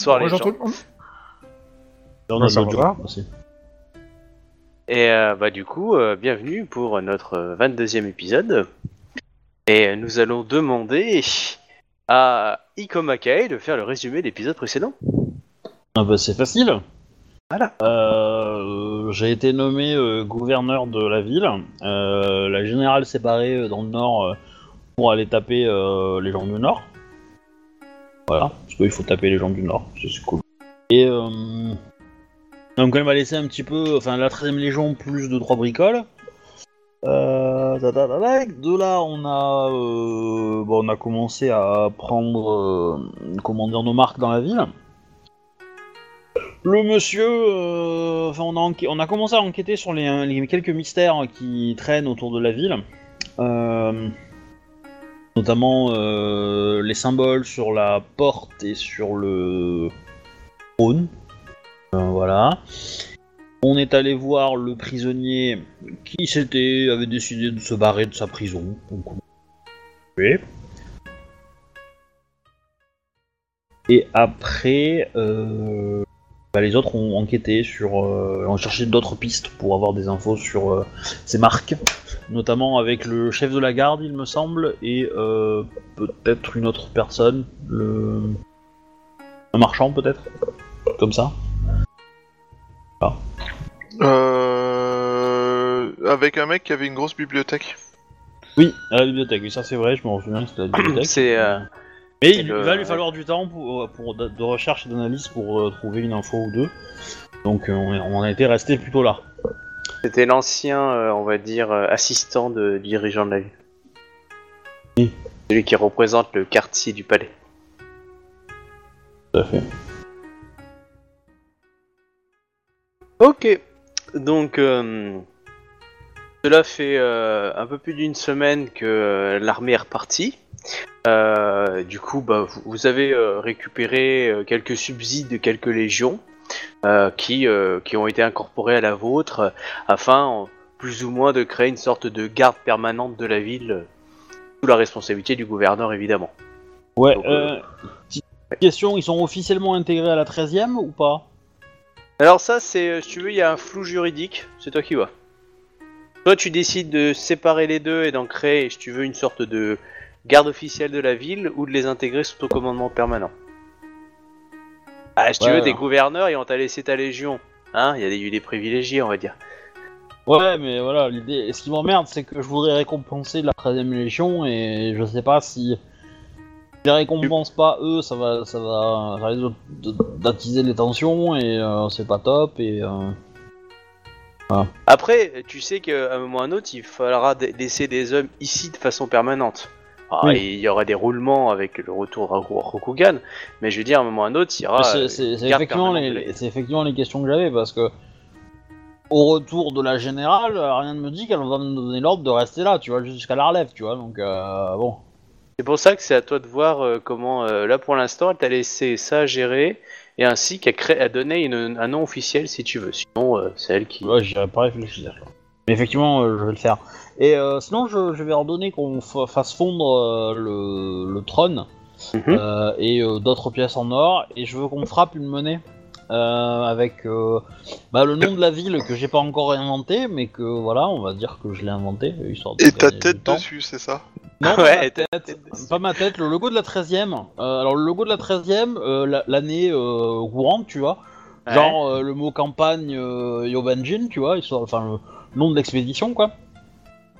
bonsoir les Bonjour gens. tout le monde. On a ça d'autres va gens aussi. Et euh, bah du coup, euh, bienvenue pour notre euh, 22e épisode. Et nous allons demander à Iko Makai de faire le résumé de l'épisode précédent. Ah bah c'est facile. Voilà. Euh, j'ai été nommé euh, gouverneur de la ville. Euh, la générale s'est barrée euh, dans le nord euh, pour aller taper euh, les gens du nord. Voilà, parce qu'il faut taper les gens du nord, c'est cool. Et euh, donc elle m'a laissé un petit peu, enfin la 13ème légion plus de 3 bricoles. Euh, de là on a, euh, bon, on a commencé à prendre, euh, comment dire, nos marques dans la ville. Le monsieur, enfin, on, a on a commencé à enquêter sur les, quelques mystères qui traînent autour de la ville, notamment euh, les symboles sur la porte et sur le trône. Euh, voilà. On est allé voir le prisonnier qui s'était avait décidé de se barrer de sa prison. Et après, euh, bah, les autres ont enquêté sur, ont cherché d'autres pistes pour avoir des infos sur ces marques, notamment avec le chef de la garde, il me semble, et euh, peut-être une autre personne, le un marchand peut-être, comme ça. Euh... Avec un mec qui avait une grosse bibliothèque. Oui, à la bibliothèque. Oui, ça c'est vrai, je me souviens, c'était à la bibliothèque. C'est euh, Mais il le- va lui falloir du temps pour, pour de, recherche et d'analyse pour euh, trouver une info ou deux. Donc on a été resté plutôt là. C'était l'ancien, euh, on va dire, euh, assistant de, du dirigeant de la ville. Oui. Celui qui représente le quartier du palais. Tout à fait. Ok, donc euh, cela fait un peu plus d'une semaine que l'armée est repartie. Du coup, bah, vous, vous avez récupéré quelques subsides de quelques légions qui, euh, qui ont été incorporées à la vôtre euh, afin, plus ou moins, de créer une sorte de garde permanente de la ville euh, sous la responsabilité du gouverneur, évidemment. Ouais, Donc, euh, question, ils sont officiellement intégrés à la 13ème ou pas? Alors ça, c'est, euh, si tu veux, il y a un flou juridique, c'est toi qui vois. Toi, tu décides de séparer les deux et d'en créer, si tu veux, une sorte de garde officielle de la ville ou de les intégrer sous ton commandement permanent. Ah, si tu Ouais, veux, t'es ouais. gouverneur et on t'a laissé ta légion. Hein, il y a des, des privilégiés, on va dire. Ouais, mais voilà, l'idée. Ce qui m'emmerde, c'est que je voudrais récompenser la 13ème Légion et je sais pas si. Si les récompenses pas eux, ça va, ça va, ça risque d'attiser les tensions et euh, c'est pas top et. euh, Après, tu sais qu'à un moment ou à un autre, il faudra laisser des hommes ici de façon permanente. Ah, Oui. Il y aura des roulements avec le retour Ro- Rokugan, mais je veux dire, à un moment ou à un autre, il y aura. c'est euh, c'est- effectivement, les, effectivement questions que j'avais parce que. Au retour de la générale, euh, rien ne me dit qu'elle va me donner l'ordre de rester là, tu vois, jusqu'à la relève, tu vois, donc euh, bon. C'est pour ça que c'est à toi de voir euh, comment, euh, là pour l'instant, elle t'a laissé ça gérer, et ainsi qu'à créer, à donner une- un nom officiel si tu veux. Sinon, euh, c'est elle qui. Ouais, j'irai pas réfléchir. Mais effectivement, euh, je vais le faire. Et euh, sinon, je, je vais ordonner qu'on fa- fasse fondre euh, le, le trône Mhm. euh, et euh, d'autres pièces en or. Et je veux qu'on frappe une monnaie euh, avec euh, bah, le nom de la ville que j'ai pas encore inventé, mais que voilà, on va dire que je l'ai inventé. Histoire de Et ta tête dessus, c'est ça? Non, pas Ouais, ma ta tête. tête dessus. Pas ma tête, le logo de la 13ème. Euh, alors, le logo de la 13ème, euh, la- l'année euh, courante, tu vois. Ouais. Genre euh, le mot campagne euh, Yobanjin, tu vois, histoire, enfin le nom de l'expédition, quoi.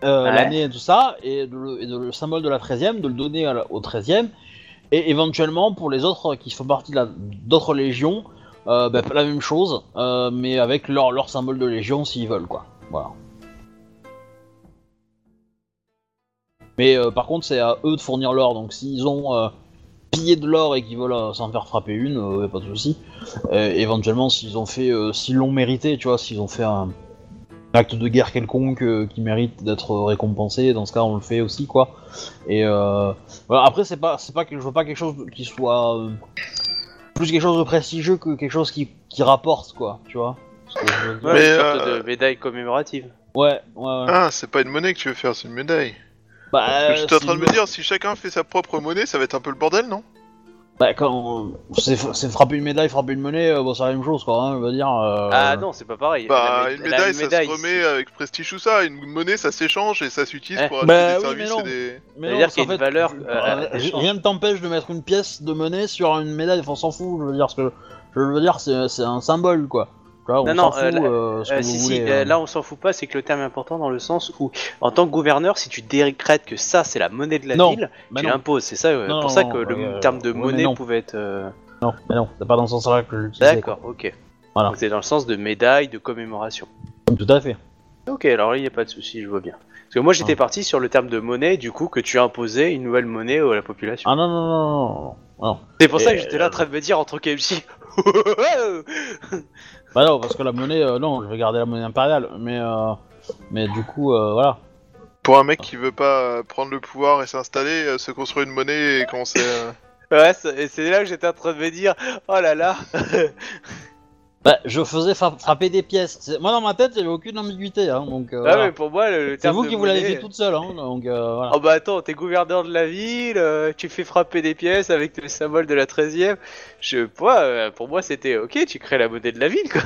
Euh, Ouais. L'année et tout ça, et, de le, et de le symbole de la 13ème, de le donner à au 13ème, et éventuellement pour les autres qui font partie d'autres légions, euh, bah, la même chose, euh, mais avec leur, leur symbole de légion s'ils veulent, quoi. Voilà. Mais euh, par contre, c'est à eux de fournir l'or, donc s'ils ont pillé de l'or et qu'ils veulent s'en faire frapper une, y a pas de souci. Éventuellement, s'ils ont fait, s'ils l'ont mérité, tu vois, s'ils ont fait un acte de guerre quelconque euh, qui mérite d'être récompensé, dans ce cas, on le fait aussi, quoi. Et euh, voilà. Après, c'est pas, c'est pas que je veux pas quelque chose qui soit euh, plus quelque chose de prestigieux que quelque chose qui, qui rapporte, quoi, tu vois. Ce que je veux dire. Ouais, Mais, une sorte euh, de médaille commémorative. Ouais, ouais, ouais. Ah, c'est pas une monnaie que tu veux faire, c'est une médaille. Bah, J'étais en c'est train de me dire, si chacun fait sa propre monnaie, ça va être un peu le bordel, non? Bah, quand c'est c'est frapper une médaille, frapper une monnaie, euh, bon, c'est la même chose, quoi. Hein, je veux dire. euh, Ah non, c'est pas pareil. Bah, La une la médaille, ça médaille, se remet c'est- avec prestige ou ça. Une monnaie, ça s'échange et ça s'utilise Eh. pour acheter Bah des oui, mais services non. et des... Mais C'est-à-dire non, parce qu'il y a qu'en une fait, valeur, euh, euh, d'échange. rien ne t'empêche de mettre une pièce de monnaie sur une médaille, enfin, on s'en fout, je veux dire, ce que je veux dire, c'est c'est un symbole, quoi. Vois, on Non, non, fout, euh, là- euh, ce que Euh, vous si, voulez. si, là on s'en fout pas, c'est que le terme est important dans le sens où, en tant que gouverneur, si tu décrètes que ça c'est la monnaie de la Non, ville, Bah tu l'imposes. C'est ça, Non, pour ça que le terme de monnaie pouvait être. euh, non, mais non, c'est pas dans ce sens-là que je l'utilisais. D'accord, ok. Voilà. Donc c'est dans le sens de médaille, de commémoration. Tout à fait. Ok, alors là il n'y a pas de souci, je vois bien. Parce que moi j'étais Ah. parti sur le terme de monnaie, du coup, que tu as imposé une nouvelle monnaie à la population. Ah non, non, non, non, c'est pour ça que j'étais là en train de me dire entre KFC. Bah non, parce que la monnaie, euh, non, je vais garder la monnaie impériale, mais, euh, mais du coup, euh, voilà. Pour un mec qui veut pas euh, prendre le pouvoir et s'installer, euh, se construire une monnaie et commencer à... ouais, c'est et c'est là que j'étais en train de me dire, oh là là. Bah, je faisais fra- frapper des pièces. Moi, dans ma tête, il avait aucune ambiguïté, hein, donc. euh, Ah voilà. mais pour moi le, le C'est terme vous de qui vous l'avez monnaie- fait toute seule, hein, donc euh, voilà. Oh bah attends, t'es gouverneur de la ville, euh, tu fais frapper des pièces avec le symbole de la 13ème. Je, moi, euh, pour moi, c'était ok, tu crées la monnaie de la ville, quoi.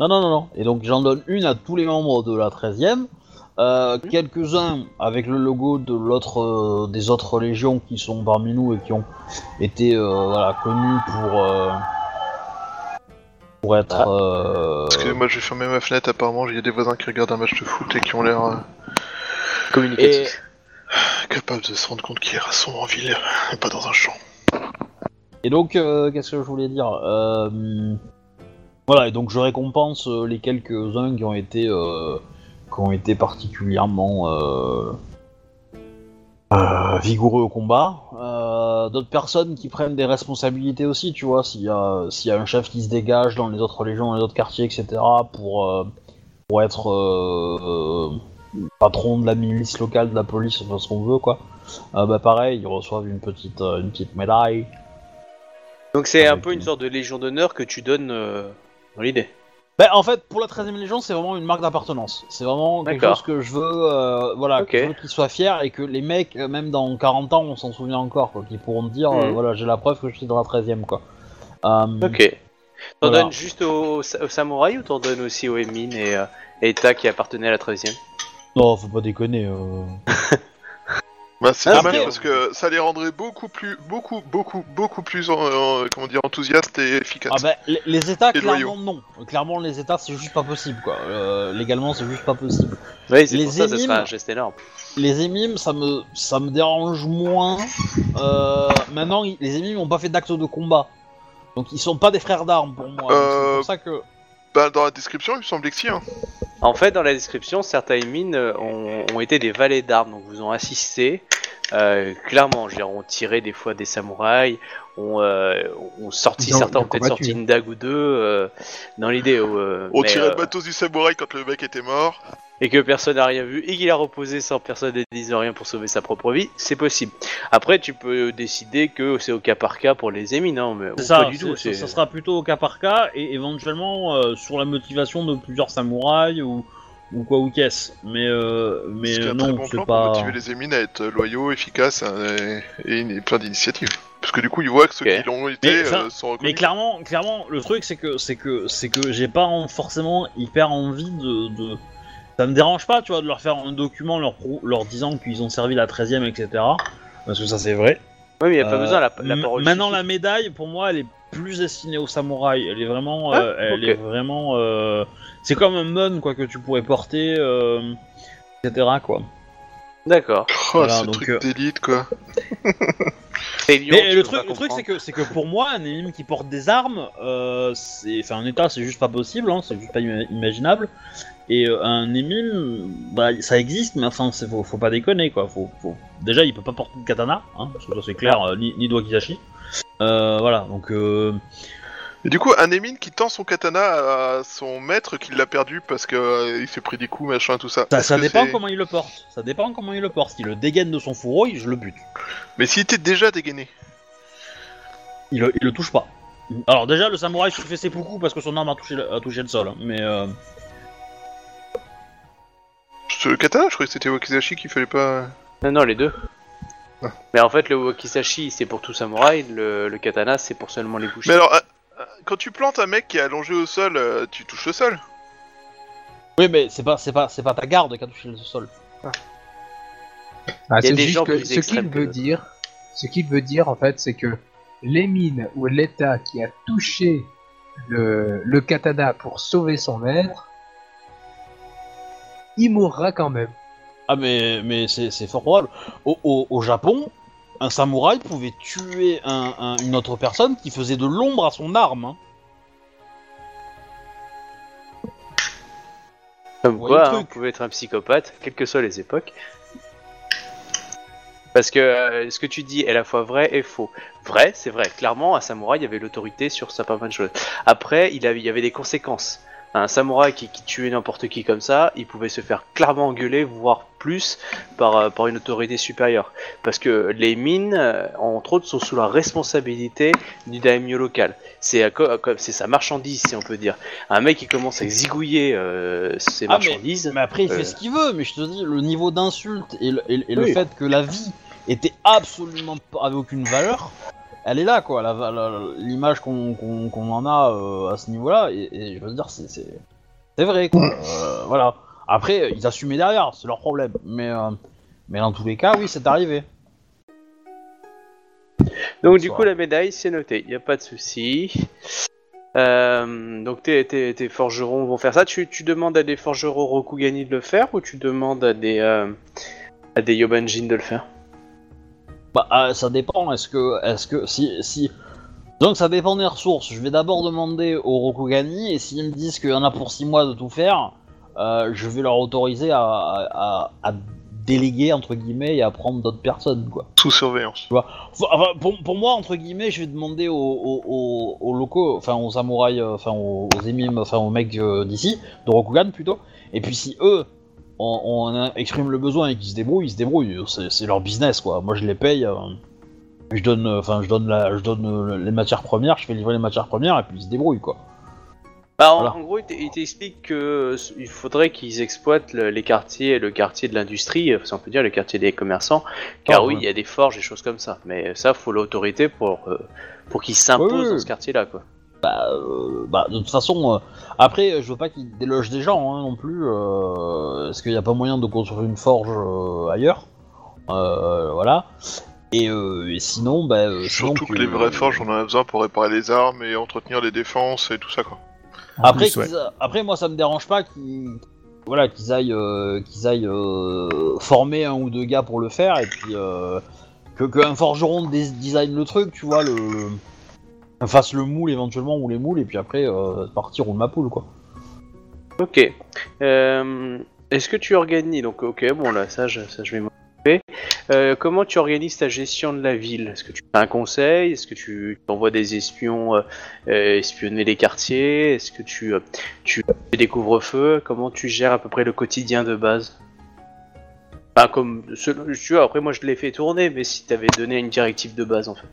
Non, non, non, non. Et donc, j'en donne une à tous les membres de la 13ème. Euh, Mhm. Quelques-uns avec le logo de l'autre, euh, des autres légions qui sont parmi nous et qui ont été euh, voilà, connus pour, euh, pour être. Ah. euh, Excusez-moi, je vais fermer ma fenêtre, apparemment, il y a des voisins qui regardent un match de foot et qui ont l'air euh, Communicatif. capables de se rendre compte qu'il y a raison en ville et pas dans un champ. Et donc, euh, qu'est-ce que je voulais dire Euh, Voilà, et donc je récompense euh, les quelques-uns qui ont été, euh, qui ont été particulièrement euh, euh, vigoureux au combat. Euh, D'autres personnes qui prennent des responsabilités aussi, tu vois, s'il y, a, s'il y a un chef qui se dégage dans les autres régions, dans les autres quartiers, etc., pour, euh, pour être patron de la milice locale, de la police, enfin ce qu'on veut, quoi. Bah pareil, ils reçoivent une petite, une petite médaille. Donc c'est un peu une sorte de légion d'honneur que tu donnes dans l'idée. Ben, en fait, pour la 13ème Légion, c'est vraiment une marque d'appartenance. C'est vraiment quelque D'accord. chose que je veux, euh, voilà, Ok. que je veux qu'ils soient fiers et que les mecs, euh, même dans 40 ans, on s'en souvient encore, quoi, qu'ils pourront dire, euh, Mhm. voilà, j'ai la preuve que je suis dans la 13ème, quoi. Euh, Ok. T'en Voilà. donnes juste aux, samouraïs ou t'en donnes aussi aux Emin et euh, Eta qui appartenaient à la 13ème Non, faut pas déconner. euh. Bah, c'est Après- dommage parce que ça les rendrait beaucoup plus, beaucoup, beaucoup, beaucoup plus, en- en- comment dire, enthousiastes et efficaces. Ah ben, les, les États, Et clairement, non. Clairement, les États, c'est juste pas possible, quoi. Euh, légalement, c'est juste pas possible. Oui, c'est Les pour ça, ça émimes- serait un geste énorme. Les émimes, ça me, ça me dérange moins. Euh, maintenant, les émimes n'ont pas fait d'acte de combat. Donc, ils sont pas des frères d'armes pour moi. C'est Euh, pour ça que. Bah, dans la description, il me semblait que si. Hein. En fait, dans la description, certains Emin euh, ont, été des valets d'armes, donc vous ont assisté. Euh, clairement, ont tiré des fois des samouraïs, ont, euh, ont sorti, certains ont peut-être sorti une dague ou deux, euh, dans l'idée. euh, On mais, tirait euh, le bateau du samouraï quand le mec était mort. et que personne n'a rien vu et qu'il a reposé sans personne ne dise rien pour sauver sa propre vie, c'est possible. Après, tu peux décider que c'est au cas par cas pour les émines, hein, mais C'est ça, pas du tout. ça sera plutôt au cas par cas et éventuellement euh, sur la motivation de plusieurs samouraïs ou, ou quoi ou qu'est-ce. Mais, euh, mais C'est euh, non, bon c'est pas. pour motiver les émines à être loyaux, efficaces euh, et, et plein d'initiatives. Parce que du coup, ils voient que ceux qui l'ont été Mais, euh, sont Mais reconnus. clairement, clairement, le truc c'est que c'est que c'est que j'ai pas en- forcément hyper envie de, de- Ça me dérange pas, tu vois, de leur faire un document leur, pro- leur disant qu'ils ont servi la 13 e etc. Parce que ça c'est vrai. Ouais, mais il n'y a pas Euh, besoin, la, la m- parole Maintenant, suffit. la médaille, pour moi, elle est plus destinée aux samouraïs. Elle est vraiment, Ah, euh, elle est vraiment. euh, C'est comme un mun quoi que tu pourrais porter, euh, etc. Quoi. D'accord. Oh, Voilà, ce donc, truc d'élite, quoi. Mais le truc, le truc, c'est que c'est que pour moi, un ennemi qui porte des armes, euh, c'est, enfin, un état, c'est juste pas possible, hein, c'est juste pas ima- imaginable. Et euh, un ennemi, bah, ça existe, mais enfin, faut, faut pas déconner, quoi. Faut, faut... Déjà, il peut pas porter de katana, hein, parce que ça c'est clair, euh, ni, ni d'wakizashi. Euh, voilà, donc. Euh... Et du coup, un émine qui tend son katana à son maître qui l'a perdu parce que euh, il s'est pris des coups, machin, tout ça. Ça, dépend comment il le porte. Ça dépend comment il le porte. S'il le dégaine de son fourreau, il- je le bute. Mais s'il était déjà dégainé. Il, le- il le touche pas. Alors déjà, le samouraï se fait ses coups parce que son arme a touché le, a touché le sol. hein, mais euh, Ce katana, je croyais que c'était Wakizashi qu'il fallait pas. Non, non, les deux. Mais en fait, le wakizashi, c'est pour tout samouraï, le, le katana, c'est pour seulement les bouchers. Mais alors, euh, euh, quand tu plantes un mec qui est allongé au sol, euh, tu touches le sol. Oui, mais c'est pas, c'est pas, c'est pas ta garde qui a touché le sol. Ah, Il y a c'est des juste gens que plus ce qu'il que veut d'autres. dire, ce qu'il veut dire en fait, c'est que les mines ou l'État qui a touché le, le katana pour sauver son maître, il mourra quand même. Ah, mais, mais c'est, fort probable. Au, au, au Japon, un samouraï pouvait tuer un, un- une autre personne qui faisait de l'ombre à son arme. hein. Comme quoi, hein, truc. on pouvait être un psychopathe, quelles que soient les époques. Parce que euh, ce que tu dis est à la fois vrai et faux. Vrai, c'est vrai. Clairement, un samouraï avait l'autorité sur sa pas mal de choses. Après, il, avait, il y avait des conséquences. Un samouraï qui, qui tuait n'importe qui comme ça, il pouvait se faire clairement engueuler, voire plus, par, euh, par une autorité supérieure. Parce que les mines, euh, entre autres, sont sous la responsabilité du daimyo local. C'est sa marchandise, si on peut dire. Un mec qui commence à zigouiller euh, ses Ah, marchandises. Mais après, il Euh. fait ce qu'il veut, mais je te dis, le niveau d'insulte et, le, et- et le Oui. fait que la vie était absolument pas, avait aucune valeur, elle est là, quoi. L'image qu'on en a euh, à ce niveau-là, et, et je veux dire, c'est- vrai, quoi. Euh, voilà. Après, ils assumaient derrière, c'est leur problème. Mais, euh, mais dans tous les cas, oui, c'est arrivé. Donc du coup la médaille c'est noté, il n'y a pas de souci. Euh, donc tes, tes, tes forgerons vont faire ça. Tu, tu demandes à des forgerons Rokugani de le faire ou tu demandes à des à des Yobanjin de le faire? Bah, euh, ça dépend. Est-ce que, est-ce que, si, si, donc ça dépend des ressources. Je vais d'abord demander au Rokugani et s'ils me disent qu'il y en a pour 6 mois de tout faire, euh, je vais leur autoriser à, à, à déléguer entre guillemets et à prendre d'autres personnes, quoi. Sous surveillance. Enfin, enfin, pour, pour moi, entre guillemets, je vais demander aux, aux, aux- aux locaux, enfin aux samouraïs, euh, enfin aux, aux émimes, enfin aux mecs d'ici, de Rokugan plutôt. Et puis si eux on, on exprime le besoin et qu'ils se débrouillent, ils se débrouillent. C'est leur business, quoi. Moi, je les paye. euh, je donne, euh, enfin, je donne la, je donne euh, les matières premières, je fais livrer les matières premières et puis ils se débrouillent, quoi. Bah, en, Voilà. en gros, il t'explique que euh, il faudrait qu'ils exploitent le- les quartiers, le quartier de l'industrie, si on peut dire le quartier des commerçants, car Ah, oui, ouais. il y a des forges et choses comme ça. Mais ça, faut l'autorité pour euh, pour qu'ils s'imposent Oui, oui, dans ce quartier-là, quoi. Euh, bah, de toute façon, euh, après, je veux pas qu'ils délogent des gens hein, non plus. Euh, Est-ce qu'il n'y a pas moyen de construire une forge euh, ailleurs Euh, Voilà. Et, euh, et sinon, bah, euh, sinon Surtout que les vraies forges, on en a besoin pour réparer les armes et entretenir les défenses et tout ça, quoi. Après, plus, ouais. après, moi, ça me dérange pas qu'ils voilà, qu'ils aillent, euh, qu'ils aillent euh, former un ou deux gars pour le faire et puis euh, que qu'un forgeron dé- design le truc, tu vois, le, le- fasse le moule éventuellement ou les moules et puis après euh, partir ou ma poule quoi. Ok. Euh, Est-ce que tu organises donc ok bon là ça je, ça je vais m'occuper. Euh, comment tu organises ta gestion de la ville? Est-ce que tu fais un conseil? Est-ce que tu envoies des espions euh, espionner les quartiers? Est-ce que tu tu fais des couvre-feux? Comment tu gères à peu près le quotidien de base? Enfin comme tu vois après moi je l'ai fait tourner mais si t'avais donné une directive de base en fait.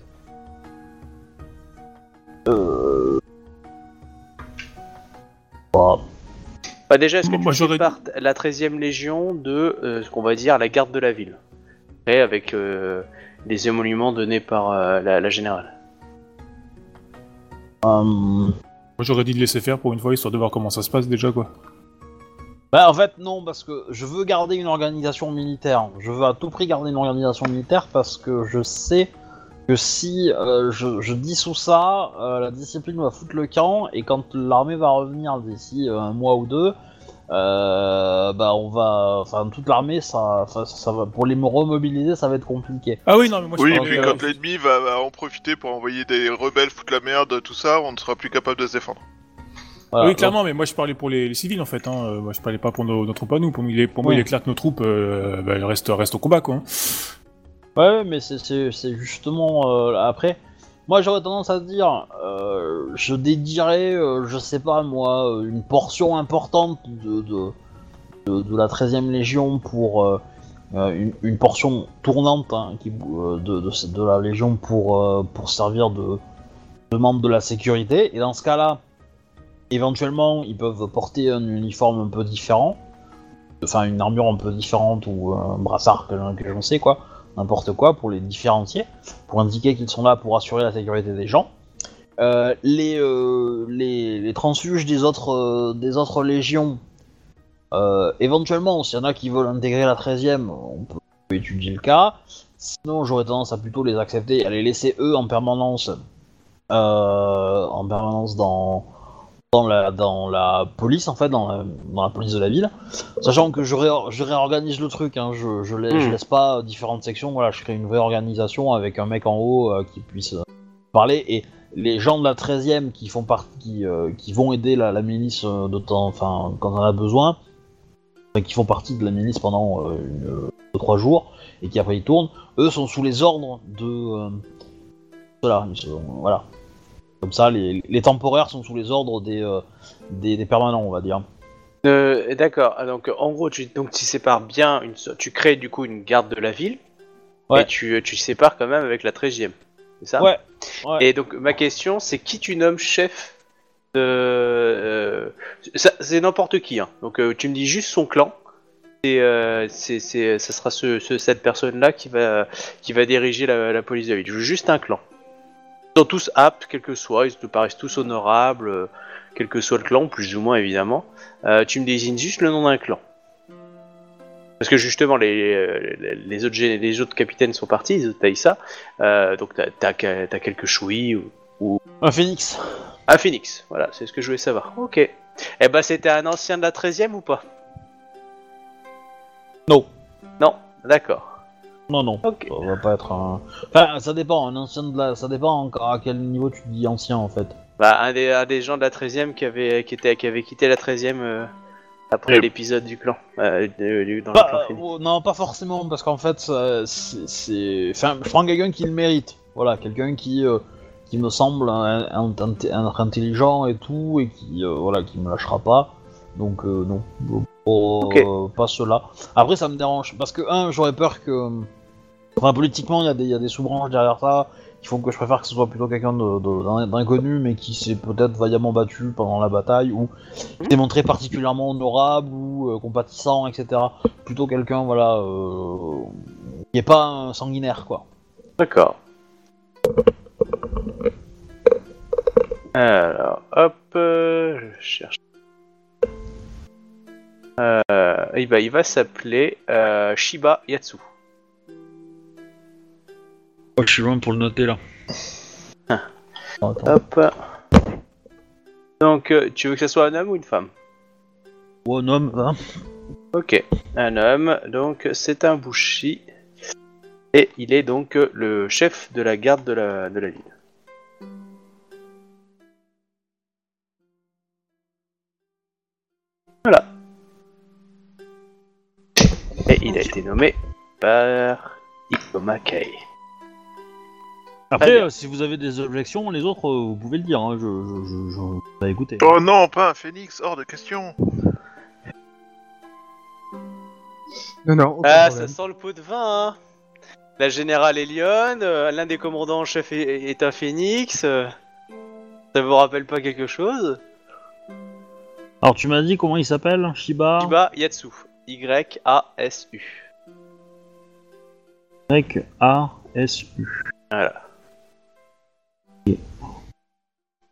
Bah, Bah déjà, est-ce que Moi, tu j'aurais- sépares la 13e Légion de euh, ce qu'on va dire la garde de la ville? Et avec euh, les émoluments donnés par euh, la, la générale. euh, Moi j'aurais dit de laisser faire pour une fois, histoire de voir comment ça se passe déjà quoi. Bah en fait non parce que je veux garder une organisation militaire. Je veux à tout prix garder une organisation militaire parce que je sais que si euh, je, je dissous ça, euh, la discipline va foutre le camp et quand l'armée va revenir d'ici euh, un mois ou deux, euh, bah on va, enfin toute l'armée ça, ça va pour les remobiliser ça va être compliqué. Ah oui, non, mais moi je Oui, et parlais, puis quand l'ennemi va, va en profiter pour envoyer des rebelles foutre la merde, tout ça, on ne sera plus capable de se défendre. Voilà, oui, clairement, mais moi je parlais pour les, les civils en fait. Hein. Moi je parlais pas pour nos, nos troupes à nous. Pour, moi, il est, pour moi, il est clair que nos troupes euh, bah, elles restent, restent au combat quoi. Ouais, mais c'est- justement euh, après. Moi, j'aurais tendance à dire, euh, je dédierais, euh, je sais pas moi, une portion importante de, de, de, la 13e Légion pour une, une portion tournante hein, qui, de, de, la Légion pour, pour servir de, de membre de la sécurité. Et dans ce cas-là, éventuellement, ils peuvent porter un uniforme un peu différent, enfin une armure un peu différente ou un brassard que j'en sais quoi n'importe quoi pour les différencier, pour indiquer qu'ils sont là pour assurer la sécurité des gens. Euh, les, euh, les, les transfuges des autres, euh, des autres légions, éventuellement, s'il y en a qui veulent intégrer la 13ème, on peut étudier le cas. Sinon, j'aurais tendance à plutôt les accepter et à les laisser eux en permanence, en permanence dans, dans, la, dans la police, en fait, dans la, dans la police de la ville. Sachant que je, réor- je réorganise le truc, hein, je, je, la- je Hmm. laisse pas différentes sections, voilà, je crée une vraie organisation avec un mec en haut euh, qui puisse euh, parler et les gens de la 13ème qui font partie, qui, euh, qui vont aider la, la milice de temps, enfin, quand on en a besoin, qui font partie de la milice pendant une, deux, trois jours et qui après ils tournent, eux sont sous les ordres de ceux-là, ils sont- voilà. Comme ça, les, les temporaires sont sous les ordres des, euh, des, des permanents, on va dire. Euh, D'accord. Ah, Donc en gros, tu, donc tu sépares bien, une, tu crées du coup une garde de la ville, Ouais. et tu, tu sépares quand même avec la 13ème. C'est ça? Ouais. ouais. Et donc ma question, c'est qui tu nommes chef de... euh, c'est n'importe qui. Hein. Donc euh, tu me dis juste son clan. Et c'est, ça sera ce, ce- cette personne-là qui va, qui va diriger la, la police de la ville. Je veux juste un clan. Ils sont tous aptes, quel que soit, ils te paraissent tous honorables, euh, quel que soit le clan, plus ou moins évidemment. Euh, tu me désignes juste le nom d'un clan. Parce que justement, les, les, les autres, les autres capitaines sont partis, les autres Taïsa. Euh, donc t'as, t'as, que- t'as quelques chouïs ou, Un phénix. un phoenix, voilà, c'est ce que je voulais savoir. Ok. Eh ben, c'était un ancien de la 13ème ou pas? Non. Non, d'accord. Non, non. Ok. Ça va pas être un. Enfin, ça dépend. Un ancien de la... Ça dépend encore à quel niveau tu dis ancien en fait. Bah, un des, un des gens de la 13ème qui avait, qui était, qui avait quitté la 13ème euh, après Et- l'épisode du clan. Euh, de- du- dans le Pas- clan euh, Phoenix. oh, non, pas forcément, parce qu'en fait, c'est. Enfin, je prends quelqu'un qui le mérite. Voilà, quelqu'un qui, euh, qui me semble un- un- intelligent et tout, et qui, euh, voilà, qui me lâchera pas. Donc, euh, non. Oh, pas cela. Après, ça me dérange, parce que, un, j'aurais peur que. Enfin, politiquement, il y a des, il y a des sous-branches derrière ça qui font que je préfère que ce soit plutôt quelqu'un d'inconnu, mais qui s'est peut-être vaillamment battu pendant la bataille, ou qui s'est montré particulièrement honorable, ou euh, compatissant, etc plutôt quelqu'un voilà euh, qui est pas un sanguinaire quoi. D'accord. Alors, hop, euh, je cherche. Euh, il va, il va s'appeler euh, Shiba Yatsu. Oh, je suis loin pour le noter là. Ah. Hop. Donc, euh, tu veux que ce soit un homme ou une femme? Oh, un homme, hein. Ok, un homme, donc c'est un Bushi. Et il est donc euh, le chef de la garde de la, de la ville. Voilà. Et il a été nommé par Ikoma Kei. Après, euh, si vous avez des objections, les autres, euh, vous pouvez le dire. Hein. Je, je, je, je- bah, écoutez. Oh non, pas un phénix, hors de question. Non, non, aucun Ah, problème. ça sent le pot de vin, hein La générale est euh, l'un des commandants en chef est, est un phénix. euh, ça vous rappelle pas quelque chose? Alors, tu m'as dit comment il s'appelle? Shiba? Shiba Yatsu. Y-A-S-U. Avec A S U.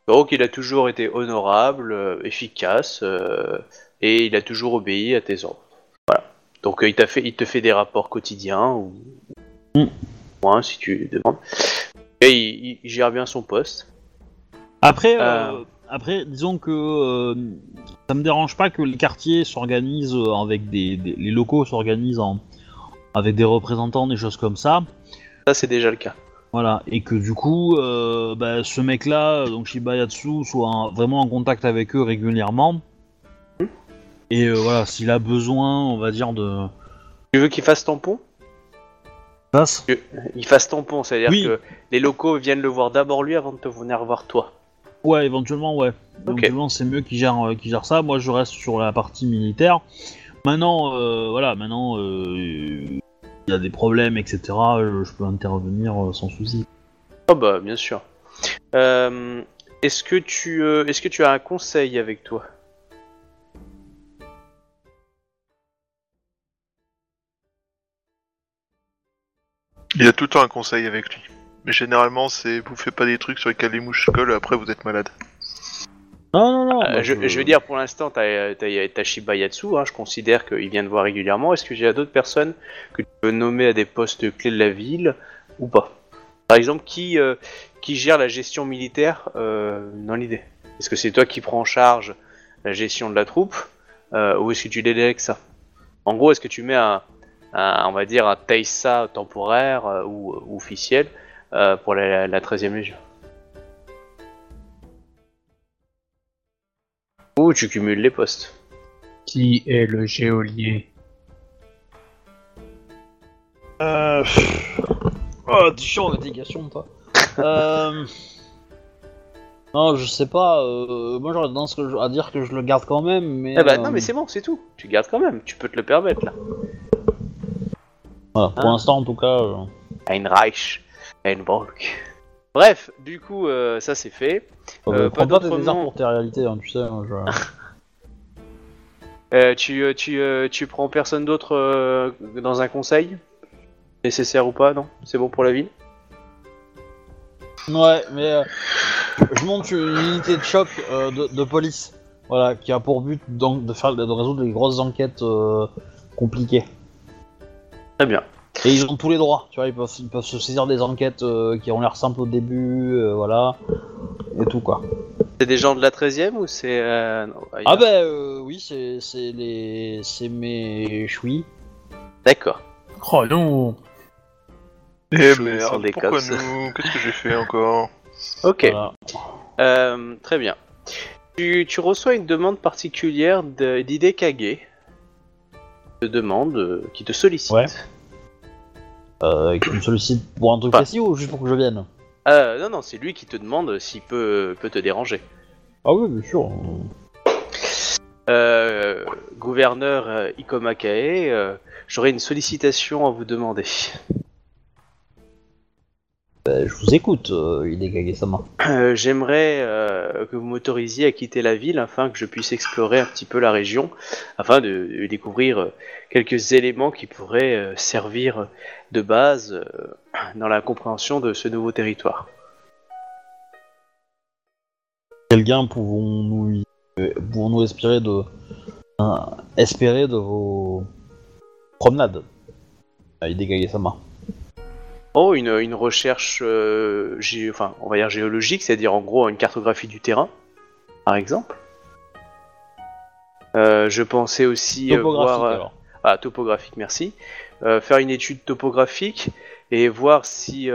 Donc il a toujours été honorable, euh, efficace, euh, et il a toujours obéi à tes ordres. Voilà. Donc euh, il, t'a fait, il te fait des rapports quotidiens, ou Mm. moins si tu demandes. Et il, gère bien son poste. Après. Après, disons que euh, ça me dérange pas que les quartiers s'organisent euh, avec des, des- les locaux s'organisent en avec des représentants, des choses comme ça. Ça c'est déjà le cas. Voilà, et que du coup, euh, bah, ce mec-là, donc Shiba Yatsu, soit en- vraiment en contact avec eux régulièrement. Et euh, voilà, s'il a besoin, on va dire, de. Tu veux qu'il fasse tampon? Passe Il fasse tampon, c'est-à-dire Oui. que les locaux viennent le voir d'abord lui avant de te venir voir toi. Ouais, éventuellement, ouais. Ok. Éventuellement, c'est mieux qu'il gère, euh, qu'il gère ça. Moi, je reste sur la partie militaire. Maintenant, euh, voilà, maintenant, euh, il y a des problèmes, etc. Je, je peux intervenir euh, sans souci. Oh bah bien sûr. Euh, est-ce que tu euh, est-ce que tu as un conseil avec toi? Il y a tout le temps un conseil avec lui. Mais généralement, c'est vous faites pas des trucs sur lesquels les mouches collent, après vous êtes malade. Non, non, non. Euh, bah, je, je veux dire, pour l'instant, t'as t'as- t'as Shibayatsu, hein, je considère qu'il vient de voir régulièrement. Est-ce que j'ai d'autres personnes que tu peux nommer à des postes clés de la ville ou pas? Par exemple, qui, euh, qui gère la gestion militaire euh, dans l'idée? Est-ce que c'est toi qui prends en charge la gestion de la troupe euh, ou est-ce que tu délègues ça? En gros, est-ce que tu mets un, un- on va dire, un Taisa temporaire euh, ou, ou officiel euh, pour la, la 13e Légion Ou tu cumules les postes Qui est le géolier Euh... pff. Oh, t'es chiant l'indication, toi. euh... Non, je sais pas. Euh... Moi, j'aurais tendance que je- à dire que je le garde quand même, mais. Ah bah euh, non mais c'est bon, c'est tout. Tu gardes quand même, tu peux te le permettre là. voilà, pour Ah. l'instant, en tout cas. euh, Ein Ein Volk. Bref, du coup, euh, ça c'est fait. Euh, euh, pas d'autres noms. pour tes réalités, hein, tu sais. hein, je- Euh, tu, euh, tu, tu prends personne d'autre dans un conseil? Nécessaire ou pas, non? C'est bon pour la ville Ouais, mais je monte une unité de choc de, de police, voilà, qui a pour but donc de faire de résoudre les grosses enquêtes compliquées. Très bien. Et ils ont tous les droits, tu vois, ils peuvent, ils peuvent se saisir des enquêtes euh, qui ont l'air simples au début, euh, voilà, et tout quoi. C'est des gens de la 13ème ou c'est... euh, non, Ah bah euh, oui, c'est c'est les c'est mes chouis. D'accord. Oh non Eh merde, des pourquoi cops. nous Qu'est-ce que j'ai fait encore Ok, Voilà. Euh, très bien. Tu, tu reçois une demande particulière d'idée Kage. Qui te demande, euh, qui te sollicite. Ouais. Euh, qui me sollicite pour un truc Pas. précis ou juste pour que je vienne Euh, non, non, c'est lui qui te demande s'il peut, peut te déranger. Ah oui, bien sûr. Euh, gouverneur euh, Ikomakae, euh, j'aurais une sollicitation à vous demander. Bah, je vous écoute, euh, main. Euh, J'aimerais euh, que vous m'autorisiez à quitter la ville afin que je puisse explorer un petit peu la région, afin de, de découvrir euh, quelques éléments qui pourraient euh, servir de base dans la compréhension de ce nouveau territoire. Quel gain pouvons-nous pouvons-nous espérer de euh, espérer de vos promenades sa main. Oh, une, une recherche, euh, gé- enfin, on va dire géologique, c'est-à-dire en gros une cartographie du terrain, par exemple. Euh, je pensais aussi euh, Topographique voir... alors. Ah, topographique, merci. Faire une étude topographique et voir si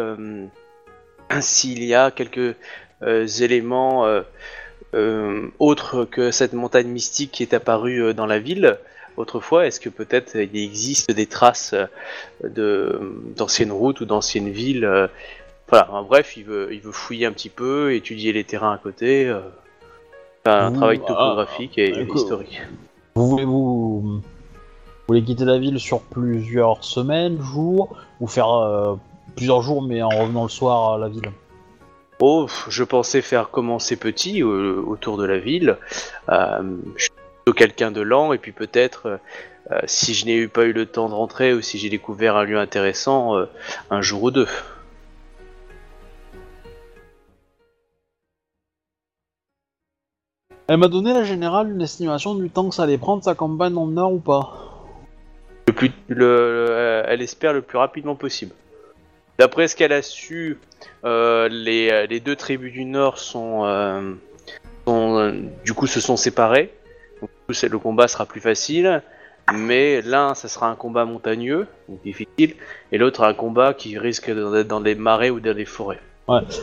s'il y a quelques éléments autres que cette montagne mystique qui est apparue dans la ville autrefois. Est-ce que peut-être il existe des traces euh, de d'anciennes routes ou d'anciennes villes euh, Voilà. en bref, il veut il veut fouiller un petit peu, étudier les terrains à côté. euh, faire un Ouh, travail ah, topographique et historique. Vous voulez vous, vous voulez quitter la ville sur plusieurs semaines, jours, ou faire euh, plusieurs jours mais en revenant le soir à la ville? Oh, je pensais faire commencer petit euh, autour de la ville. Euh, je quelqu'un de lent et puis peut-être, euh, euh, si je n'ai eu pas eu le temps de rentrer ou si j'ai découvert un lieu intéressant, euh, un jour ou deux. Elle m'a donné la générale une estimation du temps que ça allait prendre sa campagne le nord ou pas. Le plus, le, le- elle espère le plus rapidement possible. D'après ce qu'elle a su, euh, les, les deux tribus du Nord sont, euh, sont, euh, du coup se sont séparées. Le combat sera plus facile, mais l'un, ça sera un combat montagneux, donc difficile, et l'autre un combat qui risque d'être dans des marais ou dans des forêts.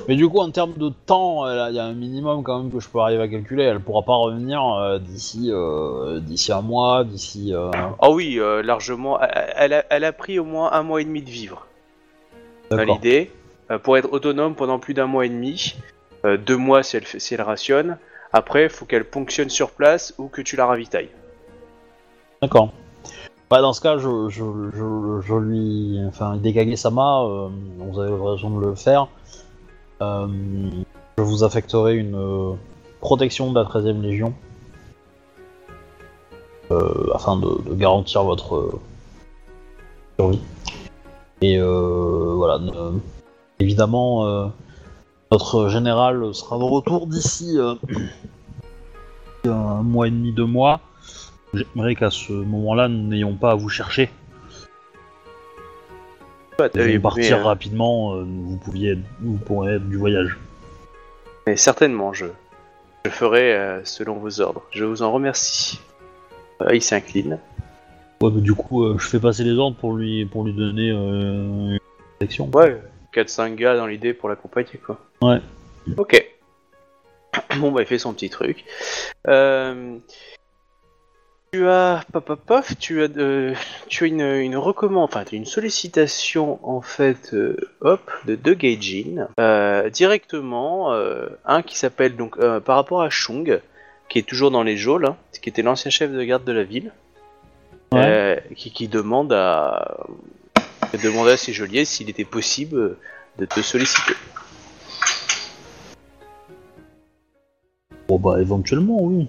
Mais du coup, en termes de temps, a- il y a un minimum quand même que je peux arriver à calculer. Elle pourra pas revenir euh, d'ici euh, d'ici un mois, d'ici. euh, Ah oui, euh, largement. Elle a, elle a pris au moins un mois et demi de vivre. l'idée, euh, pour être autonome pendant plus d'un mois et demi, euh, deux mois si elle, si elle rationne. Après, faut qu'elle ponctionne sur place ou que tu la ravitailles. D'accord. Bah, dans ce cas, je, je, je, lui. Enfin, Idekage Sama, euh, vous avez raison de le faire. Euh, je vous affecterai une euh, protection de la 13ème Légion. Euh, afin de, garantir votre survie. Et voilà. évidemment, notre général sera de retour d'ici euh, un mois et demi, deux mois. J'aimerais qu'à ce moment-là, nous n'ayons pas à vous chercher. Bah, Vous allez mais, partir euh, rapidement, euh, vous pouviez, vous pourrez être du voyage. mais certainement, je, je ferai euh, selon vos ordres. Je vous en remercie. Euh, il s'incline. Ouais, mais du coup, euh, je fais passer les ordres pour lui, pour lui donner euh, une protection. Ouais, 4-5 gars dans l'idée pour l'accompagner, quoi. Ouais. Ok. Bon, bah, il fait son petit truc. Euh, Tu as, paf, tu as, euh, tu as une, une recommande, enfin, une sollicitation, en fait, euh, hop, de deux Gaijin, euh, directement, un qui s'appelle, donc, par rapport à Chung, qui est toujours dans les geôles, hein, qui était l'ancien chef de garde de la ville, Ouais. qui, qui demande à, demande à ses geôliers s'il était possible de te solliciter. Bon bah éventuellement oui.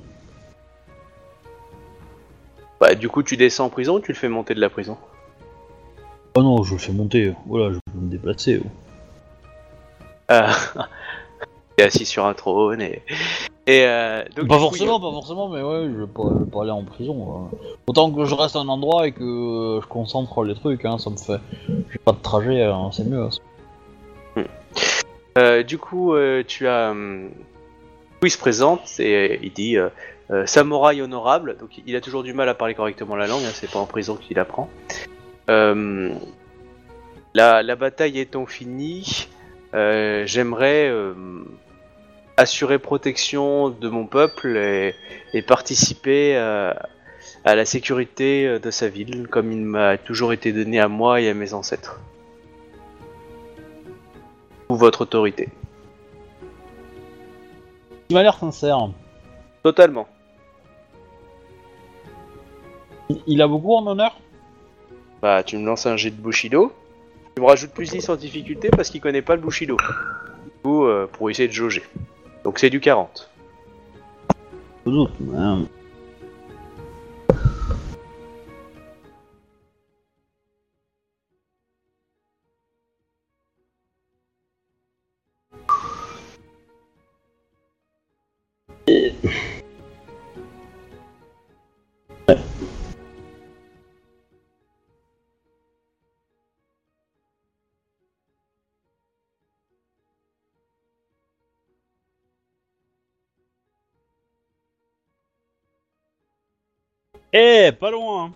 Bah, du coup, tu descends en prison ou tu le fais monter de la prison? Oh non, je le fais monter. Voilà, je peux me déplacer. oh. Ah, Assis sur un trône et. Et euh, donc, pas coup, forcément, pas forcément, mais ouais, je vais pas, je vais pas aller en prison. Autant que je reste à un endroit et que euh, je concentre les trucs, hein, ça me fait. J'ai pas de trajet, hein, c'est mieux. hein. Euh, du coup, euh, tu as. hum, il se présente et il dit Samouraï honorable. Donc, il a toujours du mal à parler correctement la langue, hein, c'est pas en prison qu'il apprend. Euh, la, la bataille étant finie, j'aimerais euh, assurer protection de mon peuple et, et participer euh, à la sécurité euh, de sa ville, comme il m'a toujours été donné à moi et à mes ancêtres. Ou votre autorité. Il m'a l'air sincère. Totalement. Il- Il a beaucoup en honneur? Bah, tu me lances un jet de Bushido. Tu me rajoutes plus 10 en difficulté parce qu'il connaît pas le Bushido. Du coup, euh, pour essayer de jauger. Donc c'est du 40. Sans doute. hein. Eh, pas loin. hein.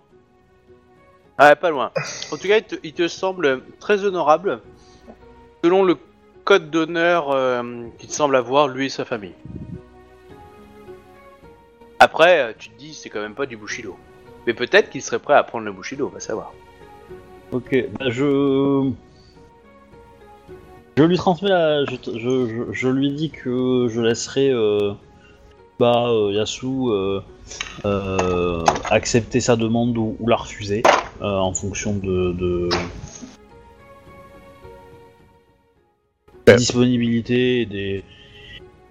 Ah, pas loin. En tout cas, il te, il te semble très honorable, selon le code d'honneur euh, qu'il semble avoir, lui et sa famille. Après, euh, tu te dis, c'est quand même pas du Bushido. Mais peut-être qu'il serait prêt à prendre le Bushido, on va savoir. Ok, bah je. Je lui transmets la. Je, je, je- je lui dis que je laisserai euh, bah, euh, Yasu euh, euh, accepter sa demande ou, ou la refuser en fonction de. de... la disponibilité et, des...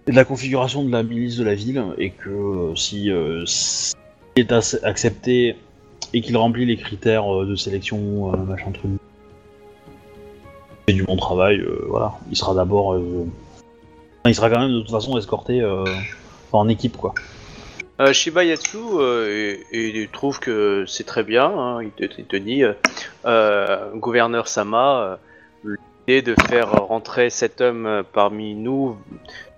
de la configuration de la milice de la ville et que euh, si, euh, s'il est ac- accepté et qu'il remplit les critères euh, de sélection, machin truc. Et du bon travail, voilà. Il sera d'abord. il sera quand même de toute façon escorté euh, en équipe, quoi. Euh, Shiba Yatsu euh, il trouve que c'est très bien. hein, il, te, dit, euh, euh, gouverneur Sama, euh, l'idée de faire rentrer cet homme parmi nous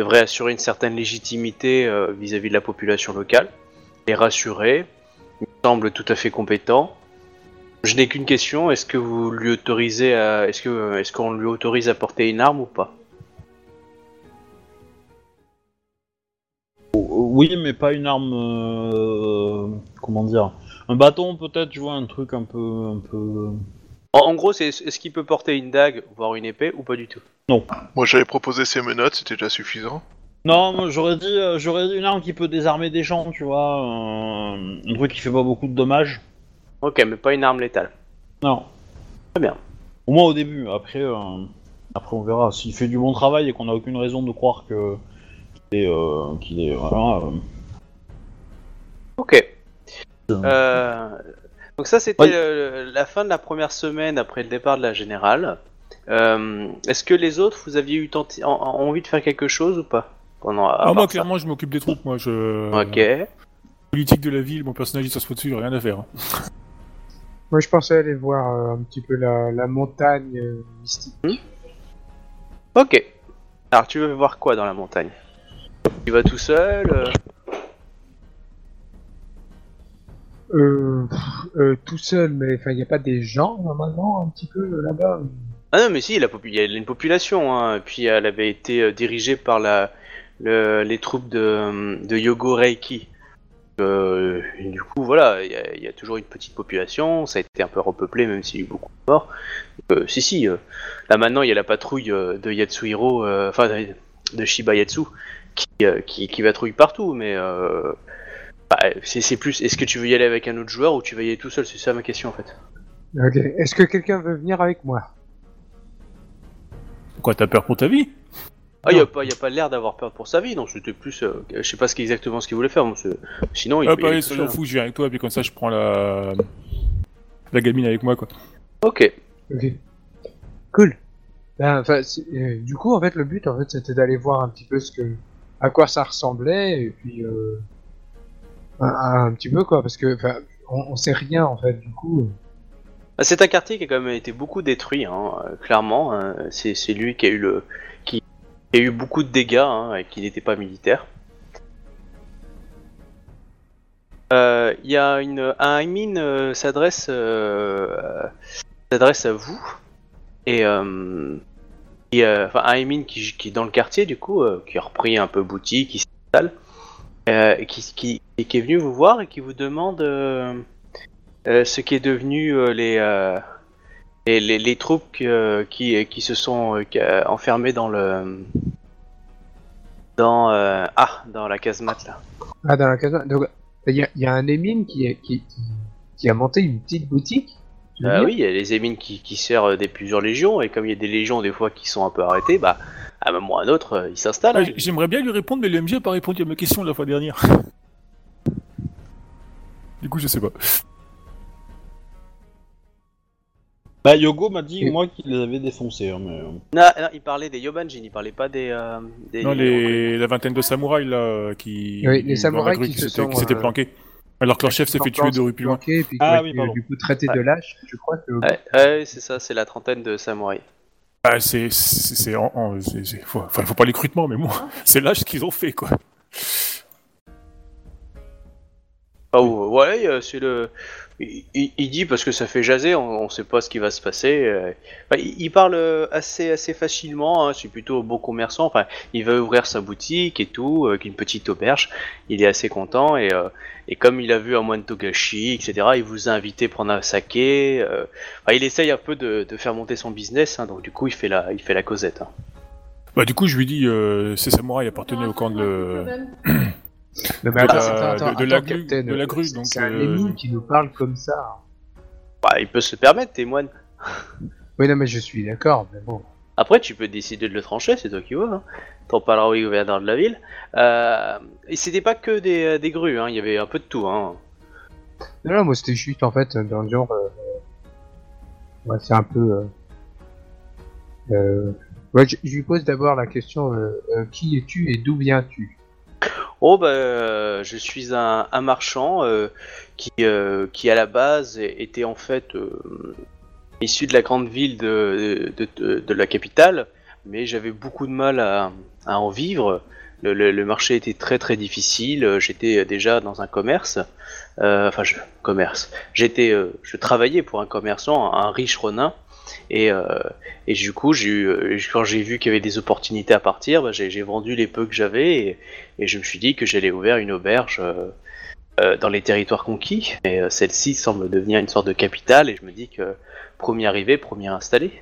devrait assurer une certaine légitimité vis-à-vis de la population locale et rassurer. Il me semble tout à fait compétent. Je n'ai qu'une question est-ce que vous lui autorisez à, est-ce est-ce qu'on lui autorise à porter une arme ou pas? Oui, mais pas une arme. euh, comment dire Un bâton, peut-être, tu vois, un truc un peu. Un peu... en, en gros, c'est est-ce qu'il peut porter une dague, voire une épée, ou pas du tout? Moi j'avais proposé ces menottes, c'était déjà suffisant. Non, moi, j'aurais dit, euh, j'aurais dit une arme qui peut désarmer des gens, tu vois. euh, un truc qui fait pas beaucoup de dommages. Ok, mais pas une arme létale. Non. Très bien. Au moins au début. Après, euh, après on verra. S'il fait du bon travail et qu'on n'a aucune raison de croire que qu'il est, euh, qu'il est, voilà. euh, Ok. Euh, donc ça, c'était Oui. euh, la fin de la première semaine après le départ de la générale. Euh, Est-ce que les autres, vous aviez eu tenté- en- en- envie de faire quelque chose ou pas pendant à Ah, moi, clairement, je m'occupe des troupes. Moi, je. Ok. Politique de la ville, mon personnage, il s'assoit dessus, rien à faire. hein. Moi, je pensais aller voir euh, un petit peu la, la montagne euh, mystique. Ok. Alors, tu veux voir quoi dans la montagne? Tu vas tout seul euh, Euh, euh, tout seul, mais il n'y a pas des gens normalement un petit peu euh, là-bas. Ah non, mais si, il y a une population. Hein. Et puis, elle avait été euh, dirigée par la, le- les troupes de, de Yogo Reiki. Du coup, voilà, il y, a- il y a toujours une petite population. Ça a été un peu repeuplé, même s'il y a eu beaucoup de morts. Si, si. là, maintenant, il y a la patrouille de Yatsuhiro, enfin, de Shiba Yatsu, qui, euh, qui, qui patrouille partout. Mais euh, bah, c'est c'est plus. Est-ce que tu veux y aller avec un autre joueur ou tu vas y aller tout seul? C'est ça ma question, en fait. Ok. Est-ce que quelqu'un veut venir avec moi? Pourquoi t'as peur pour ta vie? Ah, il n'y a pas, y a pas l'air d'avoir peur pour sa vie, donc c'était plus. euh, je sais pas ce qu'exactement ce qu'il voulait faire, c'est- sinon il Hop, peut y aller allez, tout soyons seul. fous, je viens avec toi, puis comme ça, je prends la. La gamine avec moi, quoi. Ok. Ok. Cool. Ben, enfin, c'est- euh, du coup, en fait, le but, en fait, c'était d'aller voir un petit peu ce que, à quoi ça ressemblait, et puis euh, un, petit peu quoi, parce que, on, sait rien en fait. Du coup, Ah, C'est un quartier qui a quand même été beaucoup détruit, hein, clairement. hein. c'est lui qui a eu le, qui a eu beaucoup de dégâts, hein, et qui n'était pas militaire. Euh, Il y a une, un Aimin euh, s'adresse, s'adresse à vous et, et, euh, enfin qui, qui est dans le quartier du coup, euh, qui a repris un peu boutique, qui s'installe, euh, qui, qui, qui est venu vous voir et qui vous demande. ce qui est devenu les, les, troupes qui, qui se sont qui, enfermées dans le dans ah dans la casemate là. ah, dans la case, donc, il y a, un qui, qui, qui, qui a monté une petite boutique. Dire oui, il y a les émines qui, qui servent des plusieurs légions et comme il y a des légions des fois qui sont un peu arrêtées, bah à un moment ou à un autre euh, ils s'installent. Ah, J'aimerais bien lui répondre, mais le MJ a pas répondu à ma question la fois dernière. Du coup, je sais pas. Bah, Yogo m'a dit, moi, qu'il les avait défoncés. hein, mais... euh, Non, non, il parlait des Yobanjin, il parlait pas des, euh, des Non, les... la vingtaine de samouraïs là qui. Oui, les samouraïs qui se s'étaient- sont, qui s'étaient euh, planqués. Alors que leur chef s'est fait tuer deux rues plus loin. Puis Ah oui, été, pardon. du coup traité Ouais. de lâche. Je crois que. Ouais, ouais, c'est ça, c'est la trentaine de samouraïs. Ah, c'est. faut... Enfin, faut pas les recrutement, mais bon, c'est là ce qu'ils ont fait quoi. Oh, ouais, c'est le. Il, dit parce que ça fait jaser, on, on sait pas ce qui va se passer. euh. Enfin, il, il parle euh, assez assez facilement. hein, c'est plutôt un bon commerçant. Enfin, il va ouvrir sa boutique et tout, avec une petite auberge. Il est assez content et euh, et comme il a vu un moine Togashi, etc. Il vous a invité à prendre un saké. euh. Enfin, il essaye un peu de, de faire monter son business. hein, donc du coup, il fait la il fait la causette. hein. Bah, du coup, je lui dis, euh, ces samouraïs appartenaient au camp de. Non, mais de attends, la- attends, attends, de- de la grue- Captain, de la grue, donc, C'est un euh, Émine qui nous parle comme ça. Bah, il peut se le permettre, tes moines. Oui, non, mais je suis d'accord, mais bon. Après, tu peux décider de le trancher, c'est toi qui vois. Hein. T'en parleras au gouverneur de la ville. Euh, et c'était pas que des, des grues, hein. il y avait un peu de tout. Hein. Non, non, moi c'était juste en fait dans le genre. Euh... Ouais, c'est un peu. Euh... Euh... Ouais, je, je lui pose d'abord la question euh, euh, qui es-tu et d'où viens-tu? Oh, euh, je suis un, marchand euh, qui, euh, qui, à la base, était en fait issu de la grande ville de, de, de- la capitale, mais j'avais beaucoup de mal à, à en vivre. Le, marché était très très difficile. J'étais déjà dans un commerce, enfin, je, commerce. J'étais, je travaillais pour un commerçant, un riche ronin. Et, euh, et du coup, j'ai eu, euh, quand j'ai vu qu'il y avait des opportunités à partir, bah, j'ai j'ai vendu les peu que j'avais et, et je me suis dit que j'allais ouvrir une auberge euh, euh, dans les territoires conquis. Et euh, celle-ci semble devenir une sorte de capitale et je me dis que premier arrivé, premier installé.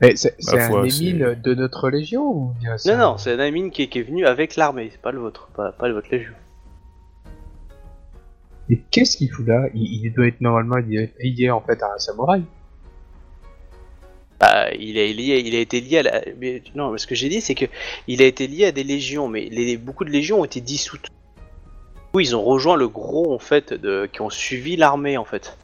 Mais C'est un Émine de notre légion ou bien Non, un- non, c'est un Amine qui, est- qui est venu avec l'armée, c'est pas le vôtre, pas, pas votre légion. Mais qu'est-ce qu'il fout là? Il, doit être normalement lié, en fait à un samouraï. Bah, il, est lié, il a été lié à la. Mais, non, ce que j'ai dit, c'est que il a été lié à des légions, mais beaucoup de légions ont été dissoutes. coup, ils ont rejoint le gros en fait de qui ont suivi l'armée en fait.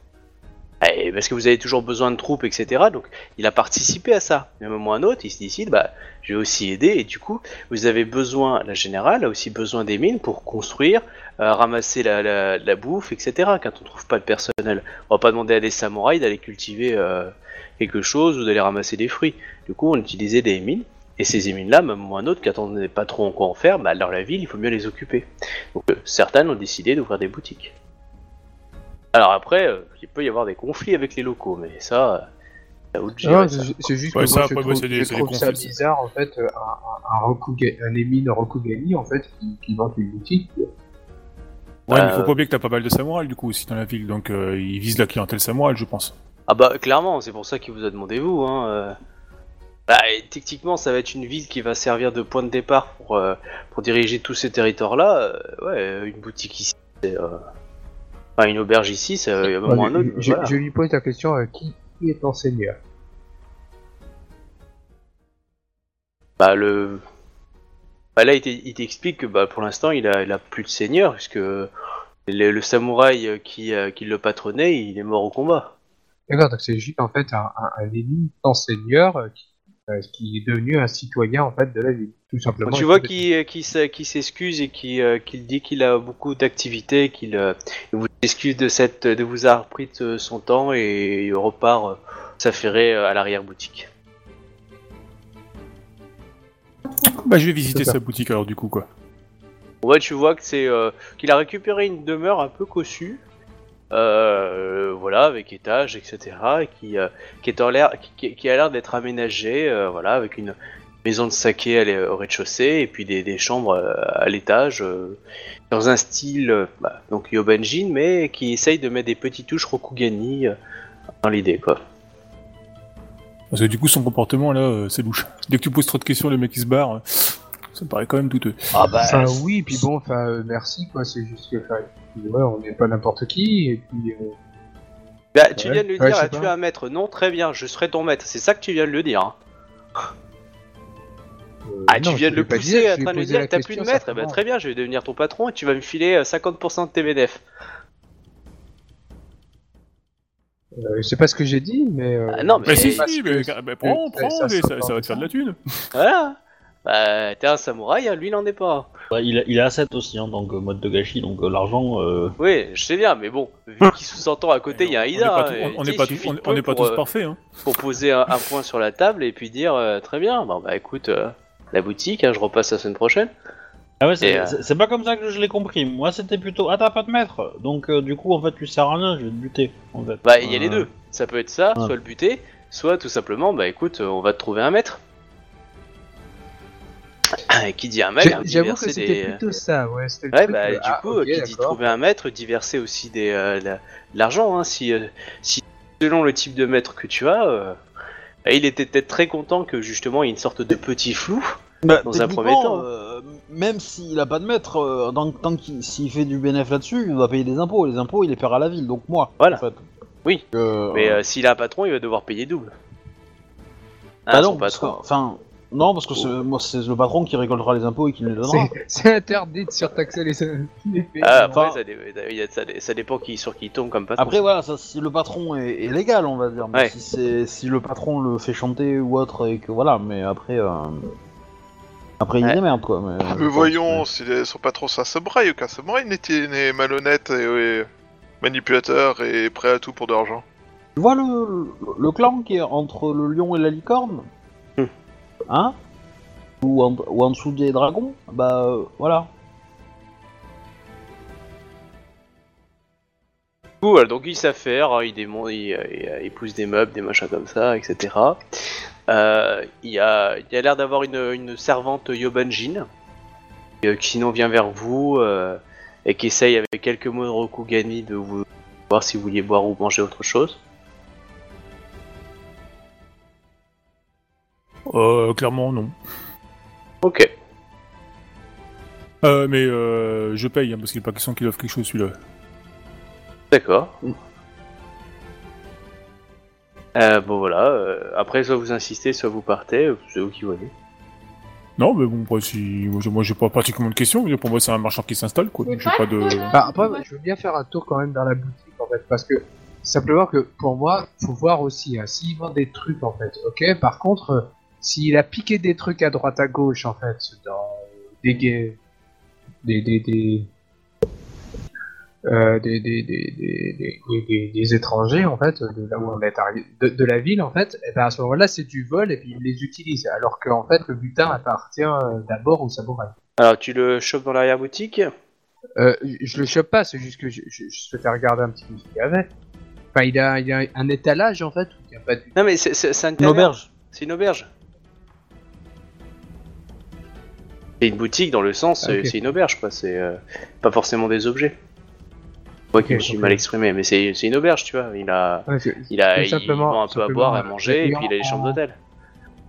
Et parce que vous avez toujours besoin de troupes, etc. Donc, il a participé à ça. À un moment à un autre, il se décide, bah, je vais aussi aider. Et du coup, vous avez besoin, la générale a aussi besoin des mines pour construire, euh, ramasser la, bouffe, etc. Quand on trouve pas de personnel, on va pas demander à des samouraïs d'aller cultiver euh, quelque chose ou d'aller ramasser des fruits. Du coup, on utilisait des mines. Et ces mines-là, même ou un autre, on n'est pas trop en quoi en faire, bah, dans la ville, il faut mieux les occuper. Donc, euh, certaines ont décidé d'ouvrir des boutiques. Alors après, euh, il peut y avoir des conflits avec les locaux, mais ça, euh, c'est à vous de gérer Non, ça. c'est c'est juste Ouais, que ça, moi, je après, trouve, c'est des- je c'est des trouve ça conflits. bizarre en fait, euh, un, un, un, Rokuga- un émine Rokugani en fait qui, qui vend une boutique. Ouais, mais faut pas oublier que t'as pas mal de samouraïs du coup aussi dans la ville, donc euh, ils visent la clientèle samouraï, je pense. Ah bah clairement, c'est pour ça qu'il vous a demandé vous. Hein. euh. Bah, et techniquement, ça va être une ville qui va servir de point de départ pour, euh, pour diriger tous ces territoires-là. euh, ouais, une boutique ici, c'est, euh, enfin, une auberge ici, c'est euh, à un autre. je, voilà. je lui pose la question euh, qui, qui est ton seigneur Bah le, bah, là il t'e- il t'explique que bah pour l'instant il a, il a plus de seigneur puisque le, le samouraï euh, qui, euh, qui le patronnait, il est mort au combat. D'accord, donc c'est juste en fait un, un, un sans seigneur qui, qui est devenu un citoyen en fait de la ville, tout simplement. tu vois qu'il euh, qu'il s'excuse et qu'il euh, qu'il dit qu'il a beaucoup d'activités, qu'il euh, il vous excuse de cette de vous avoir pris de son temps et il repart euh, s'affairer euh, à l'arrière boutique. Bah je vais visiter sa boutique alors du coup quoi. Ouais, tu vois que c'est euh, qu'il a récupéré une demeure un peu cossue, euh, voilà, avec étage, etc., et qui, euh, qui est en l'air, qui, a l'air d'être aménagée, euh, voilà, avec une maison de saké au rez-de-chaussée et puis des, des chambres à l'étage, dans un style bah, donc Yobanjin, mais qui essaye de mettre des petites touches Rokugani dans l'idée, quoi. Parce que du coup son comportement là c'est louche. Dès que tu poses trop de questions le mec il se barre, ça me paraît quand même douteux. Ah bah, Enfin oui, puis bon, enfin euh, merci quoi, c'est juste que enfin, ouais, on n'est pas n'importe qui et puis euh, Bah, tu Ouais, viens de lui ouais, dire, je sais tu es un maître, non, très bien, je serai ton maître, c'est ça que tu viens de le dire. hein. euh, Ah, tu viens je de le pousser dit, à je train de lui dire que t'as plus de maître. Eh ben, très bien, je vais devenir ton patron et tu vas me filer euh, 50% de tes bénéfices. Euh, c'est pas ce que j'ai dit, mais. euh, Ah, non, si, parce si, que- mais, prends, que prends, ça mais ça, sort ça va te faire de la thune. Voilà. Bah, t'es un samouraï, hein, lui, il en est pas. bah, il, a, il est à 7 aussi, hein, donc euh, mode de gâchis, donc euh, l'argent. euh, Oui, je sais bien, mais bon, vu qu'il sous-entend à côté, il y a un On n'est Ida. on- n'est pas tous- suffit on- pas pour, tous euh, parfaits. Hein. pour poser un, un point sur la table et puis dire euh, très bien, bon bah écoute, euh, la boutique, hein, je repasse la semaine prochaine. Ah ouais, c'est euh, pas comme ça que je l'ai compris. Moi, c'était plutôt ah t'as pas de maître, donc euh, du coup en fait tu sers à rien, je vais te buter. En fait. Bah, il y a les Euh, deux. Ça peut être ça, Ouais. soit le buter, soit tout simplement, bah écoute, euh, on va te trouver un maître. Et qui dit un maître, dit J'avoue que c'était des. plutôt ça, ouais. le Ouais, truc, bah du ah, coup, qui dit trouver un maître, dit verser aussi des, euh, la- l'argent. Hein, si, euh, si selon le type de maître que tu as, euh, bah, il était peut-être très content que justement il y ait une sorte de petit flou. Bah, Dans un premier temps. euh, même s'il a pas de maître, euh, tant, tant qu'il s'il fait du bénéfice là-dessus, il doit payer des impôts. Les impôts, il les paiera à la ville, donc moi. Voilà. En fait. Oui. Euh, Mais euh, s'il a un patron, il va devoir payer double. bah Ah, non, parce que- patron. enfin, non, parce que c'est moi, c'est le patron qui récoltera les impôts et qui les donnera. C'est- C'est interdit de surtaxer les. les pays. Ah, après, enfin- ça, dé- il y a- ça dé- ça dépend qui, sur qui il tombe comme patron. Après voilà, ça, si le patron est, est légal, on va dire. Mais Ouais. si c'est si le patron le fait chanter ou autre et que voilà, mais après euh, après il Ouais. est merde quoi. Mais, Ah, euh, mais voyons, si son patron c'est un samouraï, aucun samouraï n'était né malhonnête et, et manipulateur et prêt à tout pour de l'argent. Tu vois le, le clan qui est entre le lion et la licorne? Hein ou en, ou en dessous des dragons, bah euh, voilà. Voilà, donc il s'affaire, hein, il, démon- il, euh, des meubles, des machins comme ça, etc. Euh, il a, l'air d'avoir une, servante Yobanjin, euh, qui sinon vient vers vous et qui essaye avec quelques mots de Rokugani de vous voir si vous vouliez boire ou manger autre chose. Euh, clairement non. Ok. Euh, mais euh, je paye hein, parce qu'il n'est pas question qu'il offre quelque chose celui-là. D'accord. Euh, bon voilà, euh, après soit vous insistez, soit vous partez, c'est vous qui voyez. Non, mais bon, après, si... moi, j'ai- moi, j'ai pas particulièrement de questions. Pour moi, c'est un marchand qui s'installe, quoi. Donc, pas de. Bah, après, moi, je veux bien faire un tour quand même dans la boutique en fait, parce que simplement que pour moi, faut voir aussi hein, s'il vend des trucs en fait. Ok? Par contre, euh, s'il a piqué des trucs à droite à gauche en fait, dans des gays, des des des euh, des, des, des, des, des, des- des étrangers en fait de là où on est arrivé de, de la ville en fait et ben à ce moment-là c'est du vol et puis ils les utilisent alors qu'en fait le butin appartient euh, d'abord au samouraï Alors, tu le chopes dans l'arrière-boutique? Euh, je le chope pas, c'est juste que je, je, je souhaitais regarder un petit peu ce qu'il y avait. Enfin, il a, il a un étalage en fait, où il n'y a pas de... Non, mais c'est c'est- c'est un Une auberge. C'est une auberge. C'est une boutique dans le sens, Ah, c'est une auberge, quoi. C'est euh, pas forcément des objets. Moi qui Ok, me suis mal exprimé, mais c'est une auberge, tu vois. Il a, Ouais, il a, il simplement- un peu à boire, à manger, et puis il a les en- chambres d'hôtel.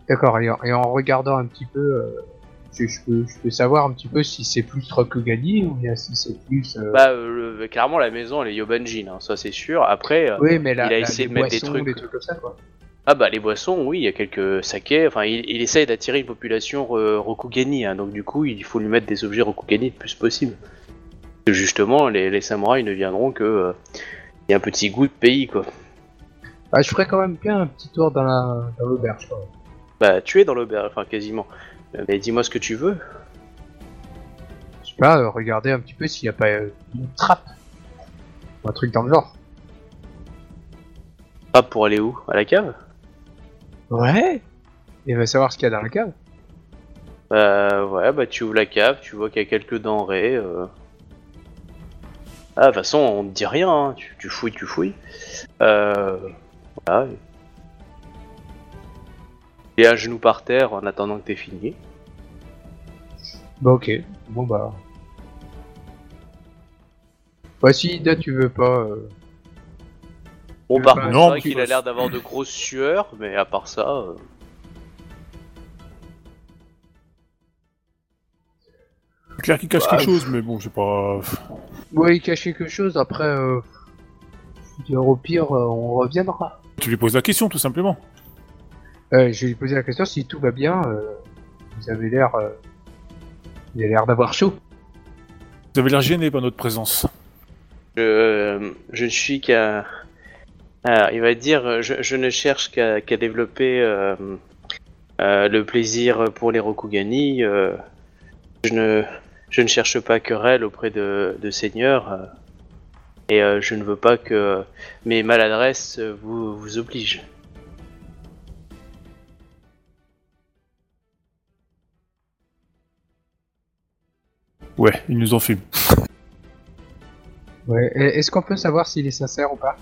D'accord, et, en- et en regardant un petit peu, euh, je, je peux, je peux savoir un petit peu si c'est plus Rokugani ou bien si c'est plus... euh, Bah, euh, le- clairement, la maison, elle est Yobanjin, hein, ça c'est sûr. Après, euh, oui, mais la, il a la- essayé de mettre des trucs. des trucs comme ça, quoi. Ah bah les boissons, oui, il y a quelques sakés. Enfin, il, il essaye d'attirer une population euh, Rokugani, hein, donc du coup, il faut lui mettre des objets Rokugani le plus possible. Parce que justement, les, les samouraïs ne viendront que. euh, il y a un petit goût de pays, quoi. Bah, je ferais quand même bien un petit tour dans la dans l'auberge. Bah, tu es dans l'auberge, enfin quasiment. Euh, Mais dis-moi ce que tu veux. Je sais pas, euh, regarder un petit peu s'il n'y a pas euh, une trappe. Ou un truc dans le genre. Ah, pour aller où? À la cave? Ouais Et va savoir ce qu'il y a dans la cave. Bah, ouais, bah tu ouvres la cave, tu vois qu'il y a quelques denrées. euh. Ah, de toute façon, on te dit rien, hein. tu, tu fouilles, tu fouilles. Euh. Voilà. Et à genoux par terre en attendant que t'aies fini. Bah ok, bon bah... Bah si Ida tu veux pas... euh, Bon, par bah, contre, non, c'est vrai qu'il a l'air d'avoir de grosses sueurs, mais à part ça. euh, C'est clair qu'il cache Bah, quelque chose, mais bon, j'ai pas. Ouais, il cache quelque chose, après... Euh... je veux dire, Au pire, euh, on reviendra. Tu lui poses la question, tout simplement. Euh, je vais lui poser la question si tout va bien. Euh... Vous avez l'air... Euh... Il a l'air d'avoir chaud. Vous avez l'air gêné par notre présence. Je, je ne suis qu'à. Alors, il va dire je, je ne cherche qu'à qu'à développer euh, euh, le plaisir pour les Rokugani. euh, je, ne, je ne cherche pas querelle auprès de, de seigneurs. euh, et euh, je ne veux pas que mes maladresses vous, vous obligent. Ouais, il nous en fume. Ouais. et Est-ce qu'on peut savoir s'il est sincère ou pas?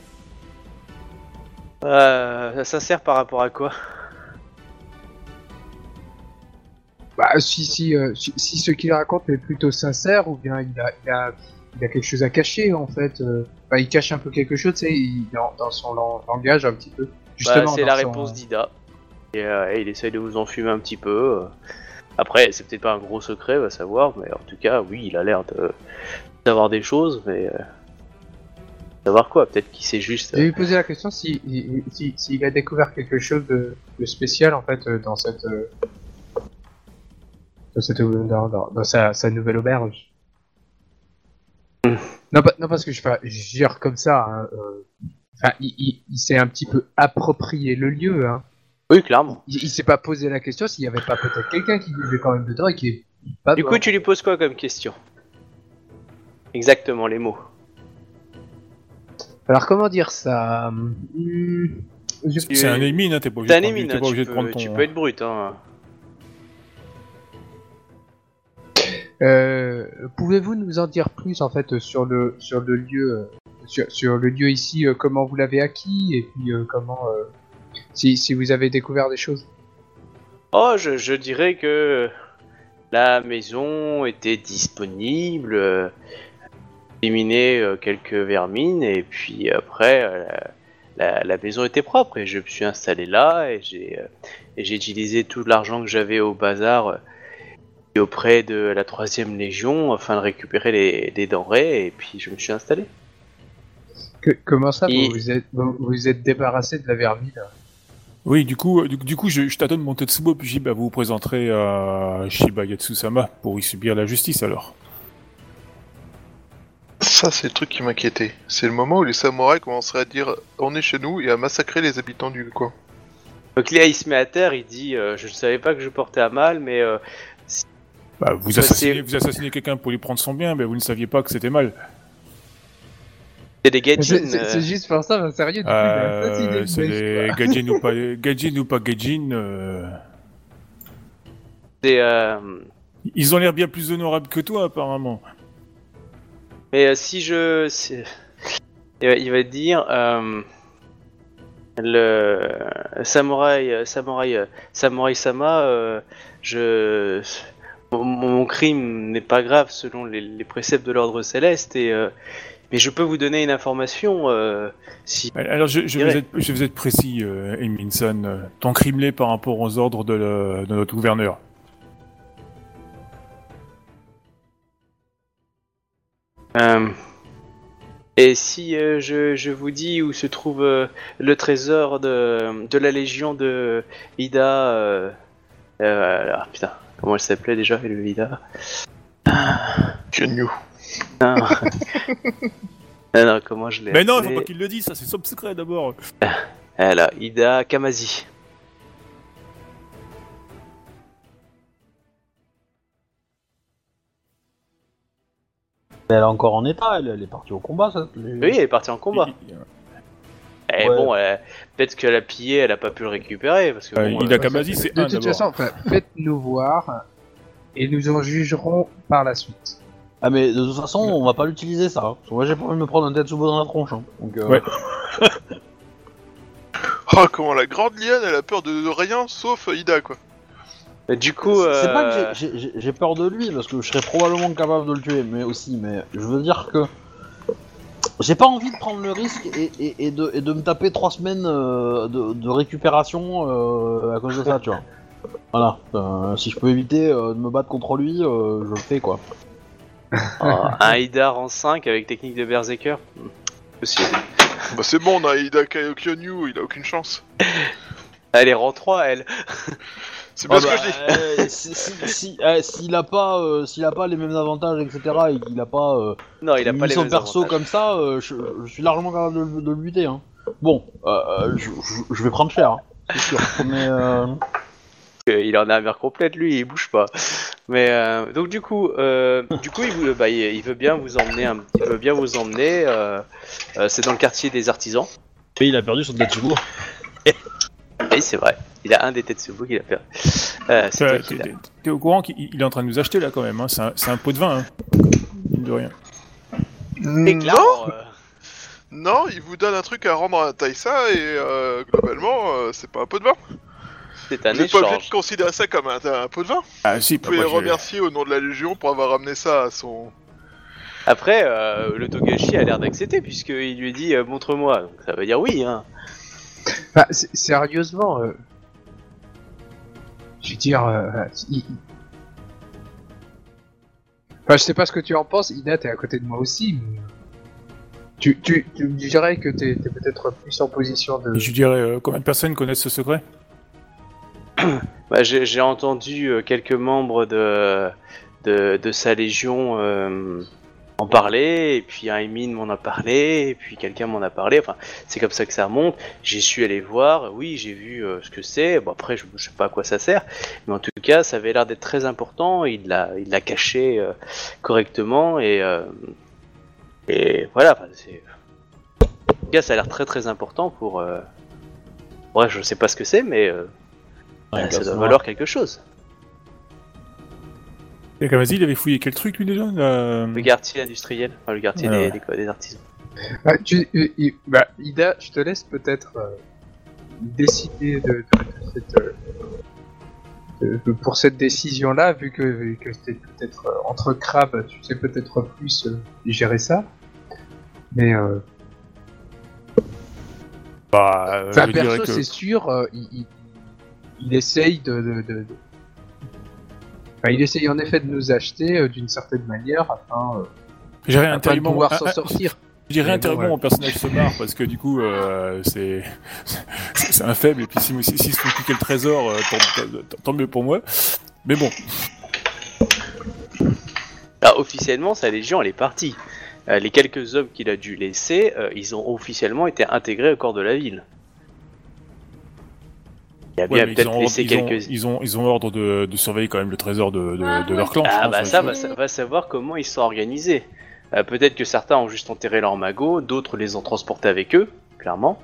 Euh, ça sert par rapport à quoi? Bah si, si, euh, si, si ce qu'il raconte est plutôt sincère ou bien il a, il a, il a quelque chose à cacher en fait. euh, Bah, il cache un peu quelque chose, tu sais, il- dans, dans son lang- langage un petit peu. Bah, Justement, C'est dans la son- réponse d'Ida. Et, euh, et il essaye de vous en fumer un petit peu. euh. Après, c'est peut-être pas un gros secret, va savoir, mais en tout cas, oui, il a l'air de d'avoir des choses, mais euh, savoir quoi Peut-être qu'il sait juste. Je vais lui poser la question si, il- si, s'il a découvert quelque chose de, de spécial en fait euh, dans cette, euh, dans, cette dans, dans- dans sa, sa nouvelle auberge. Non, pas- non parce que je, je gère comme ça. hein, euh, Enfin, il, il, il s'est un petit peu approprié le lieu. Hein. Oui, clairement. Il, il s'est pas posé la question s'il y avait pas peut-être quelqu'un qui vivait quand même dedans et qui est pas. Du coup, tu lui poses quoi comme question? Exactement, les mots. Alors comment dire ça hum, je- Tu- C'est un émine, hein, t'es pas obligé, T'as de un prendre- émine, t'es hein, pas tu, obligé de prendre peux, ton. tu peux être brut. Hein. Euh, Pouvez-vous nous en dire plus en fait sur le sur le lieu euh, sur, sur le lieu ici euh, comment vous l'avez acquis et puis euh, comment euh, si, si vous avez découvert des choses? Oh, je, je dirais que la maison était disponible, euh, éliminer euh, quelques vermines, et puis après, euh, la, la maison était propre, et je me suis installé là, et j'ai euh, j'ai utilisé tout l'argent que j'avais au bazar euh, et auprès de la troisième légion afin de récupérer les, les denrées, et puis je me suis installé. Que- Comment ça Et- vous vous êtes vous, vous êtes débarrassé de la vermine? Oui, du coup, du, du coup, je, je t'adonne mon Tetsubo, puis je dis, bah, vous vous présenterez à Shiba Yatsusama pour y subir la justice, alors. Ça, c'est le truc qui m'inquiétait. C'est le moment où les samouraïs commenceraient à dire on est chez nous et à massacrer les habitants du coin. Donc là, il se met à terre, il dit euh, Je ne savais pas que je portais à mal, mais euh, Bah, vous Bah, assassinez, vous assassinez quelqu'un pour lui prendre son bien, mais vous ne saviez pas que c'était mal. c'est des C'est gadgets. c'est- c'est juste pour ça, ben, sérieux, du coup, Euh, c'est quoi. gadgets ou pas, gadgets ou pas gadgets, euh, c'est, euh, ils ont l'air bien plus honorables que toi, apparemment. Mais euh, si je. si- Il va- il va dire. euh, Le samouraï, euh, samouraï, euh, samouraï sama, euh, je, mon, mon crime n'est pas grave selon les, les préceptes de l'ordre céleste et euh, mais je peux vous donner une information euh, si Alors, je, je, vais, être, je vais être précis, euh, Eminson. Euh, Ton crime l'est par rapport aux ordres de, le- de notre gouverneur. Euh, et si euh, je, je vous dis où se trouve euh, le trésor de, de la légion de Ida. Euh, euh, ah, putain, comment elle s'appelait déjà, le Ida? Kyonyu. non. non, non, comment je l'ai Mais non, il faut pas qu'il le dise, ça c'est son secret d'abord. Voilà, Ida Kamazi. Elle est encore en état, elle, elle est partie au combat, ça. les- Oui, elle est partie en combat. Et Ouais. bon, elle- peut-être qu'elle a pillé, elle a pas pu le récupérer. Parce que Euh, bon, euh, Kamazi, c'est De un toute d'abord. façon, enfin, faites-nous voir et nous en jugerons par la suite. Ah, mais de toute façon, on va pas l'utiliser ça. hein. Parce que Moi, j'ai pas envie de me prendre un Tetsubo dans la tronche. hein. Donc, euh, Ouais. Oh, comment la grande liane, elle a peur de, de rien sauf Ida, quoi. Du coup, C'est pas euh, que j'ai- j'ai- peur de lui, parce que je serais probablement capable de le tuer, mais aussi, mais je veux dire que j'ai pas envie de prendre le risque et, et- et de, et de me taper trois semaines euh, de, de récupération euh, à cause de ça, tu vois. Voilà, Euh, si je peux éviter euh, de me battre contre lui, euh, je le fais quoi. oh, un Ida rang 5 avec technique de Berserker. Hmm, Possible. Bah c'est bon, on a Ida Kaio Kyonyu, il a aucune chance. Elle est rang 3, elle. C'est bien Ah ce bah, que je dis. euh, si- si- si- euh, S'il a pas, euh, s'il a pas les mêmes avantages, etc., et qu'il a pas euh, Non, il a une pas les mission mêmes perso avantages. comme ça, euh, je, je suis largement capable de, de le buter. Hein. Bon, euh, euh, je, je- je vais prendre cher, hein, c'est sûr. Mais euh, Euh, Il en a un complète, lui, il bouge pas. Mais euh, donc du coup, euh, du coup, il, vous- bah, il, il veut bien vous emmener, un, il veut bien vous emmener. euh, euh, c'est dans le quartier des artisans. et il a perdu son Tetsubo. Oui, c'est vrai. Il a un des Tetsubo qu'il a perdu. Euh, c'est T'es toi qui l'as. t'es- t'es au courant qu'il il est en train de nous acheter là quand même, hein. c'est un, pot de vin, hein. Mine de rien. Non, euh, non, il vous donne un truc à rendre à Taïsa et euh, globalement, euh, c'est pas un pot de vin. c'est un Vous n'êtes pas obligé échange. de considérer ça comme un, un pot de vin. Ah si, Vous pouvez bah, le remercier au nom de la Légion pour avoir ramené ça à son. Après, euh, le Togashi a l'air d'accepter puisqu'il lui dit euh, montre-moi. Donc ça veut dire oui. Hein. S- sérieusement, euh, je veux dire, euh, il- enfin, je sais pas ce que tu en penses. Ida, t'es à côté de moi aussi, mais tu, tu, tu me dirais que t'es t'es peut-être plus en position de. Je dirais, euh, combien de personnes connaissent ce secret? Bah, j'ai entendu euh, quelques membres de, de, de sa légion euh, en parler, et puis un Emin m'en a parlé, et puis quelqu'un m'en a parlé. Enfin, c'est comme ça que ça remonte. J'ai su aller voir. Oui, j'ai vu euh, ce que c'est. Bon, après, je, je sais pas à quoi ça sert, mais en tout cas, ça avait l'air d'être très important. Il l'a, il l'a caché euh, correctement, et euh, et voilà. enfin, c'est- En tout cas, ça a l'air très très important pour. Bref, je sais pas ce que c'est, mais Ouais, ça doit valoir quelque chose. Et Kamazi, il avait fouillé quel truc lui déjà Le quartier industriel, enfin, le quartier Ouais, des, ouais. des, quoi, des artisans. Bah, tu, euh, bah, Ida, je te laisse peut-être euh, décider de, de- de cette, euh, de- pour cette décision-là, vu que, c'était peut-être euh, entre crabes, tu sais peut-être plus euh, gérer ça. Mais euh, Bah, euh, enfin, je dirais perso, que... c'est sûr, euh, il, il, il essaye de, de, de- de- Enfin, il essaye en effet de nous acheter euh, d'une certaine manière afin, euh, afin de pouvoir s'en ah, sortir. Je dirais ouais. mon personnage se barre parce que du coup, euh, c'est un faible et puis si si, si se font piquer le trésor, euh, tant, mieux pour moi. Mais bon, Ah, officiellement, sa légion, elle est partie. Euh, les quelques hommes qu'il a dû laisser, euh, ils ont officiellement été intégrés au corps de la ville. Il a ouais, bien ils, peut-être ont, laissé ils, ont, quelques... ils ont ils ont ordre de, de surveiller quand même le trésor de, de, de leur clan. je Ah pense, bah ouais, ça, va, ça va savoir comment ils sont organisés. Euh, Peut-être que certains ont juste enterré leurs magots, d'autres les ont transportés avec eux, clairement.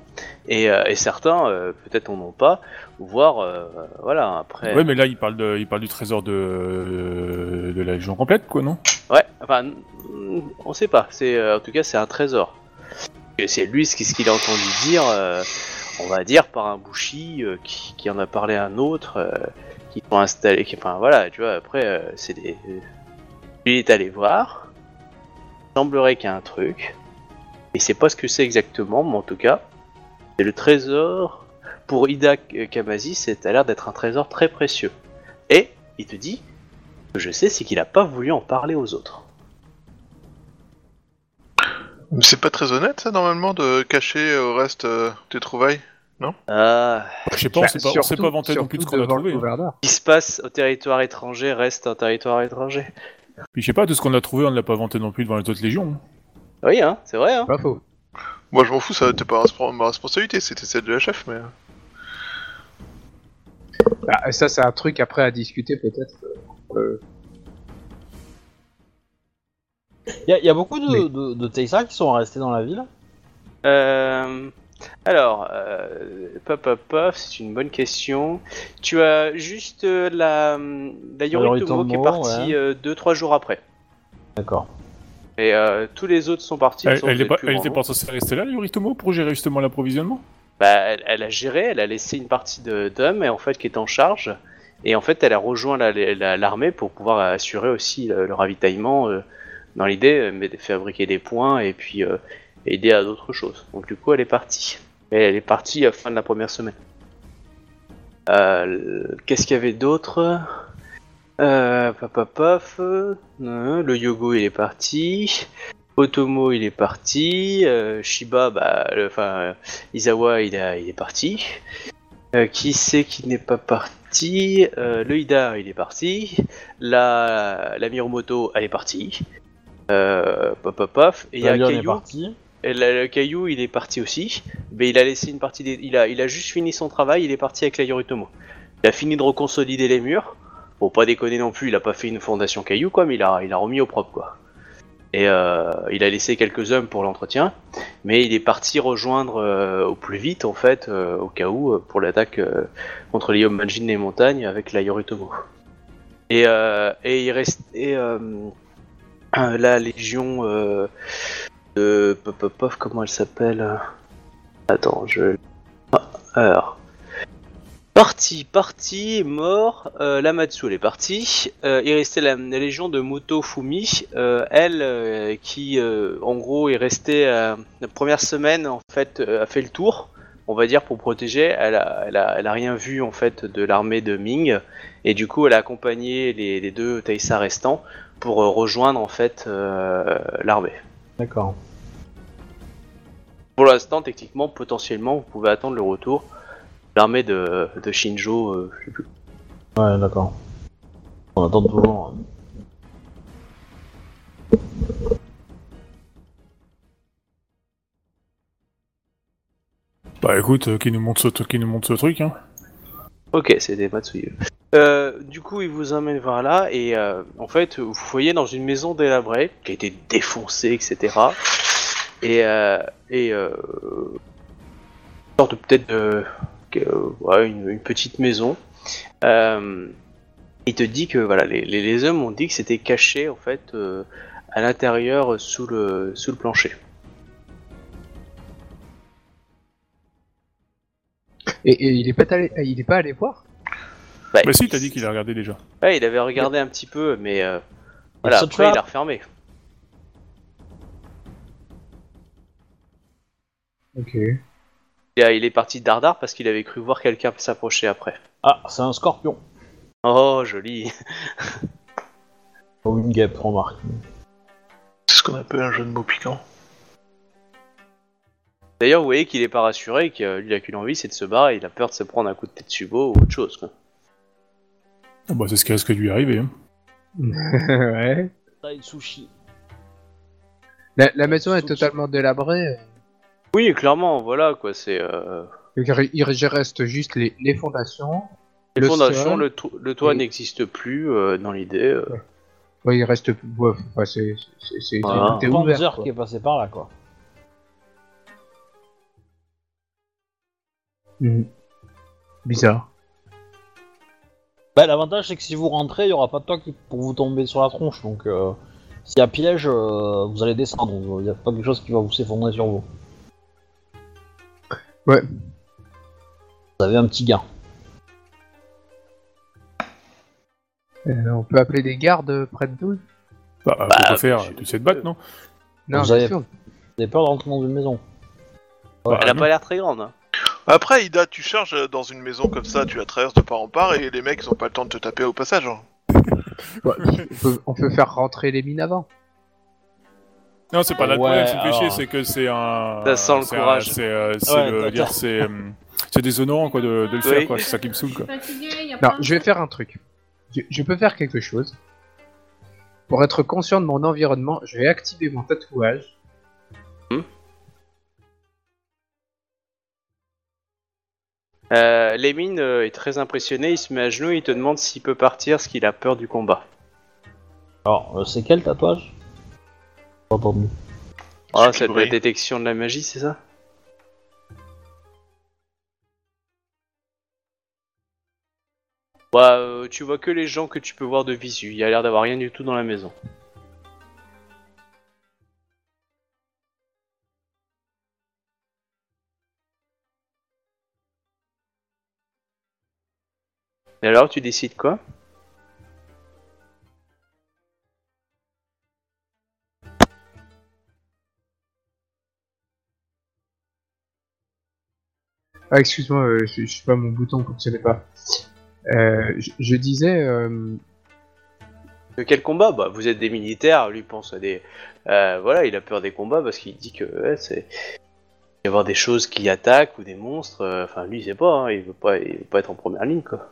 Et, euh, et certains, euh, peut-être en ont pas, voire, euh, voilà, après... Ouais, mais là, il parle, de, il parle du trésor de, de la Légion complète, quoi, non? Ouais, enfin, on sait pas. C'est en tout cas c'est un trésor. Et c'est lui ce qu'il ce qu'il a entendu dire, euh, on va dire par un bouchi euh, qui, en a parlé à un autre, euh, qui sont installés. Enfin voilà, tu vois. Après euh, c'est des. Il est allé voir. Il semblerait qu'il y a un truc. Et c'est pas ce que c'est exactement, mais en tout cas, c'est le trésor. Pour Ida Kamazi, c'est a l'air d'être un trésor très précieux. Et il te dit ce que je sais, c'est qu'il a pas voulu en parler aux autres. C'est pas très honnête, ça, normalement, de cacher au reste tes trouvailles? Ah, Je sais pas, on Bah, sait pas, surtout- vanter non plus de ce qu'on a trouvé. hein. ce qui se passe au territoire étranger reste un territoire étranger. Puis je sais pas, tout ce qu'on a trouvé, on ne l'a pas vanté non plus devant les autres légions. Oui, hein, c'est vrai. Hein. Pas faux. Moi, je m'en fous, ça n'était pas ma responsabilité, c'était celle de la chef, mais... Ah, et ça, c'est un truc après à discuter peut-être. euh, Il y, a- y a beaucoup de, de, de Teysa qui sont restés dans la ville. Euh, alors, euh, pop, pop, pop, c'est une bonne question. Tu as juste euh, la, la Yoritomo qui est partie ouais. 2-3 jours après. D'accord. Et euh, tous les autres sont partis. Elle, elle, est pas, elle était pas censée rester là, Yoritomo, pour gérer justement l'approvisionnement? Bah, elle, elle a géré, elle a laissé une partie de- d'hommes et en fait qui est en charge. Et en fait, elle a rejoint la- la- l'armée pour pouvoir assurer aussi le, le ravitaillement euh, dans l'idée, euh, mais de fabriquer des points et puis euh, aider à d'autres choses. Donc du coup, elle est partie. Mais elle est partie à la fin de la première semaine. Euh, Qu'est-ce qu'il y avait d'autre? Euh, paf, euh, le Yogo il est parti. Otomo il est parti. Shiba, bah, enfin, Izawa il, a- il est parti. Qui c'est qui n'est pas parti? Le Ida il est parti. La, la Miromoto elle est partie. Euh, paf. Et il y a Valion le Caillou il est parti aussi. Mais il a laissé une partie des... il, a, juste fini son travail, il est parti avec la Yoritomo. Il a fini de reconsolider les murs. Bon, pas déconner non plus, il a pas fait une fondation Caillou quoi, mais il a, remis au propre quoi. Et euh, il a laissé quelques hommes pour l'entretien, mais il est parti rejoindre euh, au plus vite en fait, euh, au cas où, pour l'attaque contre les Yomanjin des montagnes avec la Yoritomo. Et, et il restait la légion de pop, pop, pop, comment elle s'appelle? Attends, je. Alors. Parti, parti, mort. Euh, Lamatsu, elle est partie. Euh, il restait la, légion de Moto Fumi. Euh, elle, euh, qui, en gros, est restée la première semaine, en fait, a fait le tour, on va dire, pour protéger. Elle a, elle elle a rien vu, en fait, de l'armée de Ming. Et du coup, elle a accompagné les, les deux Taïsa restants pour rejoindre, en fait, l'armée. D'accord. Pour l'instant, techniquement, potentiellement, vous pouvez attendre le retour de l'armée de, de Shinjo. euh, je sais plus. Ouais, d'accord. On attend toujours. Bah écoute, euh, qui nous montre ce, qui nous montre ce truc, hein. Ok, c'est des Matsuyu. Euh, du coup, il vous emmène vers là et euh, en fait, vous voyez dans une maison délabrée qui a été défoncée, etc. Et euh, euh, sorte peut-être de une, petite maison. Il te dit que voilà, les, hommes ont dit que c'était caché en fait à l'intérieur sous le sous le plancher. Et, et il est pas allé, il est pas allé voir? Bah, Bah si, t'as dit qu'il a regardé déjà. Ouais, il avait regardé un petit peu, mais euh, voilà, se après il a refermé. Ok. Il, a- il est parti de dardard parce qu'il avait cru voir quelqu'un s'approcher après. Ah, c'est un scorpion. Oh, joli. Ou une guêpe, remarque. C'est ce qu'on appelle un jeu de mots piquant. D'ailleurs, vous voyez qu'il est pas rassuré, qu'il a qu'une envie, c'est de se barrer. Il a peur de se prendre un coup de tête subo ou autre chose. Quoi. Ah bah, c'est ce qui risque de lui arriver. Hein. ouais. Tai sushi. La, la maison est totalement délabrée. Oui, clairement, voilà quoi. C'est euh, Il il reste juste les, les fondations. les Le fondations, sol. le, to- le toit Et- n'existe plus euh, dans l'idée. euh. Ouais, il reste. Ouais, enfin, c'est c'est- c'est- Voilà. tout est ouvert. Panzer quoi. qui est passé par là, quoi. Mhm. Bizarre. Bah, l'avantage, c'est que si vous rentrez, il y aura pas de toit pour vous tomber sur la tronche. Donc, euh, s'il y a piège, euh, vous allez descendre. donc, Il n'y a pas quelque chose qui va vous s'effondrer sur vous. Ouais. Vous avez un petit gain. Euh, on peut appeler des gardes près de nous Bah, faut pas faire, tu sais te battre, non? Non, Vous bien avez- sûr. Vous avez peur de rentrer dans une maison. Bah, Elle a non. pas l'air très grande. hein. Après, Ida, tu charges dans une maison comme ça, tu la traverses de part en part et les mecs ils ont pas le temps de te taper au passage. hein. Ouais, on, peut, on peut faire rentrer les mines avant. Non, c'est pas là le Ouais, problème, c'est le péché, alors- c'est que c'est un. Ça sent le c'est un- courage. C'est euh, c'est Ouais, le- t'as- dire, c'est euh, c'est déshonorant quoi de, de le faire Oui. quoi. C'est ça qui me saoule quoi. Non, je vais faire un truc. Je, je peux faire quelque chose. Pour être conscient de mon environnement, je vais activer mon tatouage. Euh, Lémine euh, est très impressionné. Il se met à genoux. Il te demande s'il peut partir, parce qu'il a peur du combat. Alors, euh, c'est quel tatouage Pas entendu. Ah, c'est de la détection de la magie, c'est ça Bah, euh, tu vois que les gens que tu peux voir de visu. Il y a l'air d'avoir rien du tout dans la maison. Et alors, tu décides quoi? Ah, excuse-moi, euh, je, je sais pas, mon bouton fonctionnait pas. Euh, je, je disais, euh, De quel combat? Bah, vous êtes des militaires, lui pense à des. Voilà, il a peur des combats parce qu'il dit que ouais, c'est. Il va y avoir des choses qui attaquent ou des monstres. Enfin, lui, il sait pas, hein, il veut pas, il veut pas être en première ligne, quoi.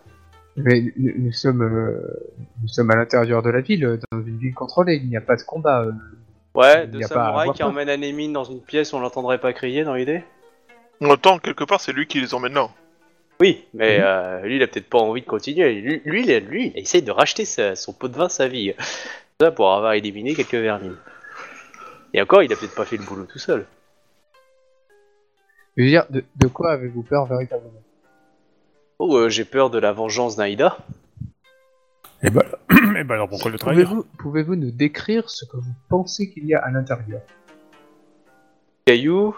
Mais nous, nous sommes, euh, nous sommes à l'intérieur de la ville, euh, dans une ville contrôlée. Il n'y a pas de combat. euh. Ouais, Il deux y a pas à samouraïs avoir qui peur. emmènent Anémine dans une pièce, on l'entendrait pas crier dans l'idée temps, quelque part, c'est lui qui les emmène là. Oui, mais Mhm. euh, lui, il a peut-être pas envie de continuer. Lui, lui, il, lui, il essaye de racheter sa- son pot de vin sa vie. Ça pour avoir éliminé quelques vermines. Et encore, il a peut-être pas fait le boulot tout seul. Je veux dire, de, de quoi avez-vous peur véritablement? Oh, euh, j'ai peur de la vengeance d'Aïda. Et bah, et bah alors pourquoi le trahir Pouvez-vous nous décrire ce que vous pensez qu'il y a à l'intérieur? Cailloux,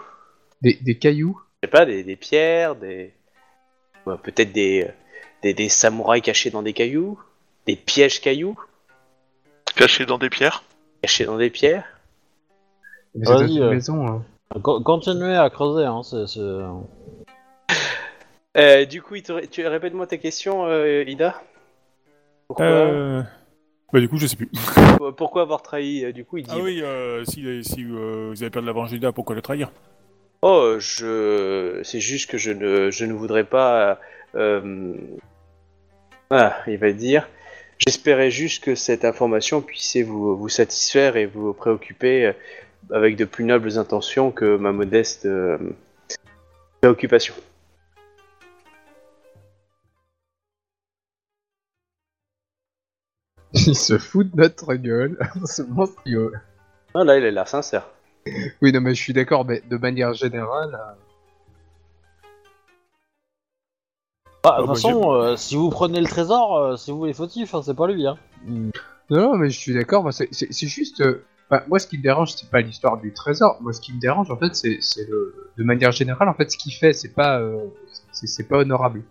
des, des cailloux? Je sais pas, des, des pierres, des. ouais, peut-être des, des, des samouraïs cachés dans des cailloux, des pièges cailloux Caché dans des pierres? cachés dans des pierres. Mais c'est dans Vas-y, une euh. maison. hein. Co- Continuez à creuser, hein, c'est... c'est- Euh, du coup, il te ré- tu répète-moi ta question, euh, Ida? Pourquoi, Euh... Bah du coup je sais plus. pourquoi- avoir trahi Du coup, il dit. Ah oui, si, si vous avez peur de la vengeance, pourquoi le trahir? Oh, je. C'est juste que je ne, je ne voudrais pas. Ah, il va dire. J'espérais juste que cette information puisse vous, vous satisfaire et vous préoccuper avec de plus nobles intentions que ma modeste préoccupation. Il se fout de notre gueule. c'est monstrueux. Ah, là, il a l'air sincère. Oui, non, mais je suis d'accord, mais de manière générale. euh, Bah, de bah, toute façon, euh, si vous prenez le trésor, euh, c'est vous les fautifs, hein, c'est pas lui. Hein. Non, non, mais je suis d'accord, moi, c'est juste. euh, enfin, moi, ce qui me dérange, c'est pas l'histoire du trésor. Moi, ce qui me dérange, en fait, c'est c'est le. De manière générale, en fait, ce qu'il fait, c'est pas. euh, c'est c'est pas honorable.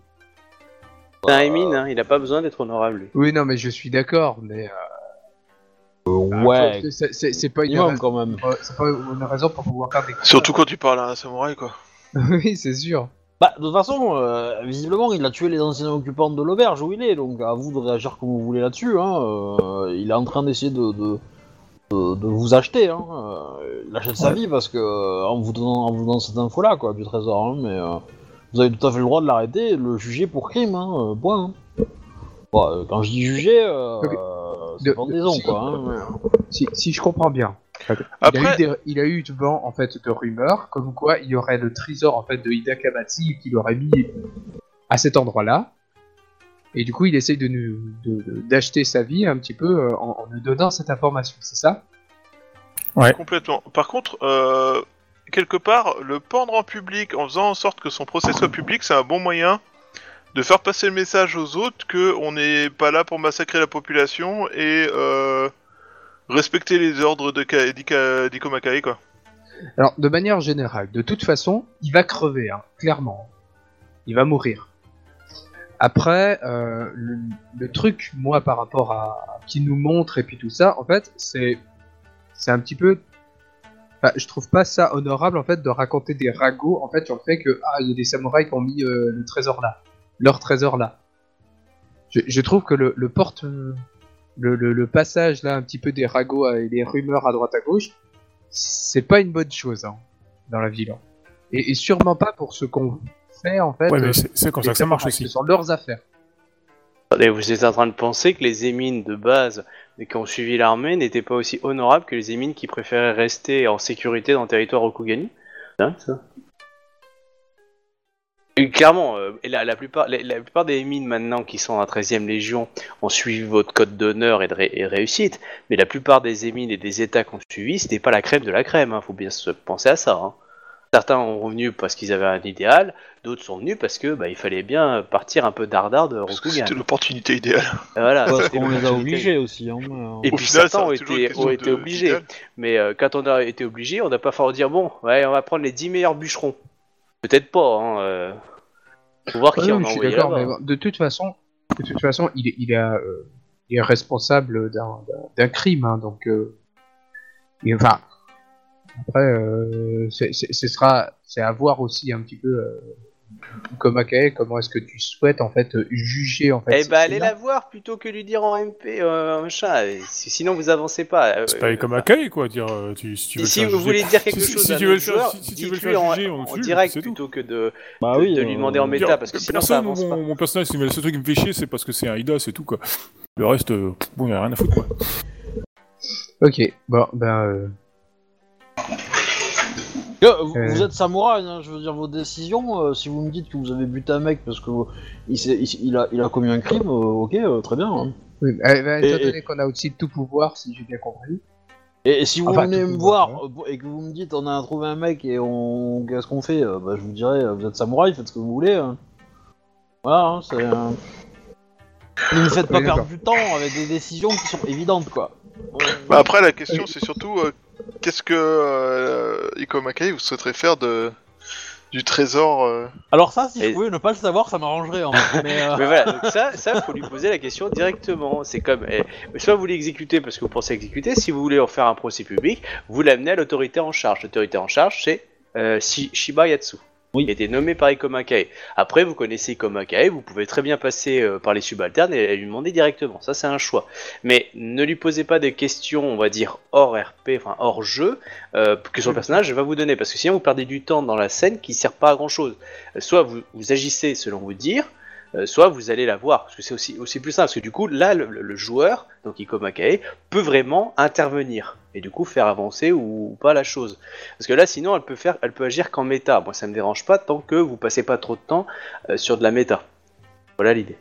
C'est un Emine, hein, il a pas besoin d'être honorable, lui. Oui, non, mais je suis d'accord, mais. euh, ouais, c'est- c'est- c'est c'est pas une minimum raison. quand même. euh, C'est pas une raison pour pouvoir faire des. Surtout quand tu parles à un samouraï quoi. oui, c'est sûr. Bah, de toute façon, euh, visiblement, il a tué les anciens occupants de l'auberge où il est, donc à vous de réagir comme vous voulez là-dessus. Hein. euh, il est en train d'essayer de, de, de, de vous acheter. Hein. Euh, il achète sa vie parce que euh, en vous donnant, en vous donnant cette info-là, quoi, du trésor. hein, mais euh, vous avez tout à fait le droit de l'arrêter, et de le juger pour crime. Hein, euh, point. hein. Bon, euh, quand je dis juger, euh, Ok. c'est De- pendaison, si- quoi. Hein, Si, si je comprends bien. Il, Après- a eu des- il a eu vent en fait de rumeurs comme quoi il y aurait le trésor en fait de Ida Kamatsi qu'il aurait mis à cet endroit-là. Et du coup, il essaye de nous d'acheter sa vie un petit peu euh, en, en nous donnant cette information, c'est ça? Complètement. Par contre, euh, quelque part, le pendre en public en faisant en sorte que son procès soit public, c'est un bon moyen de faire passer le message aux autres que on n'est pas là pour massacrer la population et euh, respecter les ordres de quoi. Alors, de manière générale, de toute façon, il va crever, hein, clairement. Il va mourir. Après, euh, le, truc, moi, par rapport à qui nous montre et puis tout ça, en fait, c'est un petit peu. Enfin, je trouve pas ça honorable en fait de raconter des ragots en fait sur le fait que ah il y a des samouraïs qui ont mis euh, le trésor là, leur trésor là. Je, je trouve que le, le porte euh, le, le, le passage là un petit peu des ragots et des rumeurs à droite à gauche, c'est pas une bonne chose hein, dans la ville. hein. Et, et sûrement pas pour ce qu'on fait en fait. Ouais, mais euh, c'est comme ça que ça marche aussi. Ce sont leurs affaires. Attendez, vous êtes en train de penser que les émines de base qui ont suivi l'armée n'étaient pas aussi honorables que les émines qui préféraient rester en sécurité dans le territoire Rokugani Hein, ça Et Clairement, euh, et la, la, plupart, la, la plupart des émines maintenant qui sont en 13ème Légion ont suivi votre code d'honneur et de ré- et réussite, mais la plupart des émines et des états qu'on suivi, c'était pas la crème de la crème, hein, faut bien se penser à ça. Hein. Certains ont revenu parce qu'ils avaient un idéal, d'autres sont venus parce que bah, il fallait bien partir un peu dardard de Parce que Rokugan. c'était l'opportunité idéale. Voilà, Parce c'était qu'on les a l'opportunité. obligés aussi. Hein, euh, Et Au puis final, certains ça a ont toujours été, une question ont été de- obligés. d'idéal. Mais euh, quand on a été obligé, on n'a pas fallu dire bon, ouais, on va prendre les 10 meilleurs bûcherons. Peut-être pas, hein. euh, Faut voir Ouais, qui non, mais a je suis envoyé d'accord, là-bas. mais bon, de toute façon, de toute façon, il est, il est, euh, il est responsable d'un, d'un- d'un crime, hein, donc, euh, et, enfin, après, euh, c'est, c'est- ce sera, c'est à voir aussi un petit peu, euh, comme Akae, comment est-ce que tu souhaites en fait juger en fait. Eh bah allez la voir plutôt que lui dire en MP, euh, machin. si- Sinon vous avancez pas. euh, C'est pas comme Akai, quoi, dire, tu, si tu veux si vous juger- voulez dire quelque si- chose si à tu veux le faire- joueur, si- si tu veux le dites-lui faire en, juger, on en le juge, direct tout. plutôt que de, Bah de- oui. de lui demander en méta, Dire, parce que sinon ça avance mon, pas. mon personnage, le seul truc qui me fait chier, c'est parce que c'est un Ida, c'est tout, quoi. Le reste, bon, y a rien à foutre, quoi. Ok, bon, ben, vous, Euh. vous êtes samouraï, hein, je veux dire, vos décisions, euh, si vous me dites que vous avez buté un mec parce que vous- il, s'est- il- il a, il a commis un crime, euh, ok, euh, très bien. hein. oui, eh ben, étant Et- donné qu'on a aussi tout pouvoir, si j'ai bien compris. Et, et si vous Enfin, venez me pouvoir, voir et que vous me dites on a trouvé un mec et on qu'est-ce qu'on fait Euh, bah, Je vous dirais, vous êtes samouraï, faites ce que vous voulez. hein. Voilà, hein, c'est. Ne me faites pas Oui, perdre du temps avec des décisions qui sont évidentes, quoi. Bah après, la question, c'est surtout euh, qu'est-ce que euh, Iko Makai vous souhaiterait faire de du trésor euh, Alors ça, si Et- je pouvais ne pas le savoir, ça m'arrangerait. Mais, euh, Mais voilà, donc ça, ça faut lui poser la question directement. C'est comme, eh, soit vous l'exécutez parce que vous pensez exécuter, si vous voulez en faire un procès public, vous l'amenez à l'autorité en charge. L'autorité en charge, c'est euh, Shi- Shiba Yatsu. Oui. Il a été nommé par Ikoma Kae. Après, vous connaissez Ikoma Kae, vous pouvez très bien passer euh, par les subalternes et, et lui demander directement. Ça, c'est un choix. Mais ne lui posez pas des questions, on va dire, hors RP, enfin hors jeu, euh, que son personnage va vous donner. Parce que sinon, vous perdez du temps dans la scène qui sert pas à grand chose. Soit vous, vous agissez selon vos dires, euh, soit vous allez la voir, parce que c'est aussi, aussi plus simple, parce que du coup, là, le, le joueur, donc Iko Makae, peut vraiment intervenir, et du coup faire avancer ou, ou pas la chose. Parce que là, sinon, elle peut, faire, elle peut agir qu'en méta. Moi, ça me dérange pas tant que vous passez pas trop de temps euh, sur de la méta. Voilà l'idée.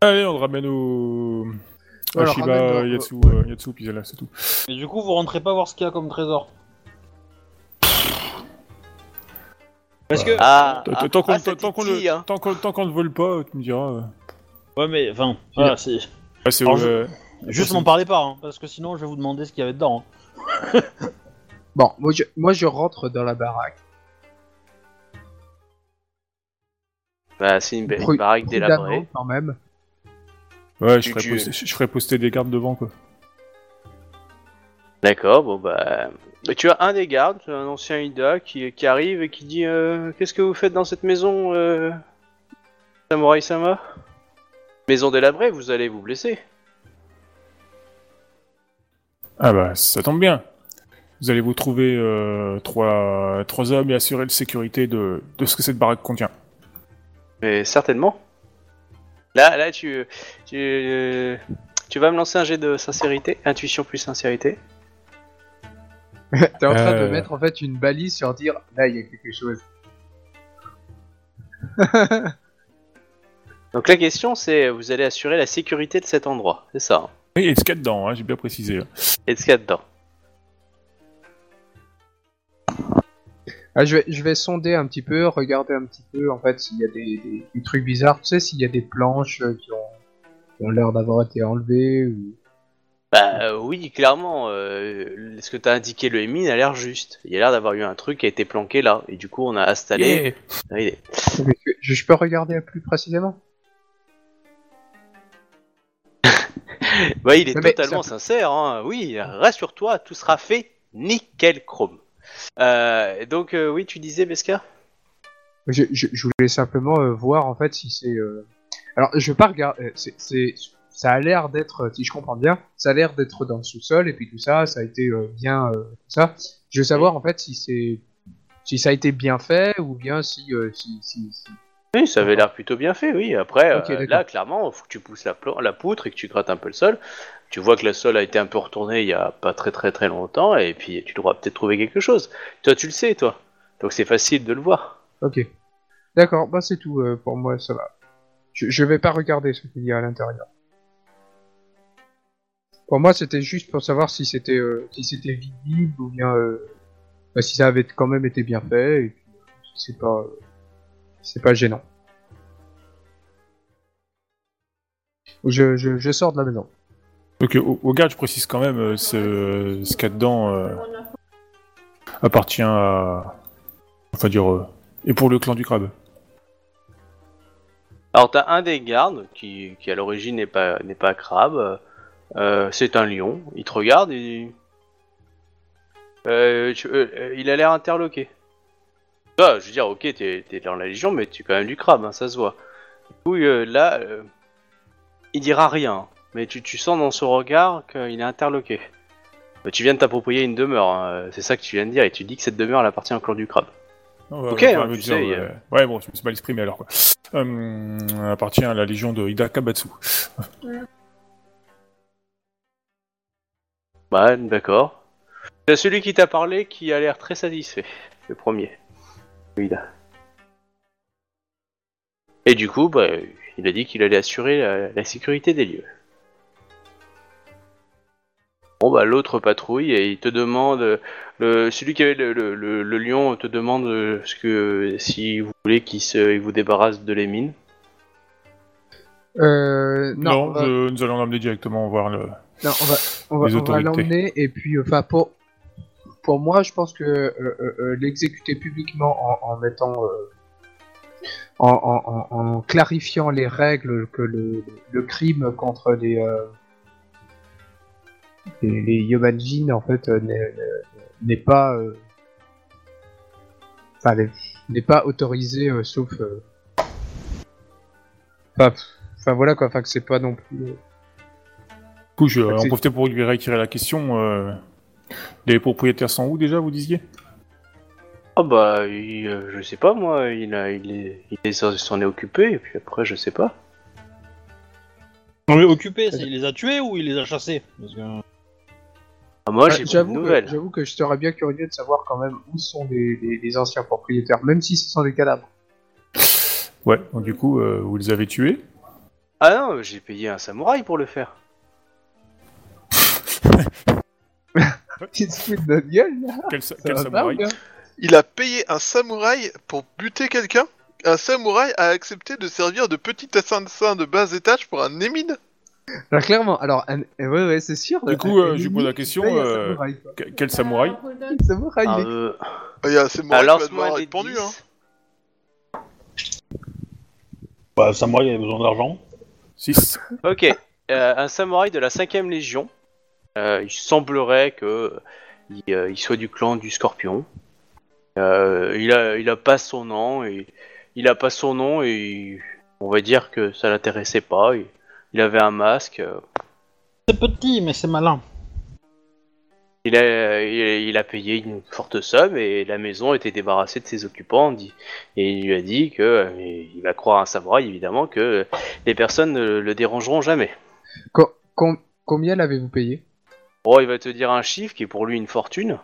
Allez, on le ramène au. Shiba, ramène Yatsu, ouais. euh, Yatsu, puis là, c'est tout. et du coup, vous rentrez pas voir ce qu'il y a comme trésor. Parce que. Ah, Tant- ah, Tant qu'on ah, ça tant qu'on titille, le hein. ne vole pas, tu me diras. euh. Ouais, mais enfin, voilà, c'est. Ah, Juste m'en parlez pas, hein, parce que sinon, je vais vous demander ce qu'il y avait dedans. hein. Bon, moi je, moi je rentre dans la baraque. Bah, c'est une, baraque délabrée. quand même. Ouais, je Tu- ferais, tu- poster, je ferais poster des gardes devant, quoi. D'accord, bon bah... Tu as un des gardes, un ancien Ida, qui, qui arrive et qui dit euh, Qu'est-ce que vous faites dans cette maison, euh... Samurai Sama? Maison délabrée, vous allez vous blesser. Ah bah, ça tombe bien. Vous allez vous trouver euh, trois, trois hommes et assurer la sécurité de, de ce que cette baraque contient. Mais certainement. Là, là, tu, tu, tu vas me lancer un jet de sincérité, intuition plus sincérité. T'es en train de Euh. mettre en fait une balise sur dire là il y a quelque chose. Donc la question, c'est vous allez assurer la sécurité de cet endroit, c'est ça. hein. Oui, et ce qu'il y a dedans, hein, j'ai bien précisé. hein. Et de ce qu'il y a dedans. Ah, je, vais, je vais sonder un petit peu, regarder un petit peu en fait s'il y a des, des- des trucs bizarres. Tu sais, s'il y a des planches euh, qui ont, qui ont l'air d'avoir été enlevées ou. Bah euh, oui, clairement, euh, ce que t'as indiqué le Emin a l'air juste. Il y a l'air d'avoir eu un truc qui a été planqué là, et du coup on a installé. Yeah. Je, je peux regarder plus précisément? Bah il est Mais totalement ça- sincère, hein. oui, rassure-toi, tout sera fait nickel chrome. Euh, donc euh, oui, tu disais Beska? Je, je, je voulais simplement euh, voir en fait si c'est. euh, Alors, je veux pas regarder. euh, c'est- ça a l'air d'être, si je comprends bien, ça a l'air d'être dans le sous-sol et puis tout ça, ça a été euh, bien, euh, tout ça. Je veux savoir en fait si c'est, si ça a été bien fait ou bien si, euh, si, si, si- Oui, ça avait l'air plutôt bien fait, oui. Après, euh, là, clairement, il faut que tu pousses la, la poutre et que tu grattes un peu le sol. Tu vois que le sol a été un peu retourné il y a pas très très très longtemps, et puis tu devras peut-être trouver quelque chose. Toi, tu le sais, toi. Donc c'est facile de le voir. Ok. D'accord, bah c'est tout euh, pour moi, ça va. Je, je vais pas regarder ce qu'il y a à l'intérieur. Pour moi, c'était juste pour savoir si c'était euh, si c'était visible ou bien euh, bah, si ça avait quand même été bien fait et puis euh, si c'est pas euh, c'est pas gênant. Je, je, je sors de la maison. Donc, au, au garde, je précise quand même, euh, ce, ce qu'il y a dedans euh, appartient à. Enfin, dire. euh, et pour le clan du crabe. Alors t'as un des gardes qui, qui à l'origine n'est pas n'est pas crabe. Euh, c'est un lion. Il te regarde et euh, tu- euh, euh, il a l'air interloqué. Toi, je veux dire, ok, t'es t'es dans la légion, mais tu es quand même du crabe, hein, ça se voit. Du coup, euh, là, euh, il dira rien, mais tu, tu sens dans son regard qu'il est interloqué. Tu viens de t'approprier une demeure, hein, c'est ça que tu viens de dire, et tu dis que cette demeure elle appartient au clan du crabe. Ouais, Ok, ouais, hein, ouais, tu dire, sais, ouais. euh. Ouais, bon, je me suis mal exprimé alors quoi. Euh, appartient à la légion de Hida Bah, d'accord. C'est celui qui t'a parlé qui a l'air très satisfait, le premier. Oui, là. Et du coup, bah, il a dit qu'il allait assurer la, la sécurité des lieux. Bon bah l'autre patrouille et il te demande, le, celui qui avait le, le- le- le lion te demande euh, ce que si vous voulez qu'il se, il vous débarrasse de les mines. Euh, non, je- nous allons l'emmener directement voir le. Non, on va, on va, on va l'emmener et puis, enfin, pour, pour moi, je pense que euh, euh, euh, l'exécuter publiquement en, en mettant, euh, en, en, en, en clarifiant les règles que le, le crime contre les, euh, les, les en fait, euh, n'est- pas, euh, enfin, n'est- pas autorisé, euh, sauf, euh, enfin, voilà quoi, enfin, que c'est pas non plus. Du coup, je vais en profiter pour lui réitérer la question. euh, Les propriétaires sont où déjà, vous disiez? Ah bah, il, euh, je sais pas moi, il a, il est, il est- s'en est occupé et puis après je sais pas. Non mais occupé, c'est il les a tués ou il les a chassés? Parce que... Ah, moi Ah, j'ai de J'avoue que, nouvelles. j'avoue que je serais bien curieux de savoir quand même où sont les, les- les anciens propriétaires, même si ce sont des cadavres. Ouais, donc du coup, euh, vous les avez tués? Ah non, j'ai payé un samouraï pour le faire. Tu te fous de notre gueule là Quel, sa- Ça quel va pas, samouraï ou bien Il a payé un samouraï pour buter quelqu'un Un samouraï a accepté de servir de petit assassin de bas étage pour un émine Alors clairement, alors, un- euh, ouais, ouais, c'est sûr. Du coup, euh, je lui pose la question, euh, samouraï. Que- Quel samouraï Un samouraï, Ah, mec. euh, Ah, Il y a un samouraï alors qui va devoir des être pendu, 10, hein. Bah, Samurai il avait besoin d'argent. 6. Ok, euh, un samouraï de la 5ème légion. Euh, il semblerait que il, euh, il soit du clan du Scorpion. Euh, il a, il a pas son nom et il a pas son nom et on va dire que ça l'intéressait pas. Il, il avait un masque. C'est petit, mais c'est malin. Il a, il, il a payé une forte somme et la maison était débarrassée de ses occupants. Et il lui a dit que, il va croire un samouraï évidemment, que les personnes ne le dérangeront jamais. Co- com- combien l'avez-vous payé? Oh, il va te dire un chiffre qui est pour lui une fortune.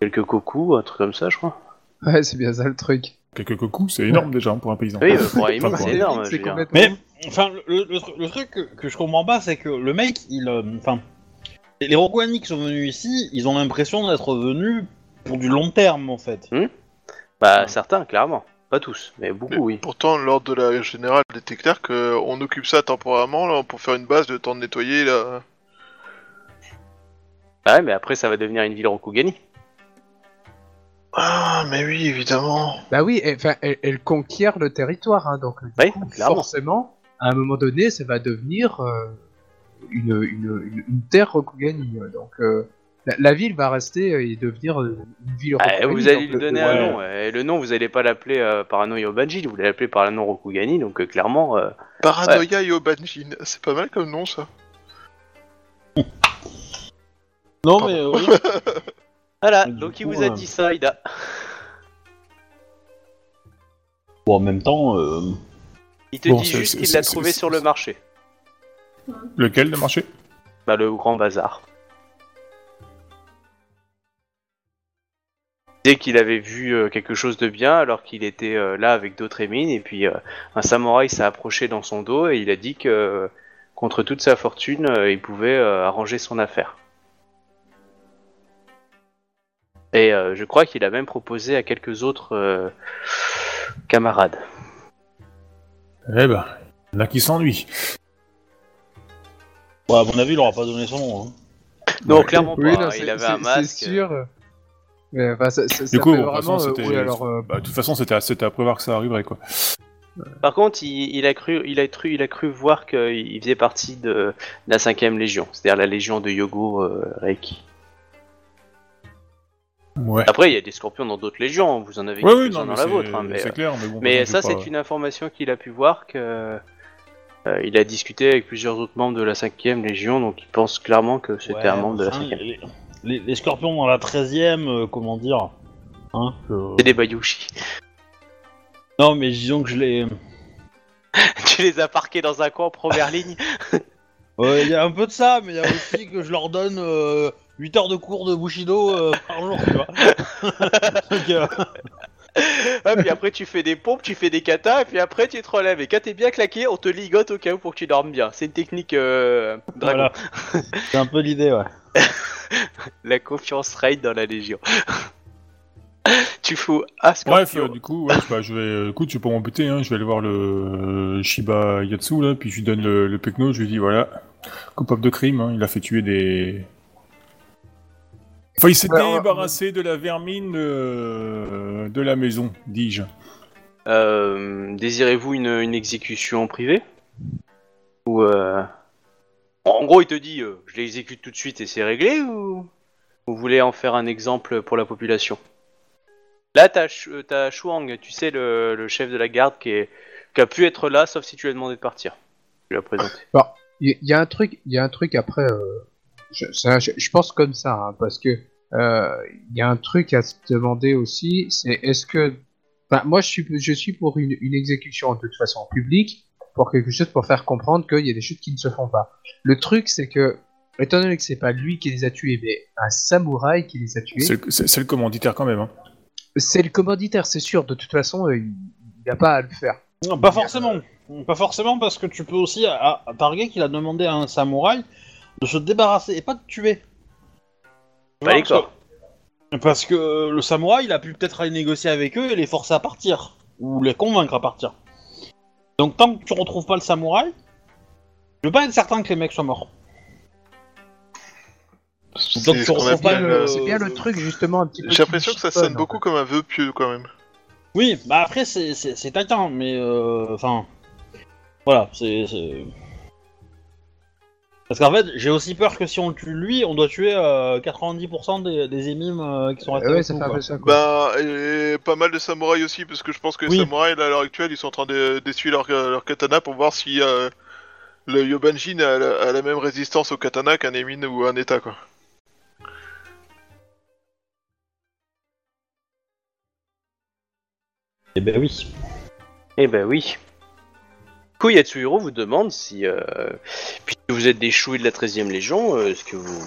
Quelques cocos, un truc comme ça, je crois. Ouais, c'est bien ça le truc. Quelques coups, c'est énorme déjà hein, pour un paysan. Oui, euh, pour un Enfin, c'est énorme. C'est complètement- Mais, enfin, le, le le truc que, que je comprends pas, c'est que le mec, il. euh, Enfin. les Rokuani qui sont venus ici, ils ont l'impression d'être venus pour du long terme, en fait. Bah, certains, clairement. Pas tous, mais beaucoup, Mais oui. Pourtant, l'ordre de la générale était clair qu'on occupe ça temporairement là, pour faire une base, le temps de nettoyer là. Bah ouais, mais après, ça va devenir une ville Rokugani. Ah, mais oui, évidemment. Bah oui, et- enfin, elle, elle conquiert le territoire, hein, donc du Oui, coup, clairement. forcément, à un moment donné, ça va devenir euh, une, une, une, une terre Rokugani. euh, Donc, euh, la, la ville va rester euh, et devenir euh, une ville Ah, Rokugani. vous allez donc lui le- donner le- un ouais. nom. Et le nom, vous allez pas l'appeler euh, par un nom Yobanji, vous allez l'appeler par un nom Rokugani, donc euh, clairement. euh, Paranoia Yobanjin, c'est pas mal comme nom ça. Non, mais euh, oui. Voilà, Du donc il coup, vous a euh, dit ça, Ida. Bon, en même temps. euh, Il te Bon, dit c'est- juste c'est- qu'il l'a c'est- trouvé c'est- sur le marché. Lequel, le marché? Bah, le grand bazar. Dès qu'il avait vu euh, quelque chose de bien alors qu'il était euh, là avec d'autres émines et puis euh, un samouraï s'est approché dans son dos et il a dit que euh, contre toute sa fortune euh, il pouvait euh, arranger son affaire. Et euh, je crois qu'il a même proposé à quelques autres euh, camarades. Eh ben, il y en a qui s'ennuient. bon, à mon avis, il aura pas donné son nom. hein. Non, Ouais. clairement Oui, pas. non, hein, c'est- il avait un masque. C'est sûr. Mais enfin, ça, ça, Du ça coup, bon, de toute vraiment. façon, euh, c'était. oui, alors, euh, bah, de toute façon, c'était à, prévoir que ça arriverait, quoi. Par contre, il, il a cru, il a cru, il a cru voir qu'il faisait partie de, de la cinquième légion, c'est-à-dire la légion de Yogo euh, Reiki. Ouais. Après, il y a des scorpions dans d'autres légions, vous en avez Ouais, oui, quelques-uns non, dans la vôtre. hein, mais c'est euh, clair, mais bon. mais de toute ça, c'est une information qu'il a pu voir que euh, il a discuté avec plusieurs autres membres de la cinquième légion, donc il pense clairement que c'était Ouais, un membre de la enfin, cinquième. les, les- les scorpions dans la 13 e comment dire hein, que- C'est des Bayushi. Non, mais disons que je les. tu les as parqués dans un coin en première ligne. Ouais, Il y a un peu de ça, mais il y a aussi que je leur donne euh, 8 heures de cours de Bushido euh, par jour, tu vois. Donc, euh, Ah, puis après, tu fais des pompes, tu fais des katas, et puis après, tu te relèves. Et quand t'es bien claqué, on te ligote au cas où pour que tu dormes bien. C'est une technique euh, dragon. voilà. C'est un peu l'idée, ouais. La confiance règne dans la Légion. tu fous ah, Bref, euh, du coup, ouais, bah, je vais, écoute, je vais pas m'embêter, hein, je vais aller voir le Shiba Yatsu, là, puis je lui donne le, le pecno, je lui dis, voilà, coupable de crime, hein, il a fait tuer des... Enfin, il s'est Ouais, ouais, débarrassé de la vermine euh, de la maison, dis-je. Euh, Désirez-vous une, une exécution privée Ou euh... En gros, il te dit euh, je l'exécute tout de suite et c'est réglé ou vous voulez en faire un exemple pour la population? Là, t'as Ch- euh, t'as Shuang, tu sais, le, le chef de la garde qui, est, qui a pu être là, sauf si tu lui as demandé de partir. Tu l'as présenté. Il y, il y a un truc, il y a un truc après. euh, je, ça, je, je pense comme ça, hein, parce que euh, il y a un truc à se demander aussi, c'est est-ce que, enfin, moi je suis, je suis pour une, une exécution de toute façon publique, pour quelque chose pour faire comprendre qu'il y a des choses qui ne se font pas. Le truc, c'est que, étant donné que c'est pas lui qui les a tués, mais un samouraï qui les a tués, C'est le- commanditaire quand même, hein. c'est le commanditaire, c'est sûr. De toute façon, euh, il n'a pas à le faire. Non, pas forcément. Pas forcément parce que tu peux aussi à, à Target qu'il a demandé à un samouraï de se débarrasser et pas de tuer. Pas les parce corps. que- Parce que le samouraï, il a pu peut-être aller négocier avec eux et les forcer à partir ou les convaincre à partir. Donc tant que tu retrouves pas le samouraï, je veux pas être certain que les mecs soient morts. C'est Donc, tu retrouves pas le- euh, C'est bien le truc justement un petit peu. J'ai l'impression que ça sonne beaucoup comme un vœu pieux quand même. Oui, bah après c'est taquin, mais euh, enfin voilà, c'est- parce qu'en fait, j'ai aussi peur que si on tue lui, on doit tuer euh, 90% des, émimes euh, qui sont restés. Bah, et pas mal de samouraïs aussi, parce que je pense que les samouraïs, à l'heure actuelle, ils sont en train de- d'essuyer leur, euh, katana pour voir si le Yobanjin a, la- même résistance au katana qu'un émine ou un état, quoi. Eh ben oui. Eh ben oui. Du coup, Yatsuhiro vous demande si, euh, puisque vous êtes des chouilles de la 13e Légion, euh, est-ce que vous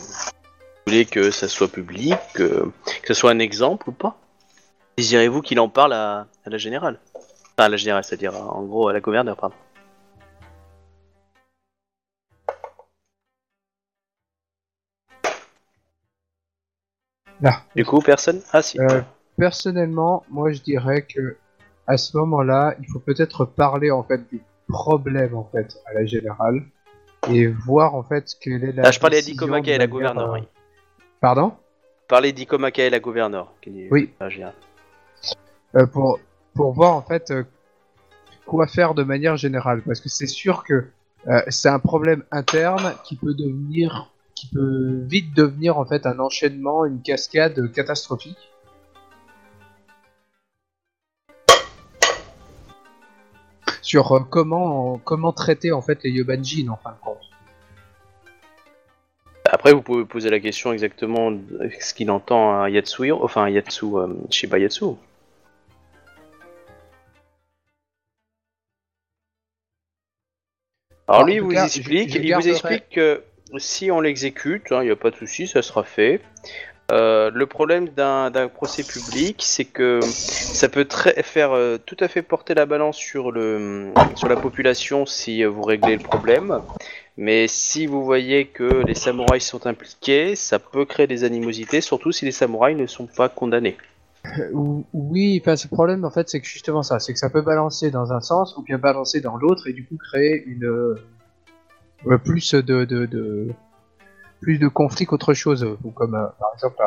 voulez que ça soit public, que, que ça soit un exemple ou pas? Désirez-vous qu'il en parle à, à la générale? Enfin, à la générale, c'est-à-dire en gros à la gouverneure, pardon. Là. Du coup, personne? Ah si. Euh, personnellement, moi je dirais que à ce moment-là, il faut peut-être parler en fait du problème en fait à la générale et voir en fait quelle est la. Ah, je parlais de et la gouverneure, euh, oui. Pardon? Parlez d'Ikomaka et la gouverneure. qui est Oui. Euh, pour pour voir en fait euh, quoi faire de manière générale parce que c'est sûr que euh, c'est un problème interne qui peut devenir qui peut vite devenir en fait un enchaînement, une cascade catastrophique. Sur euh, comment comment traiter en fait les Yobanjin en fin de compte. Après, vous pouvez poser la question exactement de ce qu'il entend à Yatsuhiro, enfin à Yatsu, euh, Shiba Yatsu. Alors lui, il vous cas, explique, je il vous explique que si on l'exécute, il n'y a pas de souci, ça sera fait. Euh, le problème d'un procès public, c'est que ça peut faire euh, tout à fait porter la balance sur, la population si vous réglez le problème. Mais si vous voyez que les samouraïs sont impliqués, ça peut créer des animosités, surtout si les samouraïs ne sont pas condamnés. Euh, ou- Oui, enfin, ce problème, en fait, c'est que justement ça, c'est que ça peut balancer dans un sens ou bien balancer dans l'autre et du coup créer une plus de plus de conflits qu'autre chose, ou comme euh, par exemple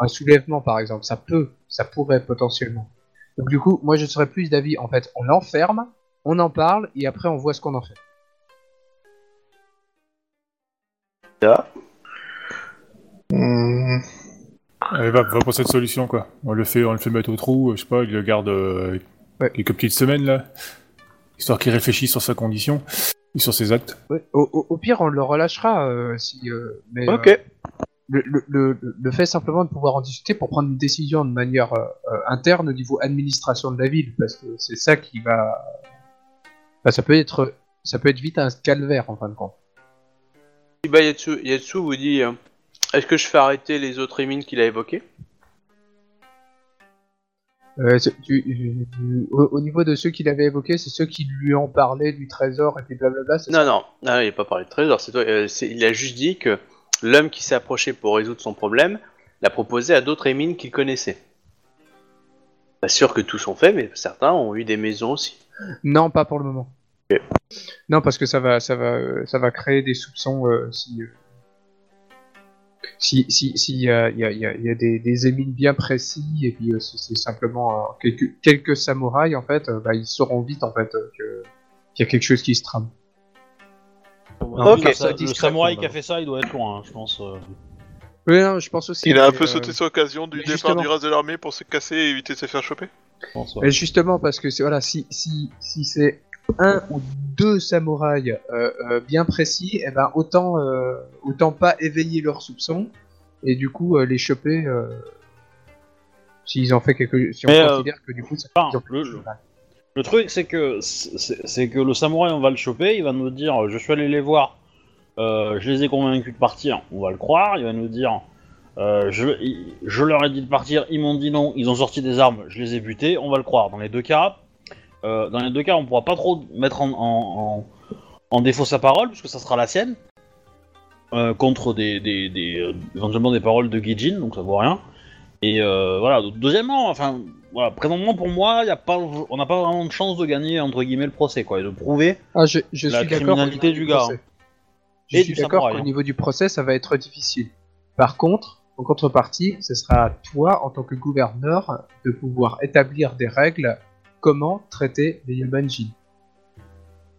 un, soulèvement, par exemple, ça peut, ça pourrait potentiellement. Donc du coup, moi, je serais plus d'avis, en fait, on l'enferme, on en parle et après on voit ce qu'on en fait. Hmm. Allez, va, va pour cette solution, quoi. On le fait, on le fait mettre au trou, euh, je sais pas, il le garde euh, Ouais. quelques petites semaines, là. Histoire qu'il réfléchisse sur sa condition, et sur ses actes. Ouais, Au, au- au pire, on le relâchera euh, si. euh, mais, euh, Ok. le, le, le, le fait simplement de pouvoir en discuter pour prendre une décision de manière euh, euh, interne au niveau administration de la ville, parce que c'est ça qui va. Enfin, ça peut être, ça peut être vite un calvaire en fin de compte. Yatsu, Yatsu vous dit euh, Est-ce que je fais arrêter les autres émines qu'il a évoquées? Euh, tu- au, au niveau de ceux qu'il avait évoqués, c'est ceux qui lui ont parlé du trésor et puis blablabla. ça Non, non, non, il n'a pas parlé de trésor, c'est toi. euh, il a juste dit que l'homme qui s'est approché pour résoudre son problème l'a proposé à d'autres émines qu'il connaissait. Pas sûr que tous sont faits, mais certains ont eu des maisons aussi. Non, pas pour le moment. Non, parce que ça va, ça va, euh, ça va créer des soupçons euh, si, euh, si, si, si euh, il y a, il y a- il y a des, des émines bien précis et puis euh, c'est simplement euh, quelques, quelques samouraïs en fait, euh, bah, ils sauront vite en fait euh, que- qu'il y a quelque chose qui se trame. Ok. Le, samouraï qui a fait ça, il doit être loin, hein, je pense. euh. Oui, non, je pense aussi. Il a un peu euh, sauté sur l'occasion du départ du reste de l'armée pour se casser et éviter de se faire choper. Justement, parce que voilà, si si si c'est un ou deux samouraïs euh, euh, bien précis, eh ben autant euh, autant pas éveiller leurs soupçons et du coup les choper s'ils ont fait quelque, si on Mais, considère que du coup ça enfin, le- truc, c'est que c'est c'est que le samouraï, on va le choper, il va nous dire, je suis allé les voir, je les ai convaincus de partir, on va le croire, il va nous dire, euh, je, leur ai dit de partir, ils m'ont dit non, ils ont sorti des armes, je les ai butés, on va le croire. Dans les deux cas, dans les deux cas, on pourra pas trop mettre en, en, en- en défaut sa parole, puisque ça sera la sienne, euh, contre des, des, des, euh, éventuellement des paroles de Gijin, donc ça vaut rien. Et euh, voilà. Deuxièmement, enfin, voilà, présentement pour moi, y a pas, on n'a pas vraiment de chance de gagner entre guillemets le procès, quoi, et de prouver. Ah, je, je la suis criminalité du gars, procès. Je Et suis d'accord qu'au hein. niveau du procès, ça va être difficile. Par contre, en contrepartie, ce sera à toi, en tant que gouverneur, de pouvoir établir des règles comment traiter les Yamanjin.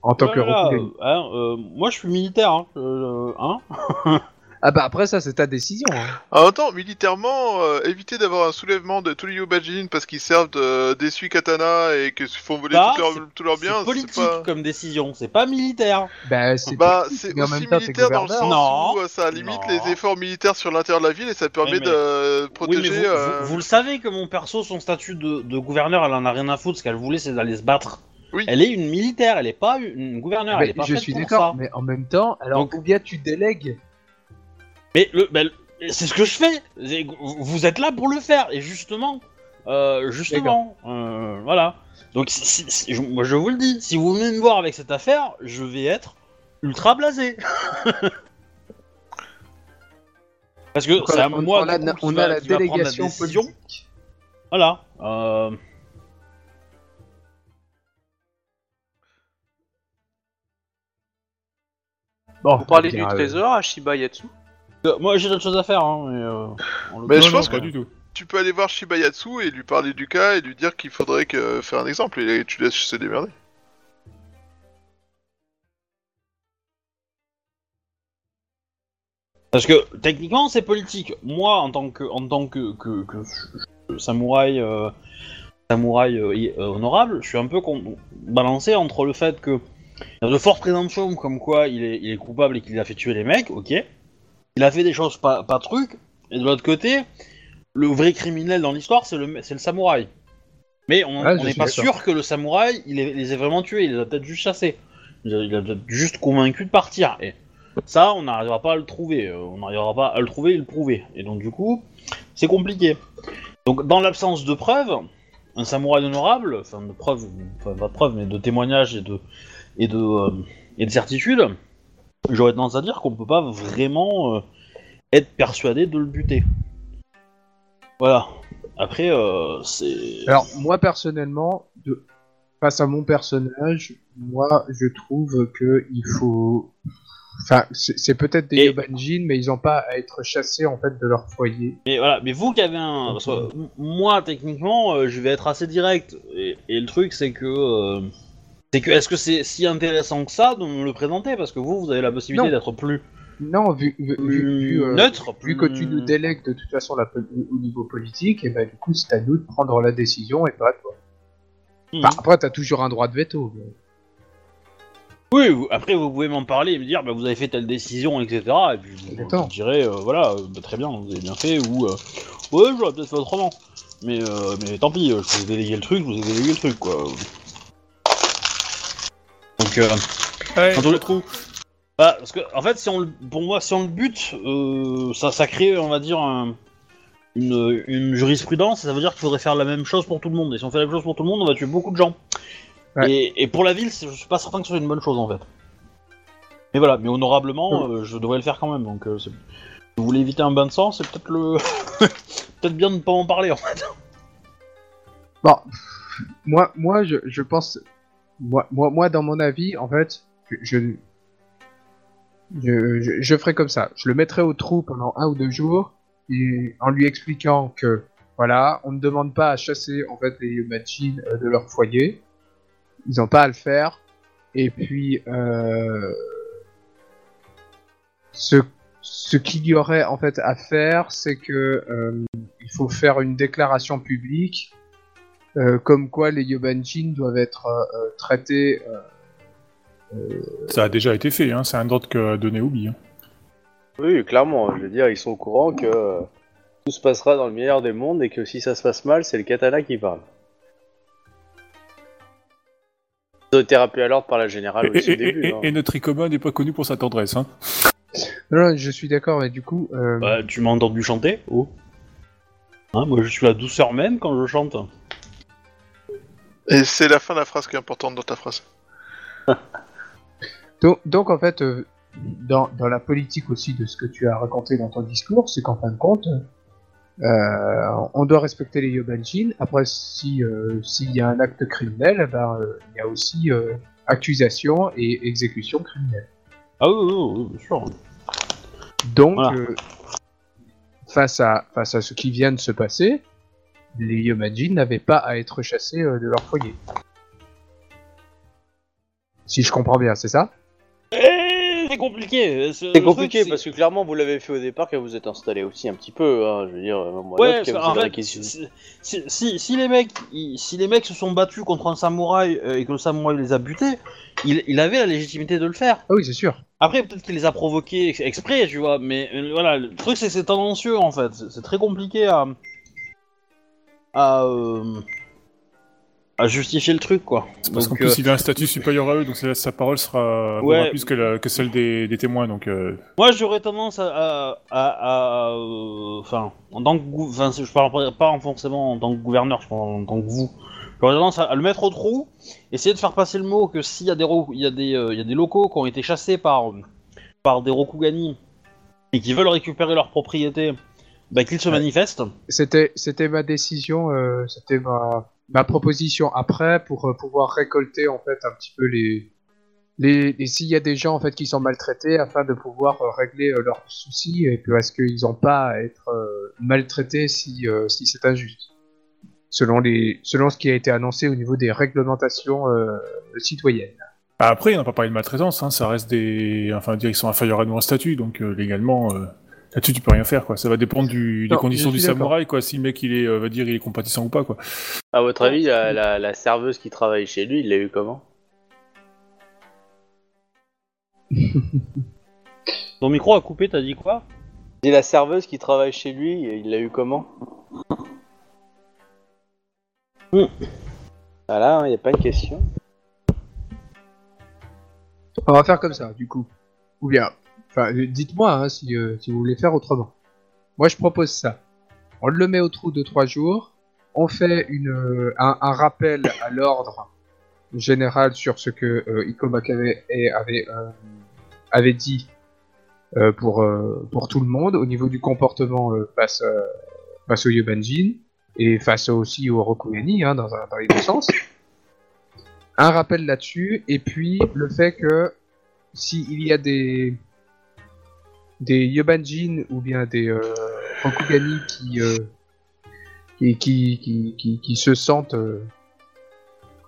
En tant que Voilà, hein, euh, moi, je suis militaire, hein, euh, hein. Ah bah après ça c'est ta décision. Hein. En même temps, militairement, euh, éviter d'avoir un soulèvement de tous les Yobajin parce qu'ils servent de- d'essuie katana et que font voler Bah, tout leur, c'est- tout leur C'est bien, c'est politique pas... comme décision, c'est pas militaire. Bah c'est Bah, politique, c'est mais en aussi même temps, t'es militaire dans le sens Non. où euh, ça limite Non. les efforts militaires sur l'intérieur de la ville et ça permet mais- de Oui, protéger... mais vous, euh, vous- vous le savez que mon perso, son statut de, de gouverneur, elle en a rien à foutre. Ce qu'elle voulait, c'est d'aller se battre. Oui. Elle est une militaire, elle est pas une gouverneure. Mais elle est pas je faite suis pour d'accord, mais en même temps, alors Donc- ou bien tu délègues. Mais le, ben, c'est ce que je fais. Vous êtes là pour le faire, et justement, euh, justement, euh, voilà. Donc, si- si- si- je, moi, je vous le dis, si vous venez me voir avec cette affaire, je vais être ultra blasé. Parce que c'est à on, moi on a, coup, on a la va délégation politique. Voilà. Euh, Bon, Vous parlez du euh, trésor à Shiba Yatsu euh, moi, j'ai d'autres choses à faire. Hein, mais, euh, en Mais l'occurrence, je pense que- pas du tout. Tu peux aller voir Shibayatsu et lui parler du cas et lui dire qu'il faudrait que faire un exemple et tu laisses se démerder. Parce que techniquement c'est politique. Moi en tant que en tant que, que, samouraï euh, samouraï euh, euh, honorable, je suis un peu con- balancé entre le fait que il y a de fortes présomptions comme quoi il est, il est coupable et qu'il a fait tuer les mecs, ok. Il a fait des choses pas, pas trucs, et de l'autre côté, le vrai criminel dans l'histoire c'est le, samouraï. Mais on Ouais, n'est pas sûr que le samouraï il les, les ait vraiment tués, il les a peut-être juste chassés. Il a, a peut-être juste convaincu de partir. Et ça, on n'arrivera pas à le trouver. euh, On n'arrivera pas à le trouver et le prouver. Et donc, du coup, c'est compliqué. Donc, dans l'absence de preuves, un samouraï honorable, enfin de preuves, enfin pas de preuves, mais de témoignages et de et de euh, et de certitudes, j'aurais tendance à dire qu'on peut pas vraiment euh, être persuadé de le buter. Voilà. Après, euh, c'est. Alors moi personnellement, de... face à mon personnage, moi je trouve que il faut. Enfin, c'est peut-être des Et- Yobanjin, mais ils n'ont pas à être chassés en fait de leur foyer. Mais voilà, mais vous qui avez un. Parce que m- moi, techniquement, euh, je vais être assez direct. Et, et le truc, c'est que. C'est que, est-ce que c'est si intéressant que ça de me le présenter? Parce que vous, vous avez la possibilité Non. d'être plus, Non, vu, vu, vu- vu, euh, neutre. vu plus- que tu nous délègues de toute façon la, au niveau politique, et ben du coup c'est à nous de prendre la décision et pas à toi. Mhm. Enfin, après t'as toujours un droit de veto. mais- Oui, vous- après, vous pouvez m'en parler et me dire, bah, vous avez fait telle décision, etc. Et puis, je, je dirais, euh, voilà, euh, bah, très bien, vous avez bien fait, ou. euh, ouais, j'aurais peut-être fait autrement. Mais, euh, mais tant pis, euh, je vous ai délégué le truc, je vous ai délégué le truc, quoi. Donc, euh, Ouais, Quand on le- trop. Bah, parce que, en fait, si on, le- pour moi, si on le bute, euh, ça, ça crée, on va dire, un- une, une jurisprudence, et ça veut dire qu'il faudrait faire la même chose pour tout le monde. Et si on fait la même chose pour tout le monde, on va tuer beaucoup de gens. Ouais. Et, et pour la ville, c'est- je suis pas certain que ce soit une bonne chose, en fait. Mais voilà, mais honorablement, euh, je devrais le faire quand même. Donc, euh, c'est- si vous voulez éviter un bain de sang, c'est peut-être le, peut-être bien de ne pas en parler, en fait. Bon, moi, moi, je, je pense, moi, moi, moi, dans mon avis, en fait, je, je, je, ferai comme ça. Je le mettrai au trou pendant un ou deux jours, et en lui expliquant que, voilà, on ne demande pas à chasser en fait les machines euh, de leur foyer, ils n'ont pas à le faire, et puis euh, ce ce qu'il y aurait en fait à faire, c'est que euh, il faut faire une déclaration publique euh, comme quoi les Yobanjin doivent être euh, euh, traités. euh, Ça a déjà été fait, hein. c'est un ordre qu'a donné Obi. Hein. Oui, clairement, je veux dire, ils sont au courant que tout se passera dans le meilleur des mondes et que si ça se passe mal, c'est le katana qui parle. De thérapie à l'ordre par la générale Et, aussi au début. et- hein. et notre Icoma n'est pas connu pour sa tendresse. Hein. Non, non, je suis d'accord, mais du coup, euh, Bah, tu m'as entendu chanter Oh. Hein, moi, je suis la douceur même quand je chante. Et c'est la fin de la phrase qui est importante dans ta phrase. donc, donc, en fait, euh, dans, dans la politique aussi de ce que tu as raconté dans ton discours, c'est qu'en fin de compte, euh, on doit respecter les Yobanjin. Après, si euh, s'il y a un acte criminel, eh ben, euh, il y a aussi euh, accusation et exécution criminelle. Ah oui, oui, oui, bien sûr. Donc, Voilà. euh, face, à, face à ce qui vient de se passer, les Yomanjin n'avaient pas à être chassés euh, de leur foyer. Si je comprends bien, c'est ça? Eh, très compliqué. C'est compliqué parce que clairement vous l'avez fait au départ quand vous êtes installé aussi un petit peu. Hein, je veux dire, moi, Ouais, avez fait, réquisitionné- si, si- si les mecs, si les mecs se sont battus contre un samouraï euh, et que le samouraï les a butés, il, il avait la légitimité de le faire. Ah oui, c'est sûr. Après, peut-être qu'il les a provoqués ex- exprès, tu vois, mais euh, voilà, le truc c'est que c'est tendancieux en fait. C'est c'est très compliqué à. À. euh, à justifier le truc quoi. C'est parce qu'en plus, euh, il a un statut supérieur à eux, donc sa, sa parole sera Ouais. plus que, la- que celle des, des témoins. Donc, euh, Moi, j'aurais tendance à, enfin, en tant que, enfin, je parle pas- forcément en tant que gouverneur, je parle en tant que vous. J'aurais tendance à, le mettre au trou, essayer de faire passer le mot que s'il y a des, y a des, euh, il y a des locaux qui ont été chassés par, par des Rokugani et qui veulent récupérer leur propriété, bah, qu'ils se Ouais. manifestent. C'était, c'était ma décision, euh, c'était ma, ma proposition après pour euh, pouvoir récolter en fait un petit peu les, les, et s'il y a des gens en fait qui sont maltraités afin de pouvoir euh, régler euh, leurs soucis et puis est-ce qu'ils n'ont pas à être euh, maltraités si, euh, si c'est injuste. Selon les, selon ce qui a été annoncé au niveau des réglementations euh, citoyennes. après, on n'a pas parlé de maltraitance, hein, ça reste des. Enfin, dire ils sont inférieurs à nous en statut, donc euh, légalement, euh, là-dessus, tu peux rien faire, quoi. Ça va dépendre du, des Non, conditions du samouraï, quoi. Si le mec, il est, euh, va dire, il est compatissant ou pas, quoi. À votre avis, la, la, la serveuse qui travaille chez lui, il l'a eu comment? Ton micro a coupé, t'as dit quoi? Et la serveuse qui travaille chez lui, il l'a eu comment? Voilà, il n'y a pas une question. On va faire comme ça, du coup. Ou bien, enfin, dites-moi hein, si, euh, si vous voulez faire autrement. Moi, je propose ça. On le met au trou de trois jours. On fait une, euh, un, rappel à l'ordre général sur ce que euh, Ikoma avait, euh, avait dit pour, pour tout le monde au niveau du comportement face, face au Yobanjin et face aussi au Rokugani, hein, dans, dans les deux sens un rappel là-dessus, et puis le fait que s'il y a des des Yobanjin ou bien des euh, Rokugani qui, euh, qui, qui, qui, qui, qui se sentent, euh,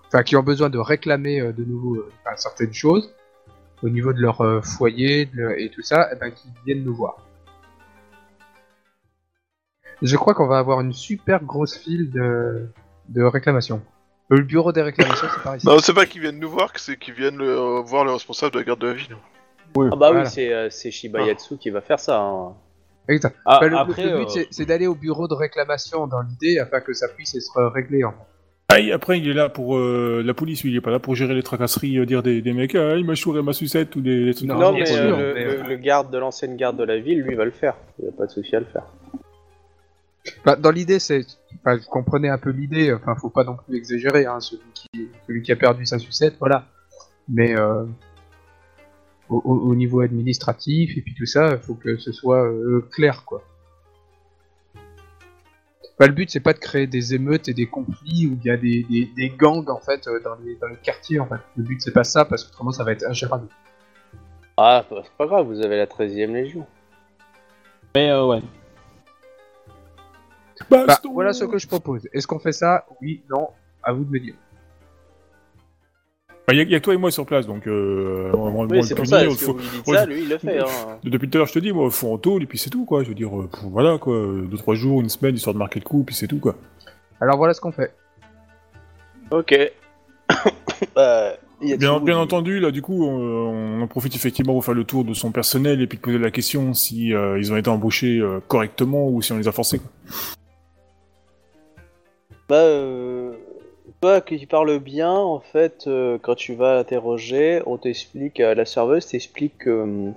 enfin qui ont besoin de réclamer euh, de nouveau euh, certaines choses au niveau de leur euh, foyer et tout ça, eh ben, qu'ils viennent nous voir. Je crois qu'on va avoir une super grosse file de, de réclamations. Le bureau des réclamations, c'est pareil. Non, c'est pas qu'ils viennent nous voir, c'est qu'ils viennent voir le responsable de la garde de la ville. Ah bah Voilà. oui, c'est euh, c'est Shibayatsu qui va faire ça. hein. Exact. Ah, Bah, le, Après, le but, euh, c'est- c'est d'aller au bureau de réclamation dans l'idée afin que ça puisse être réglé. En fait. Ah, après, il est là pour euh, la police, lui, il est pas là pour gérer les tracasseries, euh, dire des, des mecs, ah, il m'a chouré ma sucette ou des, des trucs Non, mais euh, sûr, le, mais, le- garde de l'ancienne garde de la ville, lui, va le faire. Il n'y a pas de souci à le faire. Bah, dans l'idée, c'est, enfin, vous comprenez un peu l'idée. Enfin, faut pas non plus exagérer. Hein, celui qui, celui qui a perdu sa sucette, voilà. Mais euh, au, au- au niveau administratif et puis tout ça, il faut que ce soit euh, clair, quoi. Bah, le but, c'est pas de créer des émeutes et des conflits ou bien des, des, des gangs en fait euh, dans les, dans les quartiers. En fait, le but c'est pas ça parce qu'autrement ça va être ingérable. Ah, bah, c'est pas grave, vous avez la 13ème Légion. Mais euh, ouais. Bah, voilà ce que je propose. Est-ce qu'on fait ça? Oui, non, à vous de me dire. Bah, Il y, a- il y a que toi et moi sur place, donc euh, on, on- on Oui, le c'est pour ça, vous dites ça, lui, il le fait. Hein. Depuis tout à l'heure, je te dis, moi, faut en tôle, et puis c'est tout, quoi. Je veux dire, euh, pff, voilà, quoi. Deux, trois jours, une semaine, histoire de marquer le coup, puis c'est tout, quoi. Alors voilà ce qu'on fait. Ok. Yatsu, Bien, entendu, là, du coup, on, on en profite effectivement pour faire le tour de son personnel et puis de poser la question si euh, ils ont été embauchés euh, correctement ou si on les a forcés, quoi. Bah, euh, toi qui parles bien, en fait, euh, quand tu vas interroger, on t'explique, euh, la serveuse t'explique que, hum,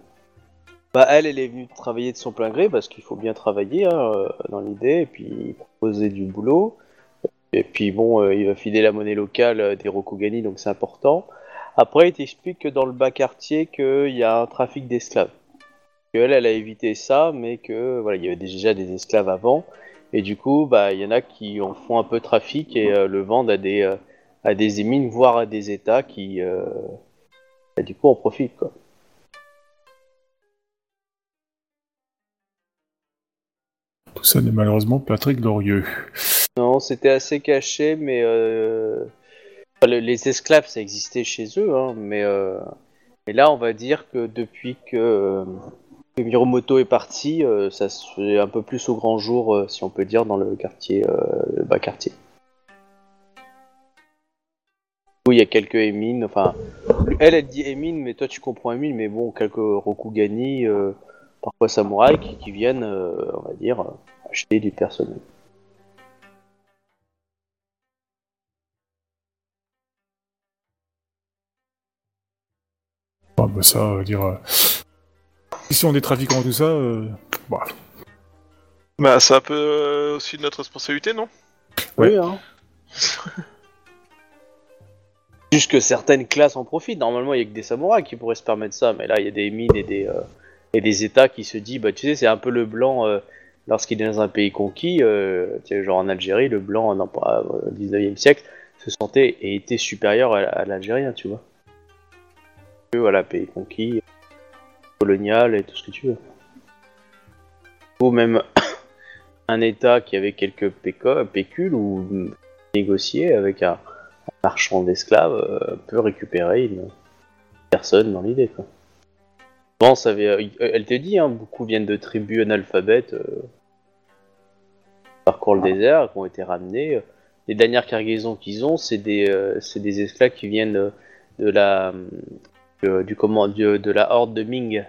bah, elle, elle est venue travailler de son plein gré parce qu'il faut bien travailler hein, euh, dans l'idée et puis proposer du boulot. Et puis bon, euh, il va filer la monnaie locale euh, des Rokugani, donc c'est important. Après, il t'explique que dans le bas quartier, qu'il y a un trafic d'esclaves. Qu'elle, elle a évité ça, mais que voilà, il y avait déjà des esclaves avant. Et du coup, bah, il y en a qui en font un peu trafic et euh, le vendent à des, euh, à des émines, voire à des États qui, euh, bah, du coup, en profitent, quoi. Tout ça n'est malheureusement pas très glorieux. Non, c'était assez caché, mais euh, enfin, les esclaves, ça existait chez eux, hein, mais là, on va dire que depuis que, que Miromoto est parti, euh, ça se fait un peu plus au grand jour, euh, si on peut dire, dans le quartier, euh, le bas quartier. Où il y a quelques émines, enfin, elle, elle dit émines, mais toi tu comprends émines, mais bon, quelques Rokugani, parfois samouraïs, qui, viennent, on va dire, acheter du personnel. Ah, bah ça, euh, dire. Si on est trafiquants tout ça, euh, bah, Bah, c'est un peu euh, aussi de notre responsabilité, non? Ouais. Oui, hein. Juste que certaines classes en profitent. Normalement, il y a que des samouraïs qui pourraient se permettre ça, mais là, il y a des mines et des, euh, et des États qui se disent, bah, tu sais, c'est un peu le blanc euh, lorsqu'il est dans un pays conquis, euh, tu sais, genre en Algérie, le blanc, non pas au 19e siècle, se sentait et était supérieur à, à l'Algérien, tu vois. Que, voilà, pays conquis, colonial et tout ce que tu veux. Ou même un État qui avait quelques pécules ou négocier avec un, marchand d'esclaves euh, peut récupérer une personne dans l'idée. Quoi. Bon, ça avait, euh, elle te dit, hein, beaucoup viennent de tribus analphabètes, euh, parcourent le désert, qui ont été ramenés. Les dernières cargaisons qu'ils ont, c'est des, euh, c'est des esclaves qui viennent de, la, du comment, de la horde de Ming,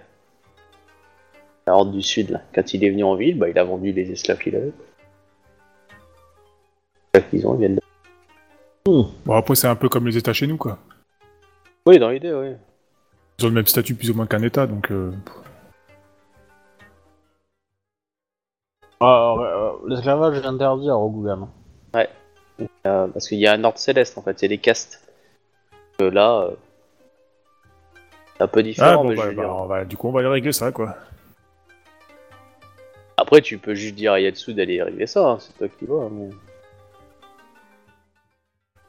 la horde du sud. Là. Quand il est venu en ville, bah, il a vendu les esclaves qu'il avait. Les esclaves qu'ils ont, ils viennent de... bon, après, c'est un peu comme les États chez nous, quoi. Oui, dans l'idée, oui. Ils ont le même statut plus ou moins qu'un État, donc. euh, Ah, ouais, euh, L'esclavage est interdit à Rokugan. Euh, parce qu'il y a un ordre céleste en fait, il y a des castes. Euh, là, euh, c'est un peu Ah, différent, bon, mais bah, je veux bah, dire. on va, du coup, on va aller régler ça, quoi. Après, tu peux juste dire à Yatsu d'aller régler ça, hein, c'est toi qui vois. Mais...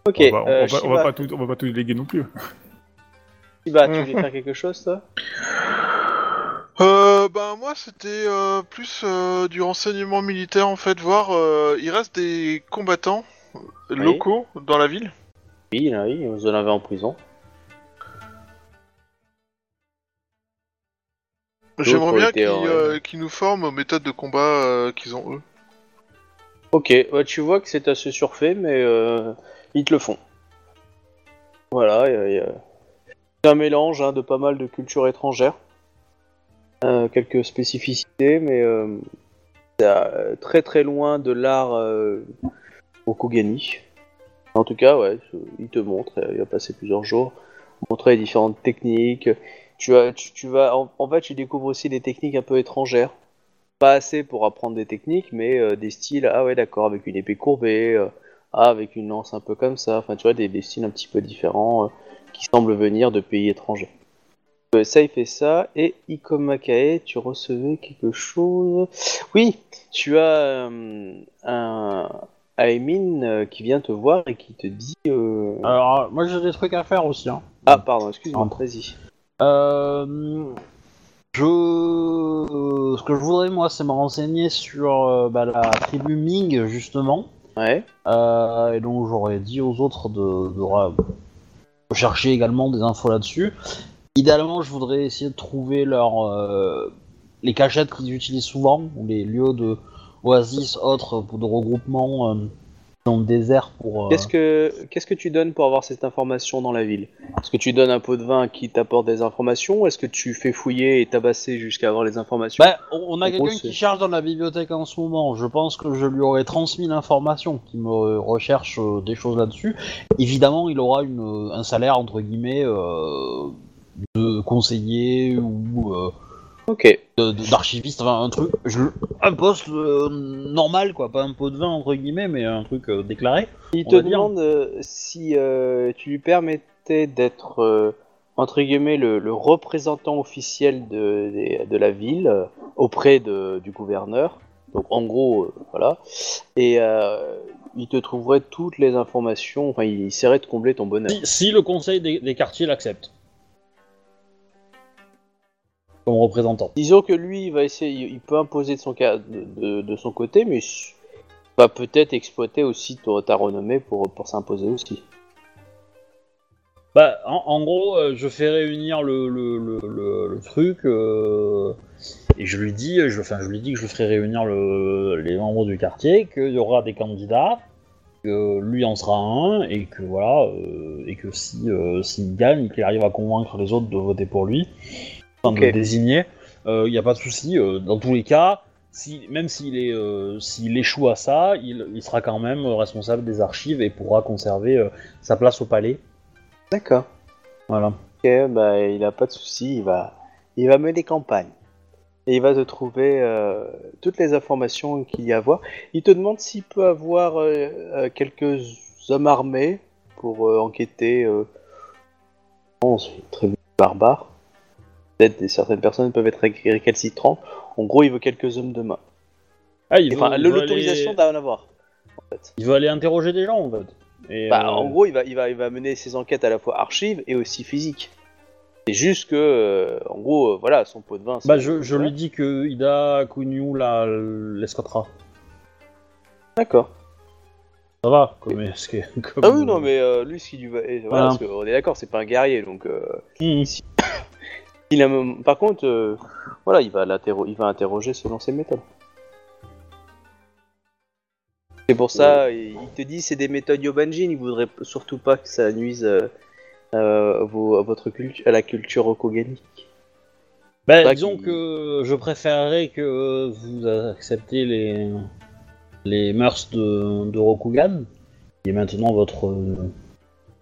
Ok, on, va, on- euh, on va- on Shiba, va pas tout, on va pas tout déléguer non plus. Shiba, tu voulais faire quelque chose toi? Euh, ben moi c'était euh, plus euh, du renseignement militaire en fait, voir euh, il reste des combattants locaux dans la ville. Oui, là, oui, vous en avez en prison. J'aimerais bien qu'ils euh, qu'ils nous forment aux méthodes de combat euh, qu'ils ont eux. Ok, ouais, tu vois que c'est assez surfait, mais euh, ils te le font. Voilà, a- a- c'est un mélange hein, de pas mal de cultures étrangères. Quelques spécificités, mais c'est très très loin de l'art euh, Okugani. En tout cas, ouais, je- il te montre, euh, il va passer plusieurs jours, montrer les différentes techniques. Tu, as, tu, tu vas, en, en fait, tu découvres aussi des techniques un peu étrangères pas assez pour apprendre des techniques, mais euh, des styles, ah ouais d'accord, avec une épée courbée, euh, ah avec une lance un peu comme ça, enfin tu vois, des, des styles un petit peu différents euh, qui semblent venir de pays étrangers. Ça il fait ça, et Ikomakae, tu recevais quelque chose... Oui, tu as un Aimin euh, qui vient te voir et qui te dit... euh, Alors, moi j'ai des trucs à faire aussi. Hein. Ah pardon, excuse-moi, vas-y. Euh, je, ce que je voudrais moi, c'est me renseigner sur euh, bah, la tribu Ming justement. Ouais, Euh, et donc j'aurais dit aux autres de, de rechercher également des infos là-dessus. Idéalement, je voudrais essayer de trouver leur, euh, les cachettes qu'ils utilisent souvent, ou les lieux de oasis autres de regroupement dans le désert pour. euh, Qu'est-ce que qu'est-ce que tu donnes pour avoir cette information dans la ville? Est-ce que tu donnes un pot de vin qui t'apporte des informations ou est-ce que tu fais fouiller et tabasser jusqu'à avoir les informations? Bah, on a quelqu'un qui cherche dans la bibliothèque en ce moment. Je pense que je lui aurais transmis l'information, qui me recherche euh, des choses là-dessus. Évidemment, il aura une, euh, un salaire entre guillemets euh, de conseiller ou euh, Ok. de- de- d'archiviste, enfin un truc, je, un poste euh, normal quoi, pas un pot de vin entre guillemets, mais un truc euh, déclaré. Il On te va dire. demande euh, si euh, tu lui permettais d'être euh, entre guillemets le, le représentant officiel de, des- de la ville euh, auprès de, du gouverneur. Donc en gros, euh, voilà. Et euh, il te trouverait toutes les informations. Enfin, il essaierait de combler ton bonheur. Si, si le conseil des, des quartiers l'accepte. Comme représentant. Disons que lui, il va essayer, il peut imposer de son, ca- de, de- de son côté, mais il va peut-être exploiter aussi ta, ta renommée pour, pour s'imposer aussi. Bah, en, en gros, euh, je fais réunir le, le, le, le- le truc euh, et je lui dis, je, enfin, je lui dis que je ferai réunir le, les membres du quartier, qu'il y aura des candidats, que lui en sera un et que voilà, euh, et que si s'il gagne, qu'il arrive à convaincre les autres de voter pour lui, de le désigner, il n'y a pas de souci. euh, dans tous les cas, si, même s'il est, euh, s'il échoue à ça, il, il sera quand même responsable des archives et pourra conserver euh, sa place au palais. D'accord. Voilà. Ok, bah il a pas de souci, il va, il va mener campagne. Et il va te trouver euh, toutes les informations qu'il y a à voir. Il te demande s'il peut avoir euh, euh, quelques hommes armés pour euh, enquêter. Euh... Bon, c'est très barbare. Peut-être certaines personnes peuvent être ré- récalcitrantes. En gros, il veut quelques hommes de main. Ah, il veut, Enfin, il veut l'autorisation aller- d'en avoir. En fait. Il veut aller interroger des gens en fait. Et, Bah, euh, En gros, il va, il, va, il va mener ses enquêtes à la fois archives et aussi physiques. C'est juste que, euh, en gros, euh, voilà, son pot de vin. bah, je, je lui dis que Ida Kunyu la l'escotera. D'accord. Ça va, comme, que- comme- Ah oui, non, mais euh, lui, ce qui lui va. et voilà, Voilà. parce qu'on est d'accord, c'est pas un guerrier, donc. euh, Hmm. Il a... Par contre, euh, voilà, il va, il va interroger selon ses méthodes. C'est pour ça, il il te dit c'est des méthodes Yobanjin, il voudrait surtout pas que ça nuise euh, euh, vos- à, votre culture, à la culture Okogani. Bah, Pas disons que je préférerais que vous acceptiez les, les mœurs de, de Rokugan, qui est maintenant votre euh,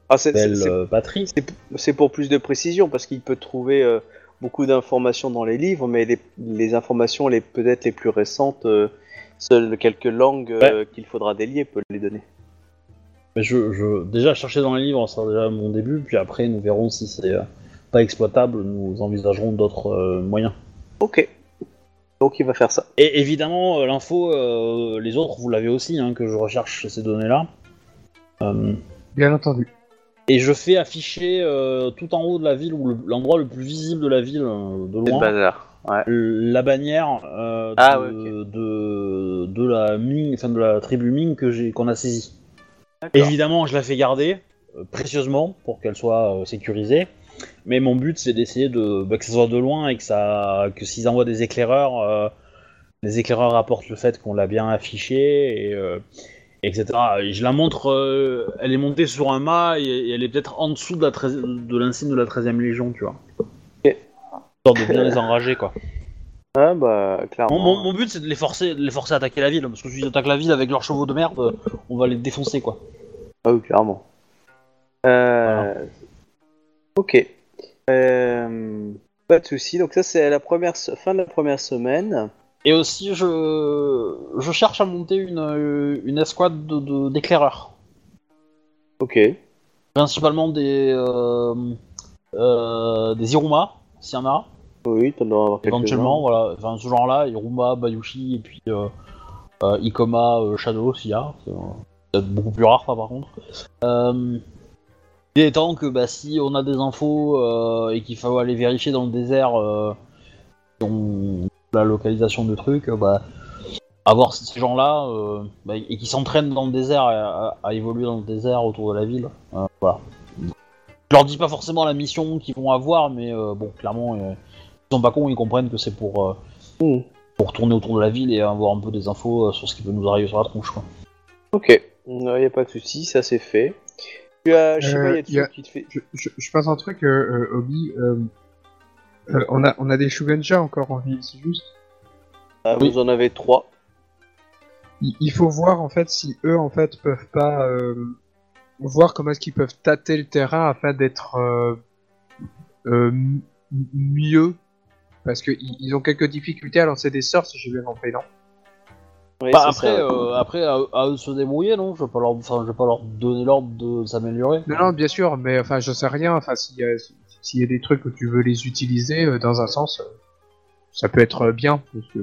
Ah, belle c'est euh, patrie. C'est- C'est pour plus de précision parce qu'il peut trouver euh, beaucoup d'informations dans les livres, mais les, les informations les peut-être les plus récentes, euh, seules quelques langues euh, qu'il faudra délier peut les donner. Mais je, je, déjà, chercher dans les livres, ça sera déjà mon début, puis après, nous verrons si c'est euh, pas exploitable, nous envisagerons d'autres euh, moyens. Ok. Donc il va faire ça. Et évidemment, euh, l'info, euh, les autres, vous l'avez aussi, hein, que je recherche ces données-là. Euh, Bien entendu. Et je fais afficher euh, tout en haut de la ville, ou le- l'endroit le, plus visible de la ville, euh, de loin, bazar. Ouais. la bannière euh, Ah, de, ouais, ok. de, de la Ming, enfin de la tribu Ming que j'ai qu'on a saisie. Évidemment, je la fais garder euh, précieusement pour qu'elle soit sécurisée. Mais mon but, c'est d'essayer de bah, que ça soit de loin et que ça, que s'ils envoient des éclaireurs, les éclaireurs apportent le fait qu'on l'a bien affiché et etc. Et je la montre, euh, elle est montée sur un mât et, et elle est peut-être en dessous de 13 de l'insigne de la 13e légion, tu vois. Ok. Histoire de bien les enrager, quoi. Ah bah clairement. Mon, mon- mon but, c'est de les forcer, de les forcer à attaquer la ville, parce que s'ils attaquent la ville avec leurs chevaux de merde, euh, on va les défoncer, quoi. Ah oui, clairement. Euh... Ok. Euh, Pas de souci. Donc ça c'est la première fin de la première semaine. Et aussi, je, je cherche à monter une, une escouade de- de- d'éclaireurs. Ok. Principalement des, euh, euh, des Iruma, s'il y en a. Oui, t'en dois avoir Éventuellement, voilà. Enfin, ce genre-là, Iruma, Bayushi, et puis euh, euh, Ikoma, Shadow, s'il y a. C'est peut-être beaucoup plus rare, ça, par contre. Il est temps que bah, si on a des infos et qu'il faut aller vérifier dans le désert on- la localisation de trucs, euh, bah, avoir ces gens-là euh, bah, et qui s'entraînent dans le désert à, à- à évoluer dans le désert autour de la ville. euh, voilà. Je leur dis pas forcément la mission qu'ils vont avoir, mais euh, bon, clairement, euh, ils sont pas cons, ils comprennent que c'est pour, euh, Mm. pour tourner autour de la ville et avoir un peu des infos sur ce qui peut nous arriver sur la tronche. Quoi. Ok. Il n'y a pas de souci, ça c'est fait. Tu as Shiba Euh, Yatsu y a- qui te fait. Je, je, je pense un truc, euh, euh, Obi. Euh, euh, on, a, on a des Shugenja encore en vie, c'est juste. Ah, Oui. Vous en avez trois. Il, il faut voir en fait si eux en fait peuvent pas euh, voir comment est-ce qu'ils peuvent tâter le terrain afin d'être euh, euh, mieux. Parce qu'ils ils ont quelques difficultés à lancer des sorts, si j'ai bien compris, non? Oui, Bah, après, ça. euh, après à, à eux de se débrouiller, non? Je vais, pas leur, je vais pas leur donner l'ordre de s'améliorer. Non, non, bien sûr, mais enfin, je sais rien. Enfin, s'il y, a- s'il y a des trucs où tu veux les utiliser euh, dans un sens, euh, ça peut être euh, bien. Parce que...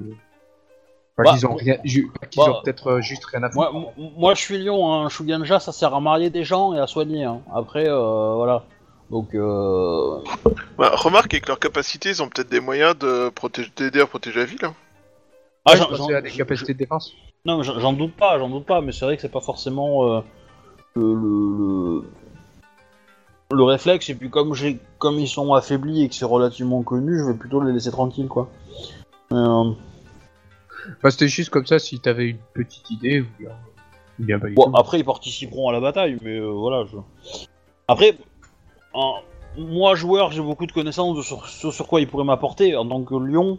Pas Bah, qu'ils ont rien, bah, ont peut-être euh, juste rien à foutre. Moi, moi, je suis lion, hein. Shuganja, ça sert à marier des gens et à soigner. hein. Après, euh, voilà. Donc, euh... Bah, remarque avec leur capacité, ils ont peut-être des moyens de protéger, d'aider à protéger la ville. hein. ah, Ouais, j'en- des capacités de défense. Non, mais j'en j'en doute pas, j'en doute pas, mais c'est vrai que c'est pas forcément euh, le, le- le- le réflexe, et puis comme, j'ai, comme ils sont affaiblis et que c'est relativement connu, je vais plutôt les laisser tranquilles, quoi. Euh, Bah, c'était juste comme ça si t'avais une petite idée ou bien, ou bien pas du bon, tout. après, ils participeront à la bataille, mais euh, voilà. Je... Après, en- moi, joueur, j'ai beaucoup de connaissances de sur, ce sur quoi ils pourraient m'apporter. En tant que lion,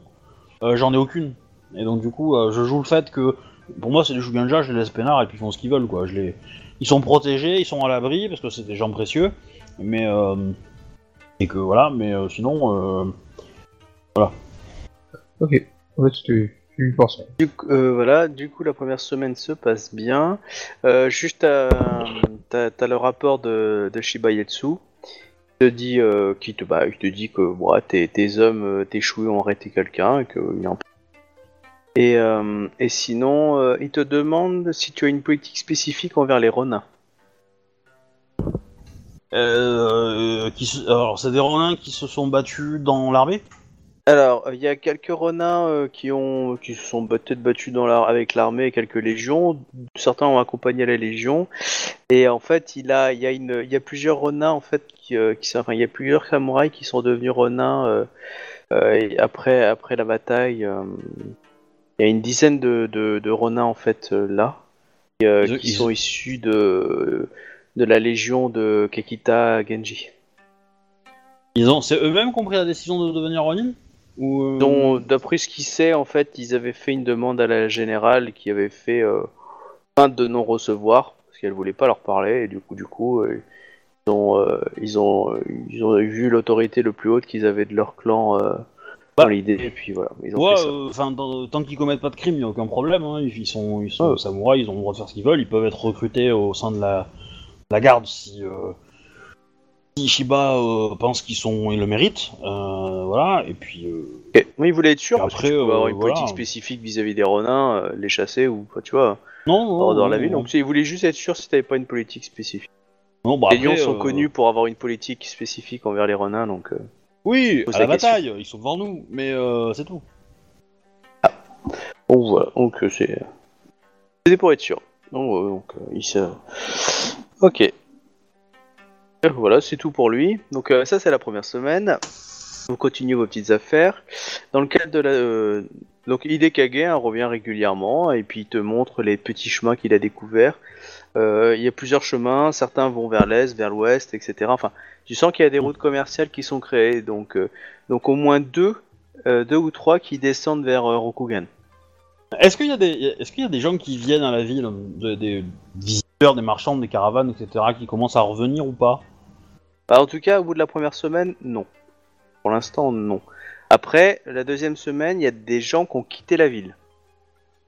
euh, j'en ai aucune. Et donc, du coup, je joue le fait que, pour moi, c'est des Shugenja, je les laisse peinards et puis ils font ce qu'ils veulent, quoi. Je les... Ils sont protégés, ils sont à l'abri, parce que c'est des gens précieux, mais... euh, Et que, voilà, mais euh, sinon... euh, Ok, en fait. Du coup, euh, voilà, du coup la première semaine se passe bien. Euh, juste t'as, le rapport de, de Shiba Yetsu qui te dit, euh, qui te, bah, qui te dit que bon, tes, tes hommes euh, t'échoués ont arrêté quelqu'un et que il y a un- et, euh, et sinon, euh, il te demande si tu as une politique spécifique envers les renins. Euh, qui se- Alors, c'est des Ronins qui se sont battus dans l'armée? Alors, il y a quelques renins euh, qui ont qui se sont peut-être battus dans la, avec l'armée et quelques légions. Certains ont accompagné la légion. Et en fait, il a il y a une il y a plusieurs renins en fait qui, euh, qui sont- enfin il y a plusieurs samouraïs qui sont devenus renins euh, euh, et après après la bataille. euh, il y a une dizaine de, de, de renins en fait euh, là qui, euh, qui sont issus de de la légion de Kekita Genji. Ils ont, c'est eux-mêmes qui ont pris la décision de devenir Ronin Ou euh, d'après ce qu'il sait, en fait, ils avaient fait une demande à la générale qui avait fait euh, de non-recevoir parce qu'elle voulait pas leur parler et du coup, du coup, euh, ils ont, euh, ils ont, ils ont vu l'autorité le plus haute qu'ils avaient de leur clan Bah, dans l'idée et puis voilà, ils ont Ouais, fait ça. dans- tant qu'ils commettent pas de crime, il n'y a aucun problème. hein. Ils, ils sont, ils sont Ouais. samouraïs, ils ont le droit de faire ce qu'ils veulent. Ils peuvent être recrutés au sein de la, la garde si, euh, si Shiba euh, pense qu'ils sont, ils le méritent. Euh, voilà, et puis. Ok. Moi, ils voulaient être sûrs Et parce après, que tu avoir une voilà. politique spécifique vis-à-vis des renins, les chasser ou tu vois, Non, non. non, la ville. Donc, ils voulaient juste être sûrs si t'avais pas une politique spécifique. Non, bah, les lions sont euh, connus pour avoir une politique spécifique envers les renins, donc. euh, Oui, à la question. bataille, ils sont devant nous, mais euh, c'est tout. Donc voilà, donc c'est c'était pour être sûr. Donc, donc il se... Ok. Euh, Voilà, c'est tout pour lui. Donc euh, ça c'est la première semaine. Vous continuez vos petites affaires. Dans le cadre de la... euh, Donc Hidekage hein, revient régulièrement et puis il te montre les petits chemins qu'il a découverts. Il y a plusieurs chemins, certains vont vers l'est, vers l'ouest, etc. Enfin, tu sens qu'il y a des routes commerciales qui sont créées, donc, donc au moins deux, deux ou trois qui descendent vers Rokugan. Est-ce qu'il y a des, est-ce y a des gens qui viennent à la ville, de- des des marchands, des caravanes, etc., qui commencent à revenir ou pas Bah, en tout cas, au bout de la première semaine, non. Pour l'instant, non. Après, la deuxième semaine, il y a des gens qui ont quitté la ville.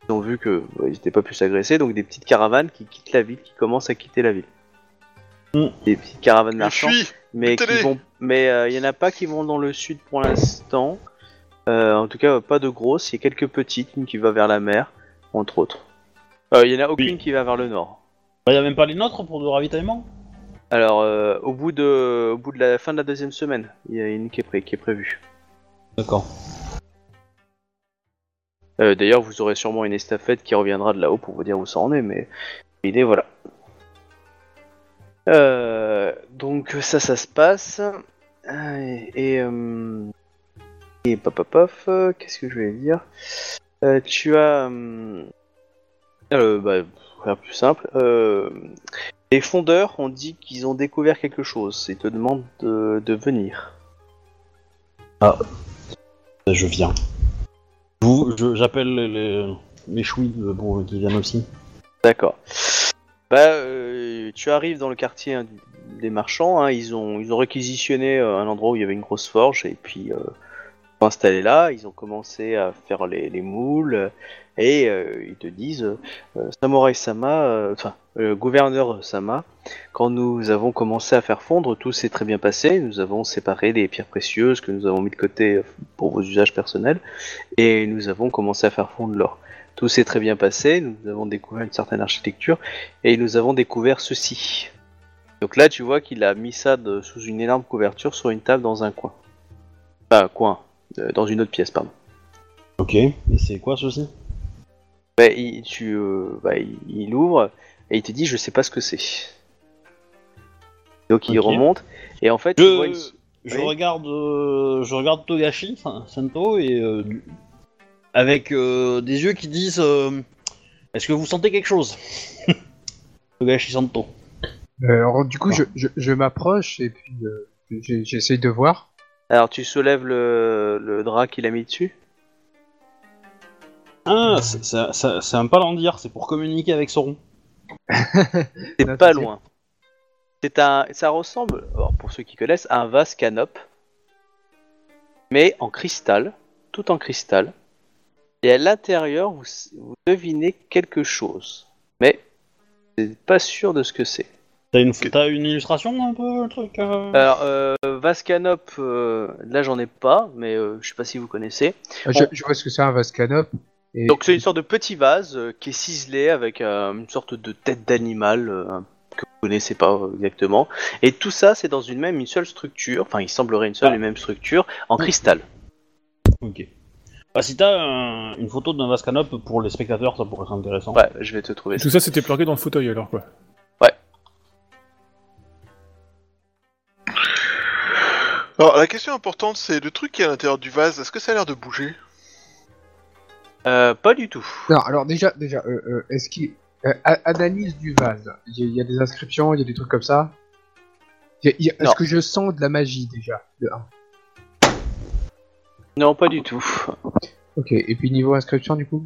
Ils ont vu que ouais, ils n'étaient pas plus agressés, donc des petites caravanes qui quittent la ville, qui commencent à quitter la ville. Mm. Des petites caravanes suis mais vont, euh, il y en a pas qui vont dans le sud pour l'instant. Euh, en tout cas, pas de grosses. Il y a quelques petites, une qui va vers la mer, entre autres. Euh, Il y en a aucune Oui. qui va vers le nord. Il y a même pas les nôtres pour le ravitaillement Alors, euh, au bout de, au bout de la fin de la deuxième semaine, il y a une qui est, pré- qui est prévue. D'accord. Euh, D'ailleurs, vous aurez sûrement une estafette qui reviendra de là-haut pour vous dire où ça en est, mais l'idée, voilà. Euh, donc ça, ça se passe. Euh, Et, euh, et pop pop pop, qu'est-ce que je voulais dire? Euh, Tu as, bah, pour faire plus simple, euh, les fondeurs ont dit qu'ils ont découvert quelque chose. Ils te demandent de, de venir. Je viens. Vous, j'appelle les, les, mes chouilles pour qu'ils viennent aussi. D'accord. Bah, euh, tu arrives dans le quartier hein, des marchands. hein, ils ont ils ont réquisitionné euh, un endroit où il y avait une grosse forge et puis installés là. Ils ont commencé à faire les, les moules euh, et euh, ils te disent euh, Samurai Sama, enfin gouverneur Sama, quand nous avons commencé à faire fondre, tout s'est très bien passé. Nous avons séparé les pierres précieuses que nous avons mis de côté pour vos usages personnels et nous avons commencé à faire fondre l'or. Tout s'est très bien passé. Nous avons découvert une certaine architecture et nous avons découvert ceci. Donc là, tu vois qu'il a mis ça sous une énorme couverture sur une table dans un coin. Enfin, coin, euh, dans une autre pièce, pardon. Ok. Et c'est quoi ceci? Bah, il, tu, euh, bah, il, il ouvre et il te dit, je sais pas ce que c'est. Donc il remonte et en fait Je- tu vois une- Je Oui. regarde, euh, je regarde Togashi, enfin, Sento, et euh, avec euh, des yeux qui disent euh, Est-ce que vous sentez quelque chose? Togashi Sento. Euh, alors, du coup, je, je, je m'approche et puis euh, j'essaye de voir. Alors tu soulèves le, le drap qu'il a mis dessus. Ah, c'est- c'est c'est- c'est un palandir, c'est pour communiquer avec Sauron. C'est pas loin. C'est un, ça ressemble, alors, pour ceux qui connaissent, à un vase canope, mais en cristal, tout en cristal. Et à l'intérieur, vous, vous devinez quelque chose, mais vous n'êtes pas sûr de ce que c'est. T'as une, t'as une illustration un peu, le truc euh Alors, euh, vase canope, euh, là j'en ai pas, mais euh, je sais pas si vous connaissez. Euh, Je, je vois ce que c'est un vase canop. Et... Donc c'est une sorte de petit vase euh, qui est ciselé avec euh, une sorte de tête d'animal euh, que vous connaissez pas euh, exactement. Et tout ça c'est dans une même, une seule structure, enfin il semblerait une seule Ah. et même structure en cristal. Ok. Bah, si t'as un- une photo d'un vase canop pour les spectateurs, ça pourrait être intéressant. Ouais, je vais te trouver ça. Tout ça, c'était planqué dans le fauteuil alors quoi. Alors, la question importante, c'est le truc qui est à l'intérieur du vase, est-ce que ça a l'air de bouger? Euh, pas du tout. Non, alors déjà, déjà, euh, euh, est-ce qu'il euh, analyse du vase Il y, a- il y a des inscriptions, il y a des trucs comme ça. Est-ce que je sens de la magie déjà de Non, pas du tout. Ok. Et puis niveau inscription du coup?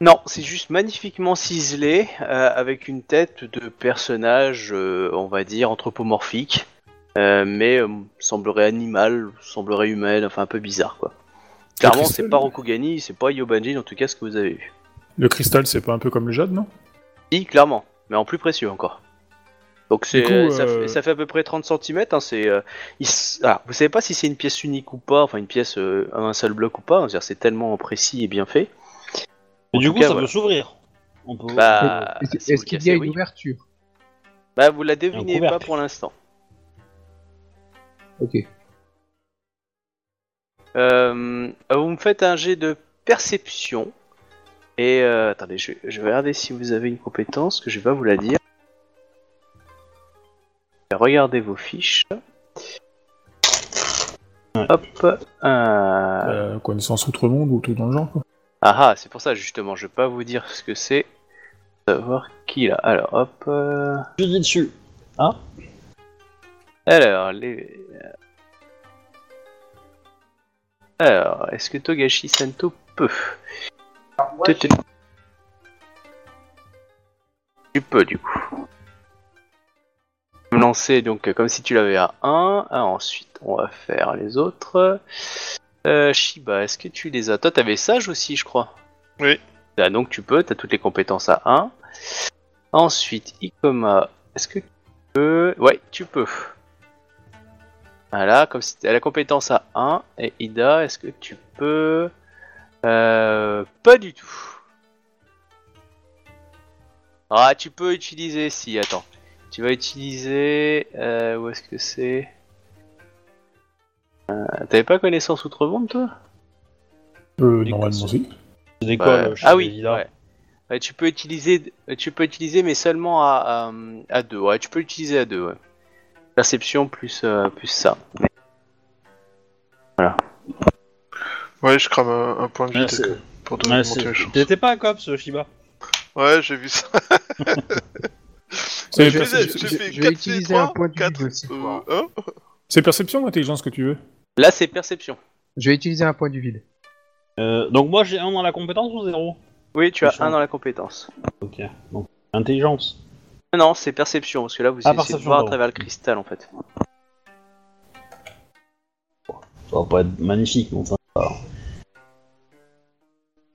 Non, c'est juste magnifiquement ciselé euh, avec une tête de personnage, euh, on va dire anthropomorphique, euh, mais euh, semblerait animal, semblerait humaine, enfin un peu bizarre quoi. Clairement, c'est pas Rokugani, c'est pas Yobanjin en tout cas ce que vous avez vu. Le cristal, c'est pas un peu comme le jade, non? Si, clairement, mais en plus précieux encore. Donc c'est, ça, euh, fait, ça fait à peu près 30 cm. Hein, c'est, euh, ah, vous savez pas si c'est une pièce unique ou pas, enfin une pièce, euh, un seul bloc ou pas. hein, c'est tellement précis et bien fait. Et En du coup, cas, ça voilà. peut s'ouvrir. On peut... Bah, Est-ce qu'il le y a une oui. ouverture? Bah, vous la devinez pas pour l'instant. Ok. Euh, vous me faites un jet de perception. Et euh, attendez, je, je vais regarder si vous avez une compétence, que je vais pas vous la dire. Regardez vos fiches. Hop. euh, euh, Connaissance outre-monde ou tout dans le genre quoi. Ah ah, c'est pour ça justement, je vais pas vous dire ce que c'est. Savoir qui là. Alors hop. euh, Je dis dessus. Alors, les. Alors, est-ce que Togashi Sento peut? Tu- peux du coup. Me lancer donc euh, comme si tu l'avais à 1. Ah, ensuite, on va faire les autres. Euh, Shiba, est-ce que tu les as? Toi, t'avais sage aussi, je crois. Oui. Ah, donc tu peux, t'as toutes les compétences à 1. Ensuite, Ikoma, est-ce que tu peux? Ouais, tu peux. Voilà, comme si t'as la compétence à 1. Et Ida, est-ce que tu peux euh, Pas du tout. Ah, tu peux utiliser, si, attends. Tu vas utiliser... euh, où est-ce que c'est? Euh, T'avais pas connaissance outre-monde, toi? Euh, normalement si. C'est des Ouais. cols. chez Ah oui, ouais. Ouais, tu peux utiliser, tu peux utiliser, mais seulement à, à, à deux. Ouais, tu peux l'utiliser à deux. Ouais. Perception plus euh, plus ça. Ouais, je crame un, un point de Ouais, vie c'est- pour te Ouais, monter c'est- les chances. T'étais pas un cops, Shiba Ouais, j'ai vu ça. C'est je- perce- je- j'ai je- fait je vais 4 utiliser un point de vue 4, aussi. euh, hein c'est perception ou intelligence que tu veux? Là, c'est perception. Je vais utiliser un point du vide. euh, Donc moi j'ai un dans la compétence ou zéro? Oui, tu as Perception. un dans la compétence. Ok. Donc intelligence. Non, Non, c'est perception parce que là, vous Ah, essayez de perception, voir à pardon. travers le cristal en fait. Ça va pas être magnifique, mais enfin. Alors,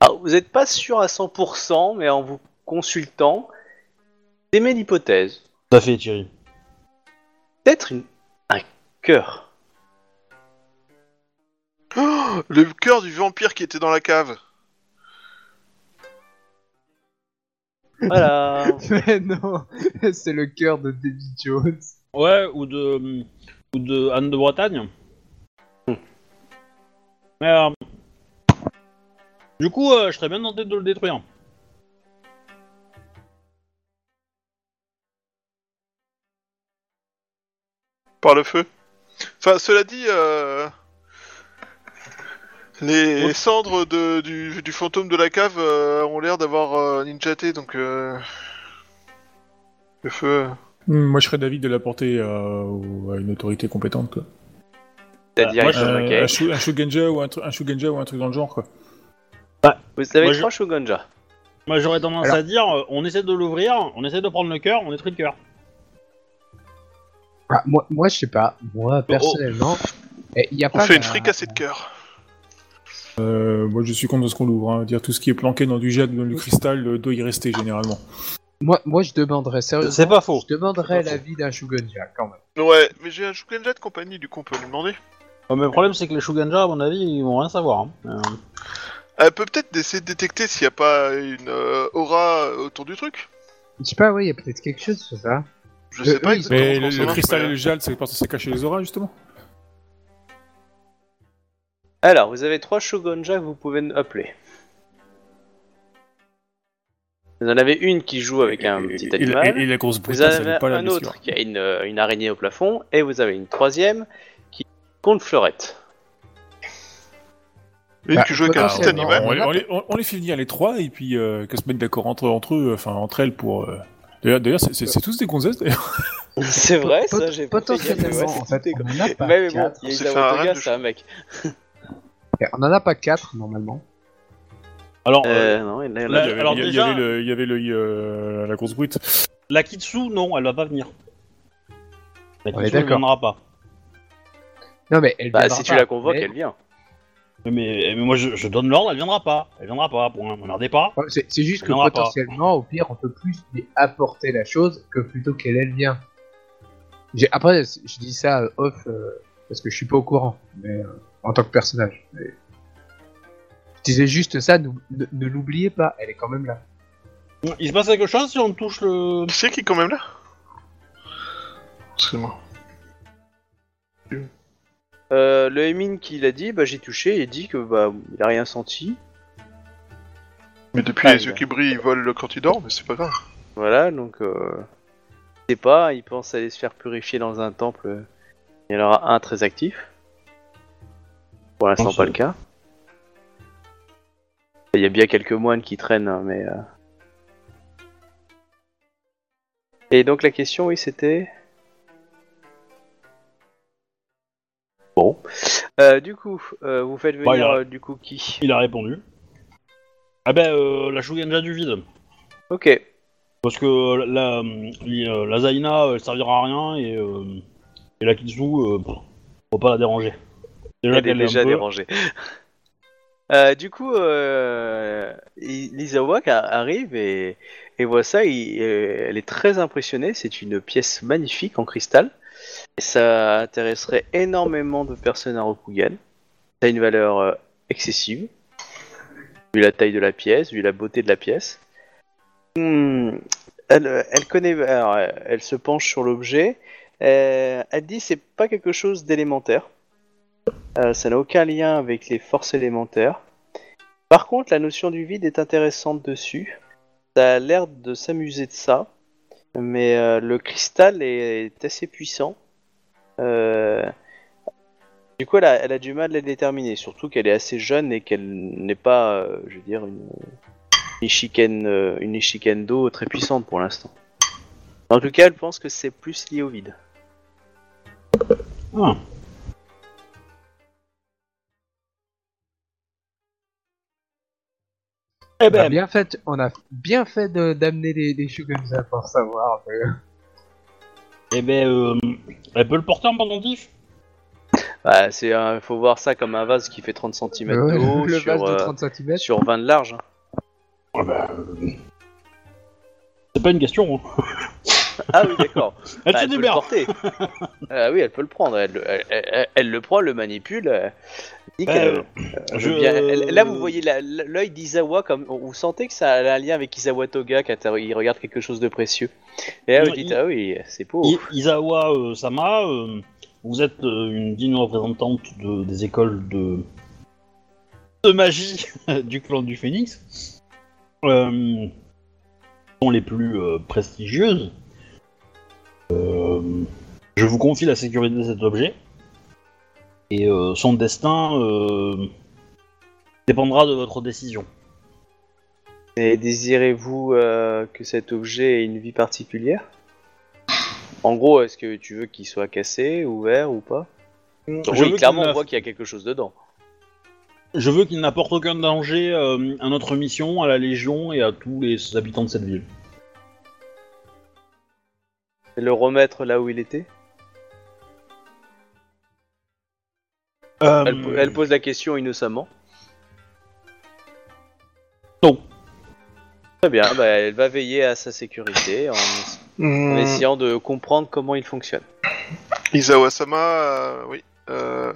Ah, vous n'êtes pas sûr à 100%, mais en vous consultant, émet l'hypothèse. Tout à fait, Thierry. Peut-être une... un cœur. Oh, Le cœur du vampire qui était dans la cave. Voilà. Mais non, c'est le cœur de Davy Jones. Ouais, ou de, ou de Anne de Bretagne. Hmm. Mais euh, du coup, euh, je serais bien tenté de le détruire. Par le feu. Enfin, cela dit, euh, les cendres de, du, du fantôme de la cave euh, ont l'air d'avoir euh, ninjaté, donc euh, le feu. Hmm, Moi, je serais d'avis de l'apporter à, une autorité compétente, quoi. C'est-à-dire, Euh, un, shu- un Shugenja ou un, tru- un Shugenja ou un truc dans le genre, quoi. Vous avez moi, je- trois Shogunja. Moi j'aurais tendance Alors- à dire, euh, on essaie de l'ouvrir, on essaie de prendre le cœur, on détruit le cœur. Ah, moi, moi, je sais pas. Moi, personnellement, il y a On pas. fait une fricassée de cœur. Euh, moi, je suis contre ce qu'on l'ouvre. Hein. Dire tout ce qui est planqué dans du jet ou dans du cristal euh, doit y rester généralement. Moi, moi, je demanderais sérieusement. C'est pas faux. Je demanderais C'est l'avis d'un Shugenja quand même. Ouais, mais j'ai un Shugenja de compagnie, du coup on peut lui demander. Mais le problème c'est que les Shuganja, à mon avis, ils vont rien savoir. hein. Euh, Elle peut peut-être essayer de détecter s'il n'y a pas une euh, aura autour du truc. Je sais pas, ouais, il y a peut-être quelque chose sur ça. Je sais pas oui, exactement Mais le, le cristal et le jade, c'est pas censé cacher les auras, justement Alors, vous avez trois Shogunja que vous pouvez appeler. Vous en avez une qui joue avec un Et- petit et, animal. et- et la grosse Vous brutasse, elle avez pas un autre qui a une, euh, une araignée au plafond, et vous avez une troisième qui compte fleurette. Une Bah, qui joue avec un petit animal. On, on les- on les, on- les fait venir les trois et puis euh, qu'elles se mettent d'accord entre, entre eux, enfin entre elles pour. euh, D'ailleurs, d'ailleurs, c'est- c'est c'est tous des gonzesses. d'ailleurs. C'est vrai, Pot- ça, j'ai Potentiellement, en fait, on a pas mais bon, il y a un c'est un mec. On en a pas quatre normalement. Alors, Euh, euh, non, il y en a- Là, il y avait, alors il y avait déjà- le, il y avait le, euh, la grosse brute. la Kitsu, non, elle va pas venir. La On est Kitsu, elle d'accord. viendra pas. Non, mais elle Bah, viendra si tu pas, la convoques, mais- elle vient. Mais, mais, moi je, je donne l'ordre, elle viendra pas. Elle viendra pas, point. M'emmerdez pas. Ouais, C'est c'est juste que Elle viendra pas. potentiellement, au pire, on peut plus lui apporter la chose que plutôt qu'elle elle vient. J'ai- Après, c- je dis ça euh, off euh, parce que je suis pas au courant, mais euh, en tant que personnage. Mais- Je disais juste ça, ne, ne l'oubliez pas, elle est quand même là. Il se passe quelque chose si on touche le. Qui c'est qui est quand même là? Excuse-moi. Euh, le Emin qui l'a dit, bah j'ai touché, il dit que bah il a rien senti. Mais depuis Ah, les yeux qui brillent, il vole quand il dort, mais c'est pas grave. Voilà, donc euh, je sais pas, il pense aller se faire purifier dans un temple. Il y en aura un très actif. Pour l'instant, pas c'est- le cas. Il y a bien quelques moines qui traînent, hein, mais. euh. Et donc la question, oui, c'était? Bon. Euh, du coup, euh, vous faites venir Bah, il a- euh, du coup qui? Il a répondu. Ah ben, euh, la Shuganja du vide. Ok. Parce que la, la, la Zaina, elle servira à rien et, euh, et la Kitsu, euh, pff, faut pas la déranger. Déjà Elle est déjà peu- dérangée. Euh, du coup, euh, a- arrive et, et voit ça. il- euh, elle est très impressionnée. C'est une pièce magnifique en cristal. Et ça intéresserait énormément de personnes à Rokugan. Ça a une valeur euh, excessive, vu la taille de la pièce, vu la beauté de la pièce. Hmm, elle, elle connaît, alors, elle se penche sur l'objet. Euh, elle dit c'est pas quelque chose d'élémentaire. Euh, ça n'a aucun lien avec les forces élémentaires. Par contre, la notion du vide est intéressante dessus. Ça a l'air de s'amuser de ça. Mais euh, le cristal est, assez puissant. Euh, Du coup, elle a, du mal à la déterminer. Surtout qu'elle est assez jeune et qu'elle n'est pas, je veux dire, une, une Ishikendo très puissante pour l'instant. En tout cas, elle pense que c'est plus lié au vide. Ah. Eh On a ben, bien fait, on a bien fait de- d'amener les, les Shugenja pour savoir. mais- eh ben, euh, elle peut le porter en pendentif Bah, c'est un- faut voir ça comme un vase qui fait 30 cm Ouais, de haut le sur, vase de euh, 30 cm. sur 20 de large. hein. Ah ben, euh, C'est pas une question. hein. Ah oui, d'accord. Elle Bah, se elle peut le démerde. porter. Ah oui, elle peut le prendre. Elle, elle- elle- elle le prend, le manipule. euh, qu'elle- euh, elle je- veut bien- elle- Là, vous voyez la- l'œil d'Izawa comme vous sentez que ça a un lien avec Izawa Toga quand il regarde quelque chose de précieux. Et là, Non, vous dites il- ah oui, c'est beau. I- Izawa euh, Sama, euh, vous êtes euh, une digne représentante de- des écoles de, de magie du clan du Phénix. Euh, sont les plus euh, prestigieuses. Euh, Je vous confie la sécurité de cet objet. Et euh, son destin euh, dépendra de votre décision. Et désirez-vous euh, que cet objet ait une vie particulière? En gros, est-ce que tu veux qu'il soit cassé, ouvert ou pas? Je Oui, clairement, on voit qu'il y a quelque chose dedans. Je veux qu'il n'apporte aucun danger euh, à notre mission, à la Légion et à tous les habitants de cette ville. Et le remettre là où il était Euh, elle, po- elle pose la question innocemment. Non. Très bien, bah, elle va veiller à sa sécurité en, en Hmm, essayant de comprendre comment il fonctionne. Isawa-sama, euh, oui. Euh,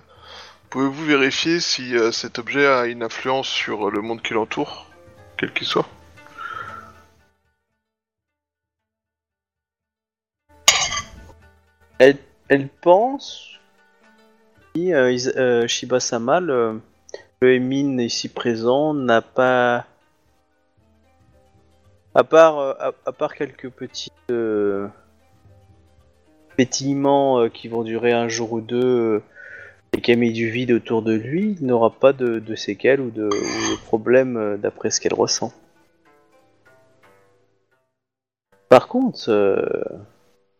Pouvez-vous vérifier si euh, cet objet a une influence sur le monde qui l'entoure, quel qu'il soit? Elle pense que euh, euh, Shiba-sama, le, le Emin ici présent, n'a pas. À part, euh, quelques petits pétillements qui vont durer un jour ou deux et qui a mis du vide autour de lui, il n'aura pas de, séquelles ou de, problèmes d'après ce qu'elle ressent. Par contre,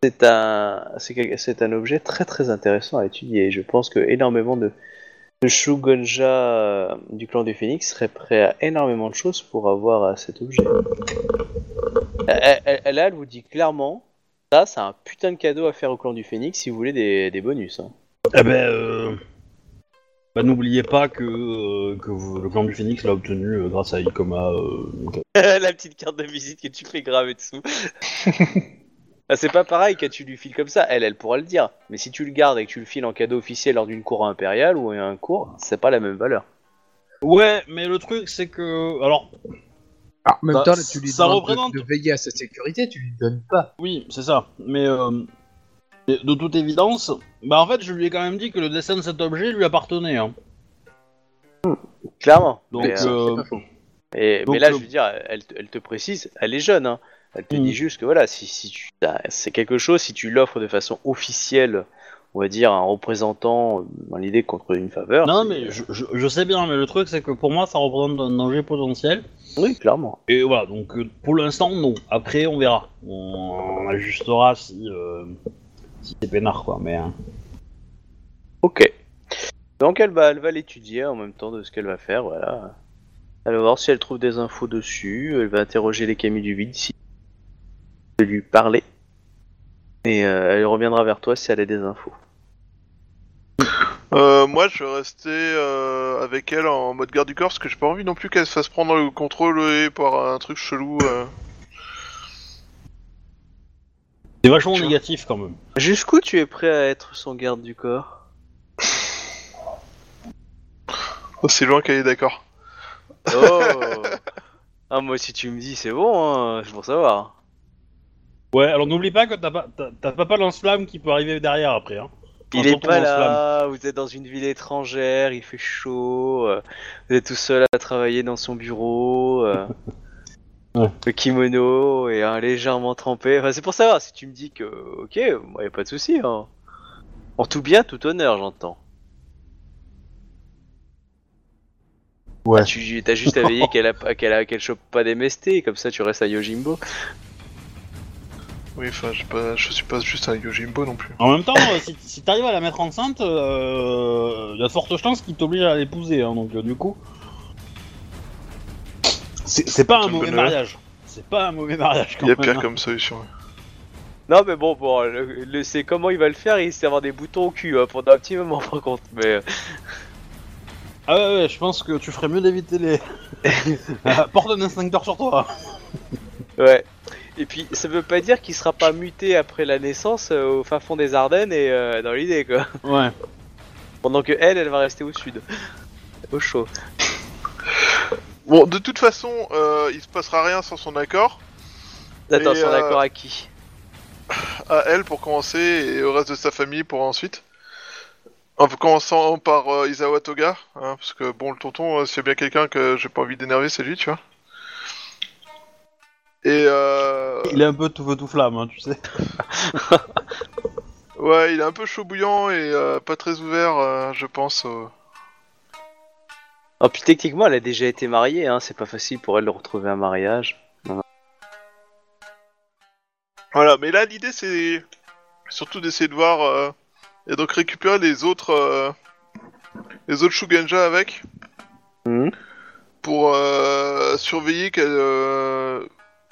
c'est un, c'est un objet très très intéressant à étudier. Je pense que énormément de, de Shugonja euh, du clan du Phénix seraient prêts à énormément de choses pour avoir euh, cet objet. Elle, elle- elle- là, elle vous dit clairement, ça, c'est un putain de cadeau à faire au clan du Phénix si vous voulez des, des bonus. hein. Eh ben, euh, bah, n'oubliez pas que, euh, que vous- le clan du Phoenix l'a obtenu euh, grâce à Ikoma. euh, donc, La petite carte de visite que tu fais graver dessous. Ah, c'est pas pareil que tu lui files comme ça, elle, elle pourra le dire. Mais si tu le gardes et que tu le files en cadeau officiel lors d'une cour impériale ou un cours, c'est pas la même valeur. Ouais, mais le truc c'est que, alors, Alors, en même Ça- temps, là, tu lui ça demandes de- représente- de, veiller à sa sécurité, tu lui donnes pas. oui, c'est ça. Mais euh, de de toute évidence, bah en fait, je lui ai quand même dit que le dessin de cet objet lui appartenait. Hein. Clairement. Donc, Mais, euh, euh, c'est pas faux. Et, Donc, mais là, euh, je veux dire, elle, te- elle te précise, elle est jeune, hein. Elle te Mm. dit juste que voilà, si, si tu, t'as- c'est quelque chose, si tu l'offres de façon officielle, on va dire, à un représentant, euh, dans l'idée contre une faveur. non, mais je, je- je sais bien, mais le truc c'est que pour moi, ça représente un danger potentiel. Oui, clairement. Et voilà, donc euh, pour l'instant, non. Après, on verra. On, on ajustera si, euh, si c'est peinard, quoi. Mais hein. Ok. Donc elle va, elle va l'étudier en même temps de ce qu'elle va faire, voilà. Elle va voir si elle trouve des infos dessus, elle va interroger les camis du vide de lui parler. Et euh, elle reviendra vers toi si elle a des infos. Euh, moi, je vais rester euh, avec elle en mode garde du corps parce que j'ai pas envie non plus qu'elle se fasse prendre le contrôle et par un truc chelou. euh. c'est vachement Tu vois. négatif quand même. Jusqu'où tu es prêt à être son garde du corps? Aussi loin qu'elle est d'accord. Oh Ah moi si tu me dis c'est bon, hein, c'est pour savoir. Ouais, alors n'oublie pas que t'as pas, t'as, t'as pas, pas lance-flamme qui peut arriver derrière après. Hein. Il est pas là, vous êtes dans une ville étrangère, il fait chaud, euh, vous êtes tout seul à travailler dans son bureau, euh, Ouais. le kimono et un légèrement trempé. Enfin, c'est pour savoir si tu me dis que, ok, y a pas de souci. Hein. En tout bien, tout honneur, j'entends. Ouais. Ah, tu t'as juste à veiller qu'elle a, pas- qu'elle a, qu'elle chope pas des mestés, comme ça tu restes à Yojimbo. Oui, enfin, je, pas, je suis pas juste un Yojimbo non plus. En même temps, euh, si, si t'arrives à la mettre enceinte, il euh, y a de fortes chances qu'il t'oblige à l'épouser. Hein, donc euh, du coup, c'est, c'est pas un mauvais bonne mariage. C'est pas un mauvais mariage quand Il y a même. pire hein. comme solution. Non mais bon, bon, le, le- c'est comment il va le faire, il risque d'avoir des boutons au cul hein, pendant un petit moment par contre, mais... euh, Ah ouais, ouais, je pense que tu ferais mieux d'éviter les. Porte un instincteur sur toi. Ouais. Et puis, ça veut pas dire qu'il sera pas muté après la naissance euh, au fin fond des Ardennes et euh, dans l'idée, quoi. Ouais. Pendant que elle, elle va rester au sud. Au chaud. Bon, de toute façon, euh, il se passera rien sans son accord. Attends, Et, sur euh, d'accord à qui? À elle pour commencer et au reste de sa famille pour ensuite. En commençant par euh, Isawa Toga, hein, parce que bon, le tonton, euh, s'il y a bien quelqu'un que j'ai pas envie d'énerver, c'est lui, tu vois. Et euh... Il est un peu tout feu tout flamme, hein, tu sais. Ouais, il est un peu chaud bouillant et euh, pas très ouvert, euh, je pense. euh. Oh, puis techniquement, elle a déjà été mariée, hein. C'est pas facile pour elle de retrouver un mariage. Voilà, mais là l'idée c'est surtout d'essayer de voir euh, et donc récupérer les autres euh, les autres Shugenja avec Mhm. pour euh, surveiller qu'elle euh,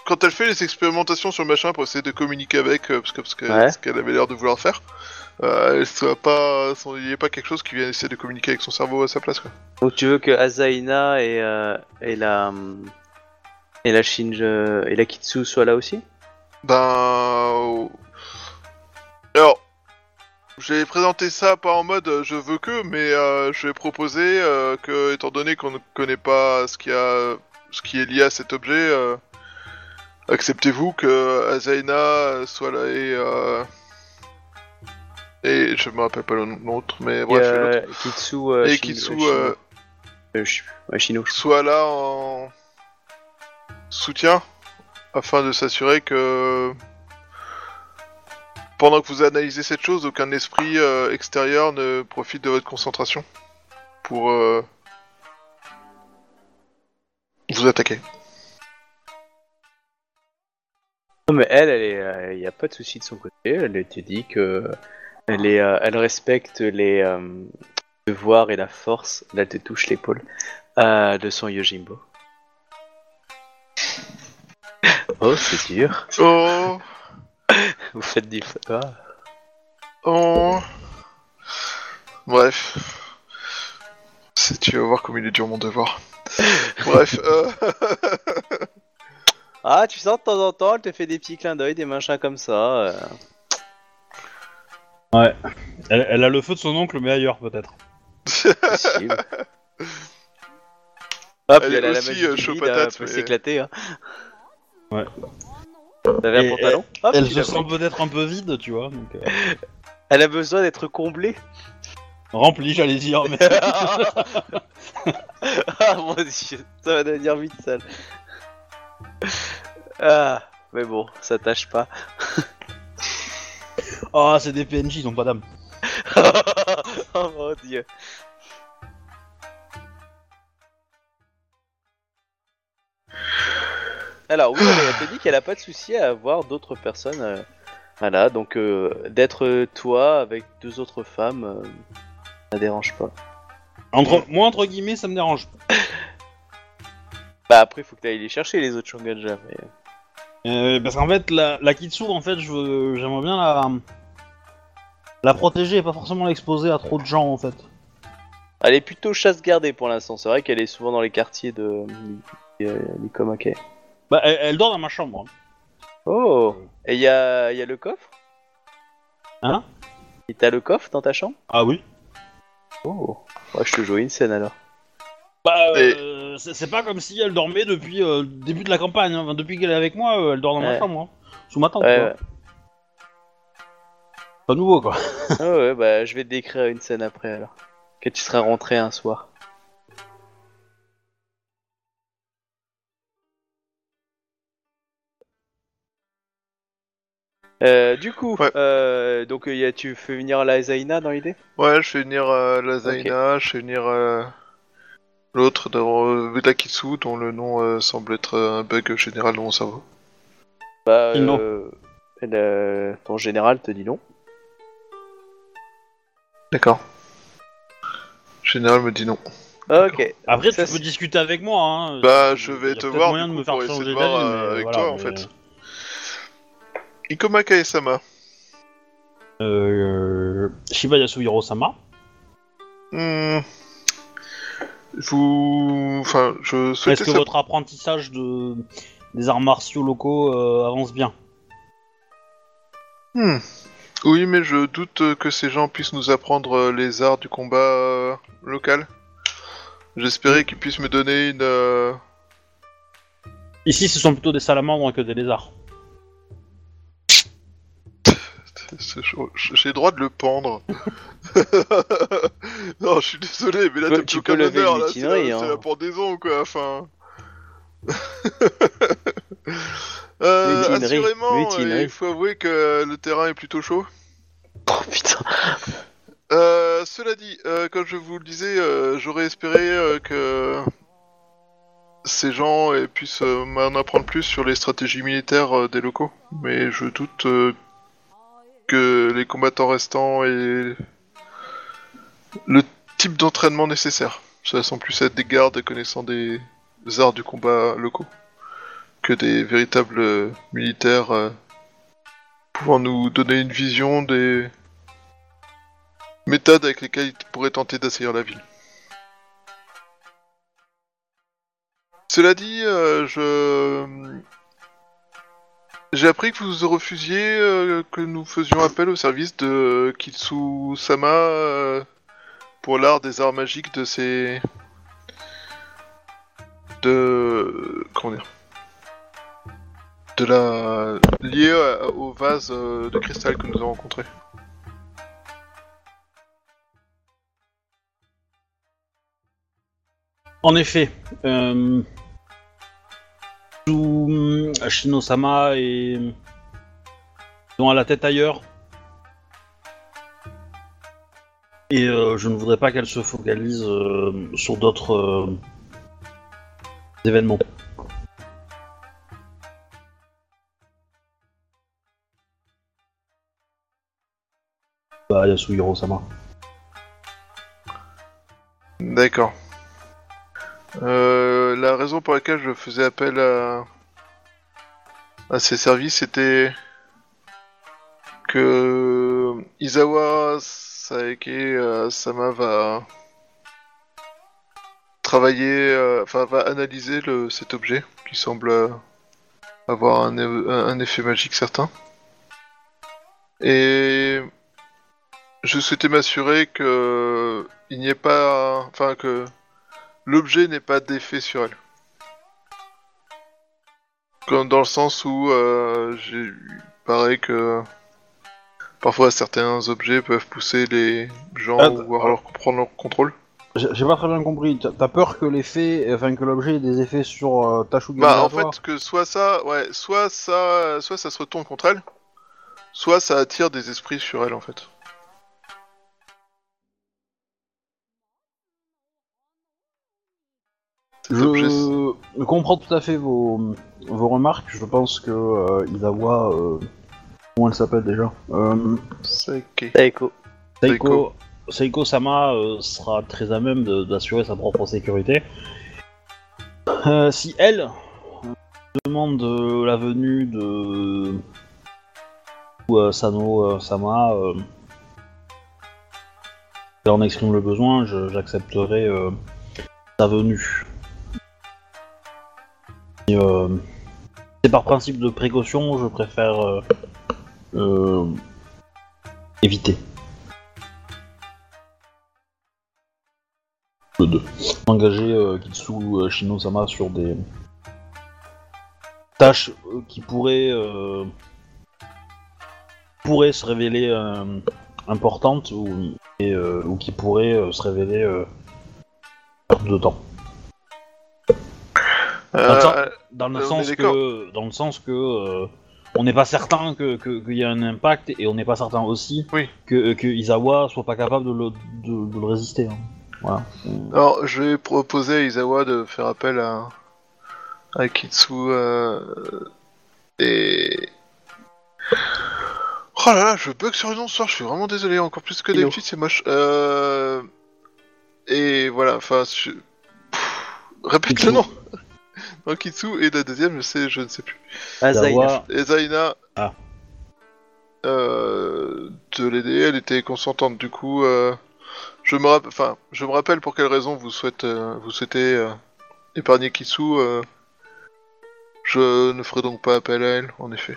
quand elle fait les expérimentations sur le machin pour essayer de communiquer avec euh, parce que parce que- Ouais. parce qu'elle avait l'air de vouloir faire. Euh, elle soit pas, son- il n'y ait pas quelque chose qui vienne essayer de communiquer avec son cerveau à sa place quoi. Donc tu veux que Azaina et, euh, et la hum, et la Shinja et la Kitsu soient là aussi? Ben. Alors. J'ai présenté ça pas en mode euh, je veux que, mais euh, je vais proposer euh, que, étant donné qu'on ne connaît pas ce qui, a, ce qui est lié à cet objet, euh, acceptez-vous que Azaina soit là et. Euh, et je me rappelle pas le nom de l'autre, mais Et, bref, euh. Kitsu, euh, Et Shin- Kitsu euh, Shino. euh, Euh, soit là en soutien afin de s'assurer que pendant que vous analysez cette chose, aucun esprit euh, extérieur ne profite de votre concentration pour euh, vous attaquer. Non, mais elle, elle est, il y a pas de souci de son côté. Elle te dit que elle est, euh, elle respecte les euh, devoirs et la force. Là, elle te touche l'épaule euh, de son Yojimbo. Oh, c'est dur. Oh, Vous faites du. Ah. oh. Bref. Tu vas voir comme il est dur mon devoir. Bref, euh... Ah, tu sens de temps en temps, elle te fait des petits clins d'œil, des machins comme ça. euh. Ouais. Elle, elle a le feu de son oncle, mais ailleurs peut-être. Possible. Ah, puis Elle a la aussi, magie euh, du chaud vide, patate, elle peut mais- s'éclater. Hein. Ouais. T'avais un Et- pantalon? Hop, Elle tu se l'as sent pris. peut-être un peu vide, tu vois. Donc, euh, Elle a besoin d'être comblée. remplie, j'allais dire. Mais... ah mon dieu, ça va devenir vite sale. Ah, mais bon, ça tâche pas. oh, c'est des PNJ, ils ont pas d'âme. oh mon dieu. Alors oui, elle te dit qu'elle a pas de souci à avoir d'autres personnes. euh, voilà, donc euh, d'être toi avec deux autres femmes, euh, ça dérange pas. Entre... Moi, entre guillemets, ça me dérange. Bah après, faut que tu ailles les chercher les autres Shonganja. Mais... Euh, parce qu'en fait, la, la Kitsu, en fait, je j'aimerais bien la... la protéger et pas forcément l'exposer à trop de gens, en fait. Elle est plutôt chasse gardée pour l'instant. C'est vrai qu'elle est souvent dans les quartiers de euh, Nikomake. Bah, elle, elle dort dans ma chambre. Oh Et il y a, y a le coffre? Hein? Et t'as le coffre dans ta chambre? Ah oui Oh Ouais, je te joue une scène alors. Bah, euh, c'est c'est pas comme si elle dormait depuis euh, le début de la campagne. hein. Enfin, depuis qu'elle est avec moi, euh, elle dort dans ma Ouais. chambre. hein. Sous ma tente, Ouais, quoi. ouais. Pas nouveau, quoi. Ah ouais, bah je vais te décrire une scène après alors. Que tu seras rentré un soir. Euh, du coup, Ouais. euh, donc euh, y a- tu fais venir la Zaina dans l'idée? Ouais, je fais venir euh, la Zaina, je fais venir euh, l'autre de euh, Lakitsu, dont le nom euh, semble être euh, un bug général dans mon cerveau. Bah, Non. euh, elle, euh, ton général te dit non. D'accord. Général me dit non. Ok. Après, Ça, tu peux c'est- discuter avec moi. Hein. Bah, Y a je vais peut-être te voir, moyen du de coup, me faire pour essayer changer de voir, d'avis, euh, mais avec voilà, toi, en mais- fait. Ikomaka et Sama. Euh, Shiba Yasuhiro-sama. Hmm. Vous... Enfin, je souhaitais Est-ce que votre apprentissage de... des arts martiaux locaux euh, avance bien Hmm. Oui, mais je doute que ces gens puissent nous apprendre euh, les arts du combat euh, local. J'espérais qu'ils puissent me donner une... euh, Ici, ce sont plutôt des salamandres que des lézards. J'ai le droit de le pendre. non, je suis désolé, mais là Tu peux- t'as tu plus lever honneur, une là, c'est la, hein. c'est la pendaison, quoi, enfin... euh, assurément, euh, il faut avouer que le terrain est plutôt chaud. Oh putain. Euh, cela dit, euh, comme je vous le disais, euh, j'aurais espéré que ces gens puissent m'en apprendre plus sur les stratégies militaires des locaux, mais je doute que les combattants restants aient le type d'entraînement nécessaire. Ça semble plus être des gardes connaissant des arts du combat locaux que des véritables euh, militaires euh, pouvant nous donner une vision des méthodes avec lesquelles ils pourraient tenter d'assaillir la ville. Cela dit, euh, je j'ai appris que vous refusiez euh, que nous faisions appel au service de Kitsu Sama euh, pour l'art des arts magiques de ces de comment dire de la liée à- au vase euh, de cristal que nous avons rencontré. En effet, euh, sous Shino-sama et ils ont à la tête ailleurs. Et euh, je ne voudrais pas qu'elle se focalise euh, sur d'autres euh, événements. Bah, Yasuhiro-sama. D'accord. Euh, la raison pour laquelle je faisais appel à, à ces services, c'était que Izawa Saeke euh, Sama va travailler, euh, enfin va analyser le, cet objet qui semble avoir un, un effet magique certain. Et je souhaitais m'assurer que il n'y ait pas, enfin que l'objet n'ait pas d'effet sur elle. Comme dans le sens où euh, j'ai il paraît que parfois certains objets peuvent pousser les gens Ah, ou alors prendre leur contrôle. J'ai pas très bien compris. T'as- peur que l'effet, enfin que l'objet ait des effets sur euh, ta Bah en fait que soit ça, ouais, soit ça, soit ça se retourne contre elle, soit ça attire des esprits sur elle en fait. Je comprends tout à fait vos, vos remarques. Je pense que euh, Izawa, euh, comment elle s'appelle déjà euh. Taeko. Seiko, Seiko Sama euh, sera très à même d'assurer sa propre sécurité. Euh, si elle euh, demande euh, la venue de ou, euh, Sano euh, Sama, euh, et en exprime le besoin, j'accepterai euh, sa venue. Euh, c'est par principe de précaution, je préfère euh, euh, éviter. de engager euh, Kitsu euh, Shino-sama sur des tâches euh, qui pourraient euh, pourraient se révéler euh, importantes ou, et, euh, ou qui pourraient euh, se révéler euh, perte de temps. Euh, Attends. Dans le Euh, sens que dans le sens que euh, on n'est pas certain que que- qu'il y ait un impact et on n'est pas certain aussi Oui. que, que Izawa soit pas capable de le, de- de le résister. hein. Voilà. Alors, je vais proposer à Izawa de faire appel à, à Kitsu euh, et... Oh là là, je bug sur le nom ce soir, je suis vraiment désolé, encore plus que d'habitude, c'est moche. Euh... Et voilà, enfin... Je... Répète Kitsu. le nom Non, Kitsu, et la deuxième, je sais, je ne sais plus. Et Zaina... Ah. Euh, de l'aider, elle était consentante, du coup... Euh... Je me rappelle, enfin, je me rappelle pour quelle raison vous souhaitez, euh, vous souhaitez euh, épargner Kitsu. euh, je ne ferai donc pas appel à elle, en effet.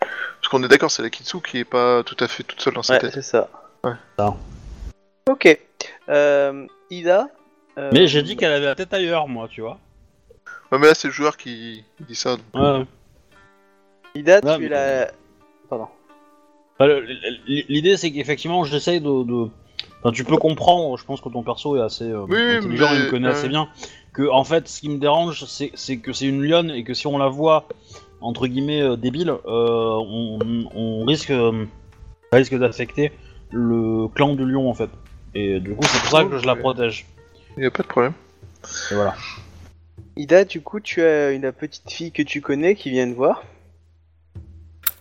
Parce qu'on est d'accord, c'est la Kitsu qui est pas tout à fait toute seule dans sa Ouais, tête. c'est ça. Ouais. Ok. Euh, Ida. euh, Mais j'ai dit qu'elle avait la tête ailleurs, moi, tu vois. Ouais, mais là, c'est le joueur qui dit ça. donc. Ouais. Ida, Non, tu mais- la. Pardon. Enfin, le- le- L'idée, c'est qu'effectivement, j'essaye de, de- Enfin, tu peux comprendre, je pense que ton perso est assez euh, Oui, oui, intelligent, mais- il me connaît ouais. assez bien, que, en fait, ce qui me dérange, c'est c'est que c'est une lionne et que si on la voit, entre guillemets, euh, débile, euh, on, on risque euh, Ça risque d'affecter le clan du lion en fait. Et du coup, c'est pour ça que je la protège. Y a pas de problème. Et voilà. Ida, du coup, tu as une petite fille que tu connais qui vient te voir.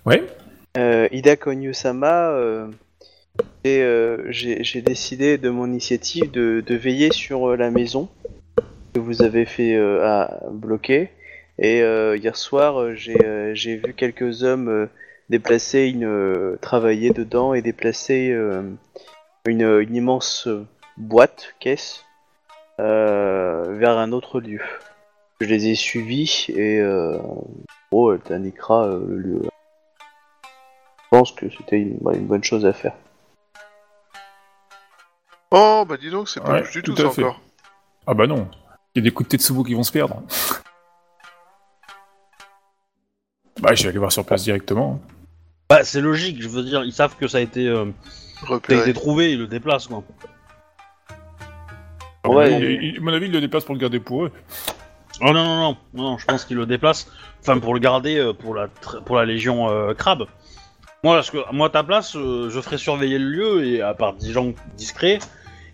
Ouais. Euh, Ida Konyu-sama, euh, et, euh, j'ai décidé de mon initiative de, de veiller sur la maison que vous avez fait à bloquer. Et hier soir, j'ai vu quelques hommes déplacer une travailler dedans et déplacer une, une immense boîte caisse vers un autre lieu. Je les ai suivis et euh, oh, elle t'indiquera euh, le lieu. Je pense que c'était une, ouais, une bonne chose à faire. Oh, bah dis donc, c'est pas Ouais, du tout, tout à ça fait. encore. Ah bah non. Il y a des coups de Tetsubo qui vont se perdre. bah, je vais aller voir sur place directement. Bah, c'est logique, je veux dire, ils savent que ça a été, euh, ça a Repéré. été trouvé, ils le déplacent quoi. Ouais, à mon avis, ils le déplacent pour le garder pour eux. Oh non, non, non, non, non, je pense qu'ils le déplacent, enfin pour le garder euh, pour la, tr- pour la légion euh, crabe. Moi, parce que, moi, à ta place, euh, je ferais surveiller le lieu et à part 10 gens discrets,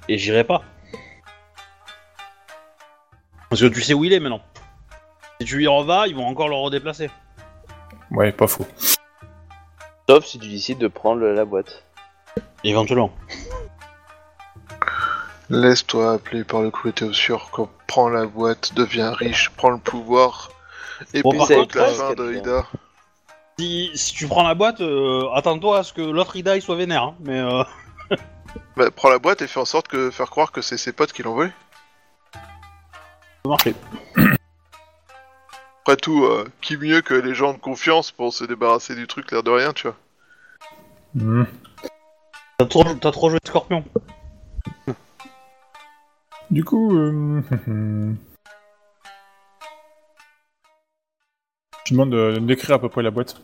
et j'irai pas. Parce que tu sais où il est maintenant. Si tu y revas, ils vont encore le redéplacer. Ouais, pas faux. Sauf si tu décides de prendre la boîte. Éventuellement. Laisse-toi appeler par le côté au sûr. Quand prend la boîte, devient riche, prend le pouvoir. Et Bon, puis par c'est contre, la fin de. Ida. Si, si tu prends la boîte, euh, attends-toi à ce que l'autre Ida il soit vénère. hein, mais euh, Bah, prends la boîte et fais en sorte que faire croire que c'est ses potes qui l'ont volé. ça peut marcher. Après tout, euh, qui mieux que les gens de confiance pour se débarrasser du truc l'air de rien, tu vois. Hmm. T'as trop, t'as trop joué Scorpion. Du coup, euh... je demande de décrire à peu près la boîte.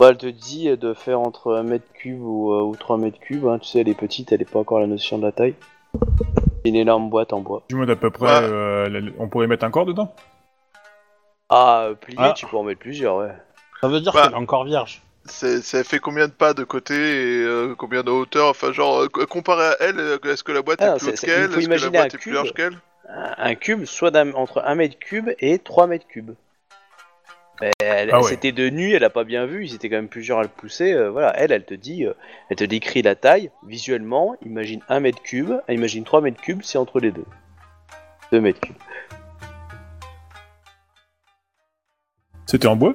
Bah, elle te dit de faire entre 1 mètre cube ou, euh, ou 3 mètres cubes. Hein. Tu sais, elle est petite, elle est pas encore la notion de la taille. C'est une énorme boîte en bois. Je demande à peu près, Ouais. euh, la- on pourrait mettre un corps dedans? Ah, euh, plié, Ah. tu peux en mettre plusieurs, ouais. Ça veut dire Bah. qu'elle est encore vierge. C'est- Ça fait combien de pas de côté et euh, combien de hauteur Enfin, genre, euh, comparé à elle, euh, est-ce que la boîte Ah, est plus c'est- haute qu'elle? Est-ce que la boîte est plus large qu'elle? Un, un cube, soit d'un- entre 1 mètre cube et 3 mètres cubes. Mais elle, Ah ouais. C'était de nuit, elle a pas bien vu, ils étaient quand même plusieurs à le pousser. euh, voilà, elle, elle te dit, euh, elle te décrit la taille visuellement. Imagine 1 mètre cube, imagine 3 mètres cubes, c'est entre les deux. 2 mètres cubes. C'était en bois?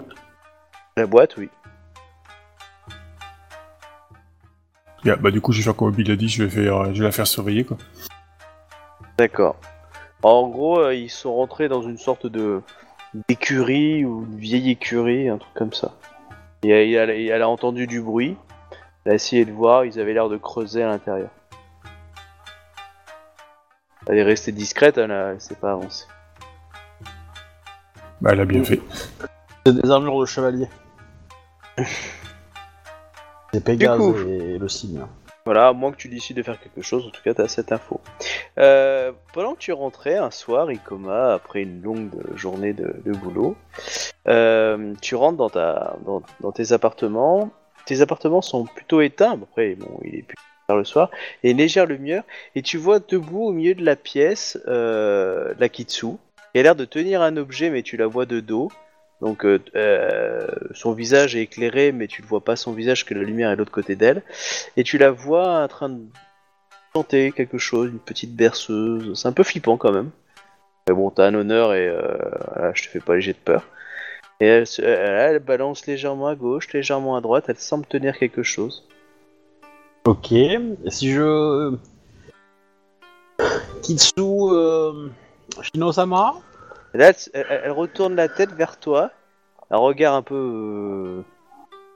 La boîte, oui. Yeah, Bah du coup, je vais faire comme Bill a dit, je vais, faire, je vais la faire surveiller quoi. D'accord. En gros, euh, ils sont rentrés dans une sorte de d'écurie ou une vieille écurie, un truc comme ça. Et elle, elle- elle a entendu du bruit. Elle a essayé de voir, ils avaient l'air de creuser à l'intérieur. Elle est restée discrète, elle, a- elle s'est pas avancée. Bah elle a bien fait. C'est des armures de chevalier. C'est Pégase coup. et le cygne. Voilà, à moins que tu décides de faire quelque chose, en tout cas, t'as cette info. Euh, pendant que tu rentrais un soir, Ikoma, après une longue journée de, de boulot, euh, tu rentres dans, ta, dans, dans tes appartements. Tes appartements sont plutôt éteints, après, bon, il est plus tard le soir, et légère lumière, et tu vois debout au milieu de la pièce euh, la Kitsu, qui a l'air de tenir un objet, mais tu la vois de dos. Donc euh, euh, son visage est éclairé, mais tu ne vois pas son visage, que la lumière est de l'autre côté d'elle et tu la vois en train de chanter quelque chose, une petite berceuse. C'est un peu flippant quand même. Mais bon, t'as un honneur et euh, je te fais pas léger de peur. Et elle, balance légèrement à gauche, légèrement à droite, elle semble tenir quelque chose. Ok. Si je. Kitsu euh... Shinosama Et là, elle, retourne la tête vers toi, un regard un peu, euh,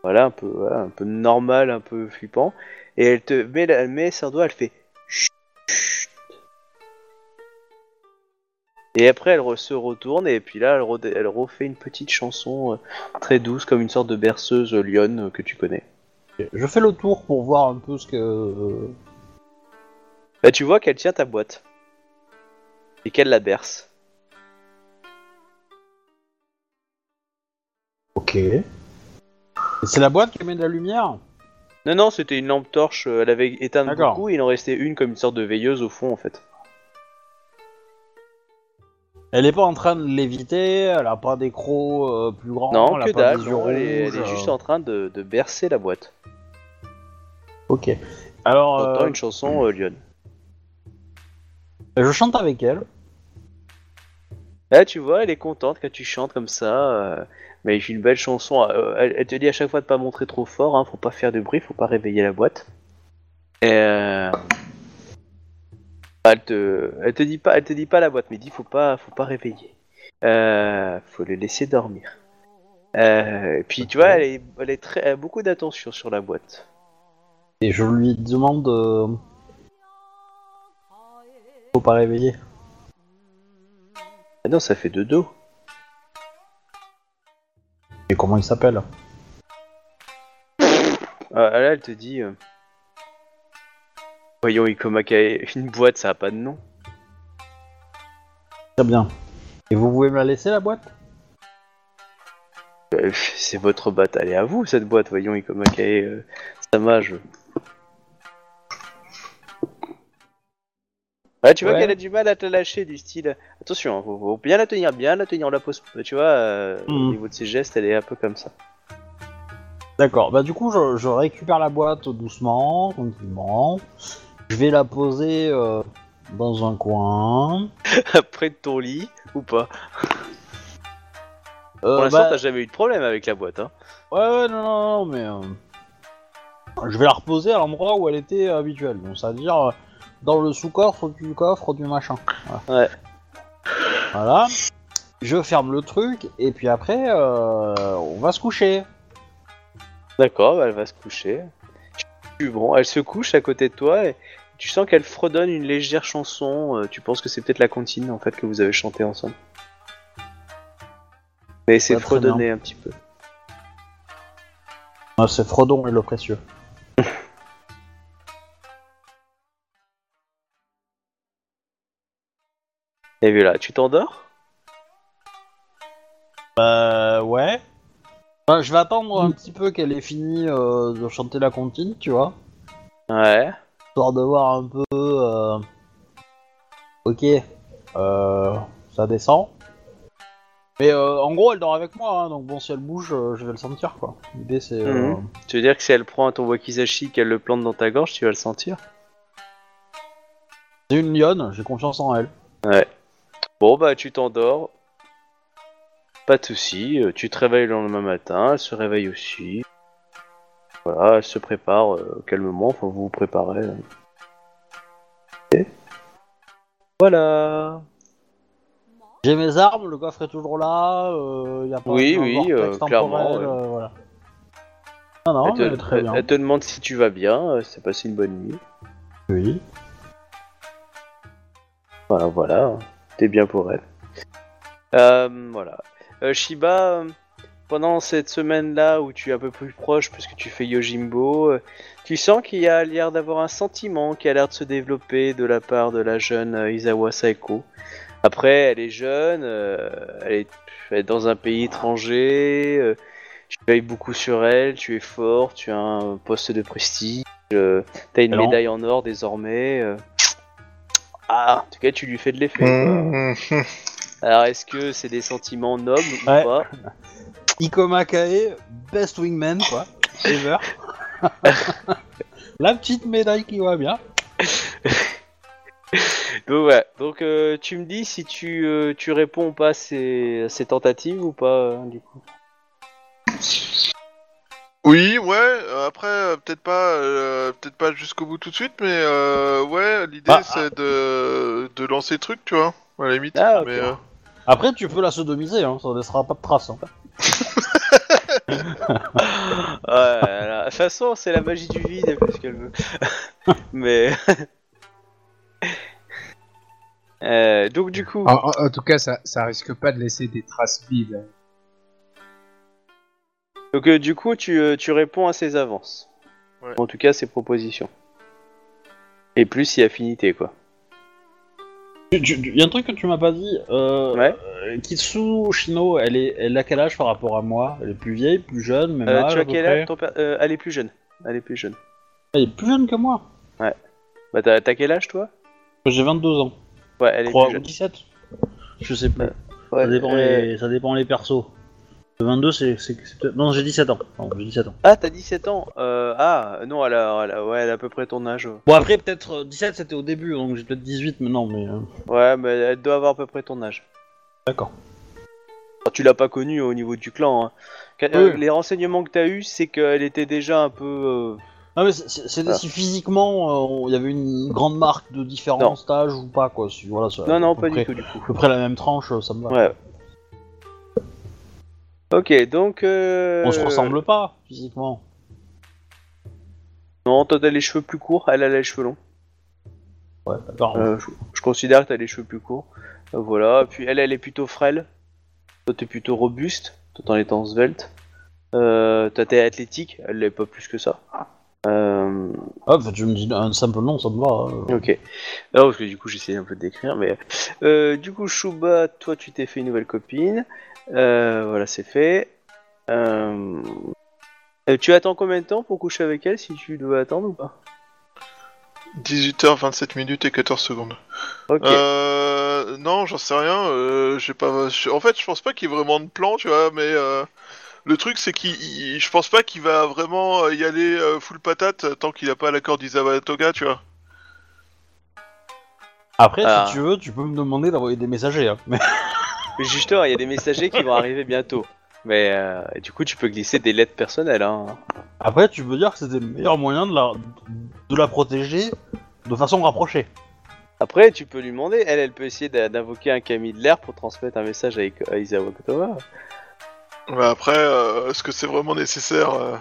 voilà, un peu, voilà, un peu normal, un peu flippant, et elle te met, la- elle met son doigt, elle fait chut. chut. Et après, elle re- se retourne et puis là, elle, re- elle refait une petite chanson euh, très douce, comme une sorte de berceuse lionne euh, que tu connais. Je fais le tour pour voir un peu ce que. Là, tu vois qu'elle tient ta boîte et qu'elle la berce. Ok. Et c'est la boîte qui met de la lumière Non, non, c'était une lampe torche. euh, Elle avait éteint D'accord. beaucoup. Il en restait une comme une sorte de veilleuse au fond, en fait. Elle est pas en train de l'éviter, elle a pas des crocs euh, plus grands, non, elle a que pas dalle. des yeux non, elle, est, elle est euh, juste en train de, de bercer la boîte. Ok. Alors, T'entends euh, une chanson, euh, Lyon. je chante avec elle. Là, tu vois, elle est contente quand tu chantes comme ça. euh, mais j'ai une belle chanson. euh, elle, elle te dit à chaque fois de pas montrer trop fort. Hein, faut pas faire de bruit, faut pas réveiller la boîte. Et euh, elle te, elle te dit pas, elle te dit pas la boîte, mais dit faut pas, faut pas réveiller. Euh, faut le laisser dormir. Euh, et puis tu vois, elle, est, elle, est très, elle a beaucoup d'attention sur la boîte. Et je lui demande. euh, Faut pas réveiller. Ah non, ça fait de dos. Et comment il s'appelle Ah, là, elle te dit. euh, Voyons, Ikomakae, une boîte, ça a pas de nom. Très bien. Et vous pouvez me la laisser la boîte Euh, C'est votre boîte, est à vous cette boîte, voyons Ikomakae euh, Samage. Ouais, tu vois Ouais. qu'elle a du mal à te lâcher du style. Attention, hein, faut, faut bien la tenir, bien la tenir, la pose. Tu vois, euh, au Mhm. niveau de ses gestes, elle est un peu comme ça. D'accord, bah du coup je, je récupère la boîte doucement, tranquillement. Je vais la poser euh, dans un coin. Près de ton lit, ou pas? Euh, Pour l'instant, bah, t'as jamais eu de problème avec la boîte, hein. Ouais, ouais, non, non, non, mais. Je vais la reposer à l'endroit où elle était habituelle. Donc, c'est-à-dire dans le sous-coffre du coffre du machin. Voilà. Ouais. Voilà. Je ferme le truc, et puis après, euh, on va se coucher. D'accord, bah, elle va se coucher. Bon, elle se couche à côté de toi et tu sens qu'elle fredonne une légère chanson. euh, tu penses que c'est peut-être la cantine en fait que vous avez chanté ensemble. Mais c'est fredonné un petit peu. Ah, c'est Frodon et le précieux. Et voilà, tu t'endors? Euh, ouais. Enfin, je vais attendre un petit peu qu'elle ait fini euh, de chanter la comptine, tu vois. Ouais. Histoire de voir un peu. euh, Ok. Euh, ça descend. Mais euh, en gros, elle dort avec moi, hein, donc bon, si elle bouge, euh, je vais le sentir, quoi. L'idée, c'est. euh, Mhm. Tu veux dire que si elle prend ton wakizashi, qu'elle le plante dans ta gorge, tu vas le sentir? C'est une lionne, j'ai confiance en elle. Bon bah tu t'endors. Pas de soucis, euh, tu te réveilles le lendemain matin, elle se réveille aussi. Voilà, elle se prépare euh, calmement, enfin vous vous préparez. euh. Ok. Voilà. J'ai mes armes, le coffre est toujours là, euh, y a pas Oui, oui, euh, clairement, ouais. euh, voilà. Non, elle, te, mais très elle- bien. elle te demande si tu vas bien, euh, si t'as passé une bonne nuit. Oui. Voilà, voilà, t'es bien pour elle. Euh, voilà. Euh, Shiba, euh, pendant cette semaine-là où tu es un peu plus proche parce que tu fais Yojimbo, tu sens qu'il y a l'air d'avoir un sentiment qui a l'air de se développer de la part de la jeune Izawa Saeko. Après, elle est jeune, euh, elle, est, elle est dans un pays étranger, euh, tu veilles beaucoup sur elle, tu es fort, tu as un poste de prestige, euh, t'as une Alors médaille en or désormais. Euh. Ah, en tout cas, tu lui fais de l'effet. Mmh. Alors, est-ce que c'est des sentiments nobles ou Ouais. pas Ikoma Kae, best wingman, quoi. Ever. La petite médaille qui va bien. Donc, ouais. Donc, euh, tu me dis si tu, euh, tu réponds pas à ces, à ces tentatives ou pas, euh, du coup? Oui, ouais. euh, Après, euh, peut-être pas, euh, peut-être pas jusqu'au bout tout de suite, mais euh, ouais, l'idée Bah, c'est de, de lancer le truc, tu vois, à la limite. Ah, ok. mais, euh, Après, tu peux la sodomiser, hein, ça ne laissera pas de traces. Hein. Ouais, alors, de toute façon, c'est la magie du vide, elle fait ce qu'elle veut. Mais. Euh, donc, du coup. En, en- en tout cas, ça, ça risque pas de laisser des traces vides. Donc, euh, du coup, tu, euh, tu réponds à ses avances. Ouais. En tout cas, ses propositions. Et plus si affinité, quoi. Il y a un truc que tu m'as pas dit. Euh, Ouais. euh, Kitsu Shino, elle, est, elle a quel âge par rapport à moi? Elle est plus vieille, plus jeune, même Euh, âge tu as quel âge? Euh, Elle est plus jeune. Elle est plus jeune. Elle est plus jeune que moi. Bah, t'as t'as quel âge, toi? J'ai 22 ans. Ouais, elle est 3 plus ou jeune. 17 Je sais pas. Ouais, ça, dépend euh, les, ça dépend les persos. Le 22, c'est. peut-être- Non, j'ai 17 ans. Non, j'ai 17 ans. Ah, t'as 17 ans euh, Ah, non, elle a, elle a- ouais, elle a à peu près ton âge. Bon, après, peut-être euh, 17, c'était au début, donc j'ai peut-être 18 maintenant, mais. euh, Ouais, mais elle doit avoir à peu près ton âge. D'accord. Tu l'as pas connue au niveau du clan. hein. Euh, Oui. Les renseignements que t'as eu, c'est qu'elle était déjà un peu. euh, Ah, mais c'est- c'est- c'était Ah. si physiquement, euh, il y avait une grande marque de différents Non. stages ou pas, quoi. si- voilà, ça- Non, à non, peu pas près- du tout, du coup. À peu près la même tranche, euh, ça me va. Ouais. Ok, donc. euh, On se ressemble pas, physiquement. Non, toi t'as les cheveux plus courts, elle a les cheveux longs. Ouais, d'accord. Euh, je, je considère que t'as les cheveux plus courts. Euh, voilà, puis elle, elle est plutôt frêle. Toi t'es plutôt robuste, tout en étant svelte. Euh, toi t'es athlétique, elle l'est pas plus que ça. Euh, Ah, bah, tu me dis un simple nom, ça me va. euh. ok. Non, parce que du coup j'essaie un peu de décrire, mais... Euh, du coup, Shuba, toi tu t'es fait une nouvelle copine. Euh, voilà, c'est fait. Euh, euh, tu attends combien de temps pour coucher avec elle, si tu dois attendre ou pas? 18h27 minutes et 14 secondes. Ok. Euh, non, j'en sais rien. Euh, j'ai pas. En fait, je pense pas qu'il y ait vraiment de plan, tu vois. Mais euh, le truc, c'est qu'il, il- je pense pas qu'il va vraiment euh, y aller euh, full patate tant qu'il a pas l'accord d'Isawa Toga, tu vois. Après, Ah. si tu veux, tu peux me demander d'envoyer des messagers. Hein. Mais... Mais justement, il y a des messagers qui vont arriver bientôt. Mais euh, du coup, tu peux glisser des lettres personnelles. Hein. Après, tu peux dire que c'était le meilleur moyen de la, de la protéger de façon rapprochée. Après, tu peux lui demander. Elle, elle peut essayer d'invoquer un Camille de l'air pour transmettre un message à, Ik- à Isawa Kotowa. Mais après, euh, est-ce que c'est vraiment nécessaire euh?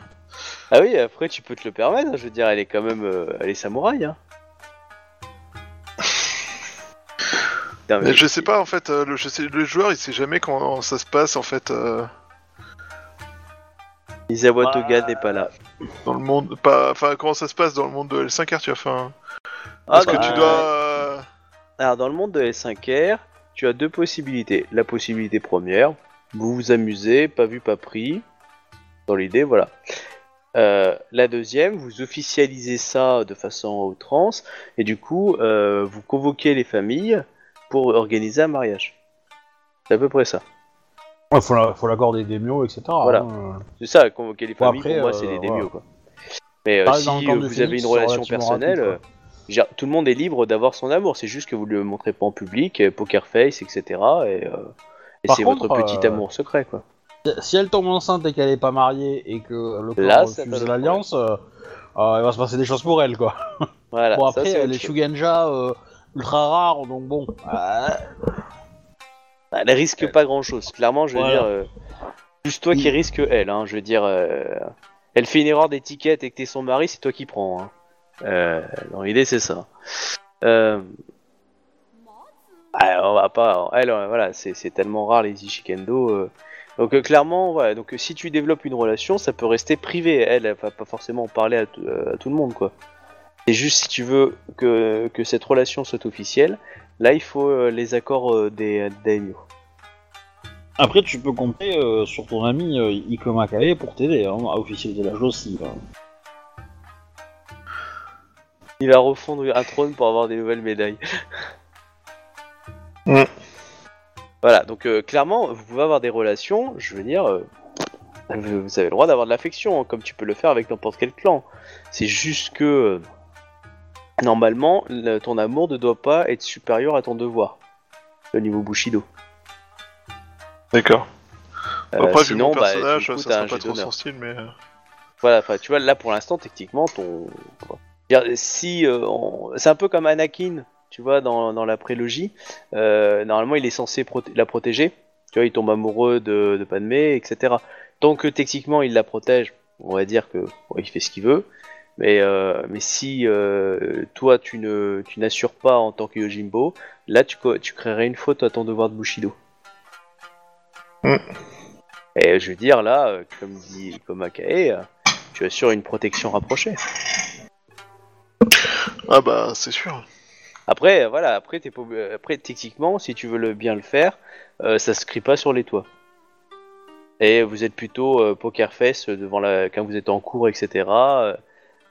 Ah oui, après, tu peux te le permettre. hein. Je veux dire, elle est quand même, euh, elle est samouraï. Hein. Putain, mais- Mais Je sais pas, en fait. euh, le, je sais, le joueur, il sait jamais comment ça se passe, en fait, euh, Isawa Toga n'est pas là. dans le monde. Pas, enfin, comment ça se passe dans le monde de L5R, tu. Enfin, Ah, est-ce que dans- tu dois. euh, Alors, dans le monde de L5R, tu as deux possibilités. La possibilité première, vous vous amusez, pas vu, pas pris. Dans l'idée, voilà. Euh, la deuxième, vous officialisez ça de façon outrance, et du coup, euh, vous convoquez les familles pour organiser un mariage. C'est à peu près ça. Il faut la- faut l'accord des démios, etc. Voilà. hein. C'est ça, convoquer les familles, après, pour moi, euh, c'est les voilà. démios, quoi. Mais euh, si euh, vous Phoenix, avez une relation personnelle, rapide, euh, dire, tout le monde est libre d'avoir son amour, c'est juste que vous le montrez pas en public, euh, poker face, etc. Et, euh, c'est votre petit euh, amour secret, quoi. Si elle tombe enceinte et qu'elle est pas mariée et que le Là, clan ça refuse l'alliance, euh, euh, il va se passer des choses pour elle, quoi. Voilà, bon, après, chose. Shugenja euh, ultra rare, donc bon. euh, Elle risque pas grand chose. Clairement, je veux Voilà. dire, euh, plus toi qui risque elle. Hein, je veux dire, euh, elle fait une erreur d'étiquette et que t'es son mari, c'est toi qui prends. Hein. Euh, dans l'idée, c'est ça. Euh, on va pas. Elle, euh, voilà, c'est tellement rare les Ishikendo. euh. Donc euh, clairement, voilà. Donc euh, si tu développes une relation, ça peut rester privé. Elle, elle va pas forcément en parler à, euh, à tout le monde, quoi. C'est juste si tu veux que, que cette relation soit officielle, là il faut euh, les accords euh, des daimyo. Après, tu peux compter euh, sur ton ami euh, Ikoma Kae pour t'aider hein, à officialiser la chose aussi. Il va refondre un trône pour avoir des nouvelles médailles. Ouais. Voilà, donc euh, clairement, vous pouvez avoir des relations, je veux dire, euh, vous vous avez le droit d'avoir de l'affection, hein, comme tu peux le faire avec n'importe quel clan. C'est juste que, euh, normalement, le- ton amour ne doit pas être supérieur à ton devoir, au niveau Bushido. D'accord. Euh, Après, vu sinon, mon bah, personnage, ça pas jet trop d'honneur. son style, mais. euh, Voilà, enfin, tu vois, là pour l'instant, techniquement, ton. Dire, Si, euh, on- c'est un peu comme Anakin, tu vois, dans, dans la prélogie. Euh, normalement, il est censé proté- la protéger. Tu vois, il tombe amoureux de, de Padmé, etc. Tant que techniquement il la protège, on va dire que bon, il fait ce qu'il veut. Mais, euh, mais si euh, toi tu ne tu n'assures pas en tant que Yojimbo, là tu, tu créerais une faute à ton devoir de Bushido. Mm. Et je veux dire là, euh, comme dit Komakae, euh, tu assures une protection rapprochée. Ah bah, c'est sûr. Après, voilà, après, t'es après techniquement, si tu veux le bien le faire, euh, ça se crie pas sur les toits. Et vous êtes plutôt euh, poker face devant la, quand vous êtes en cours, etc.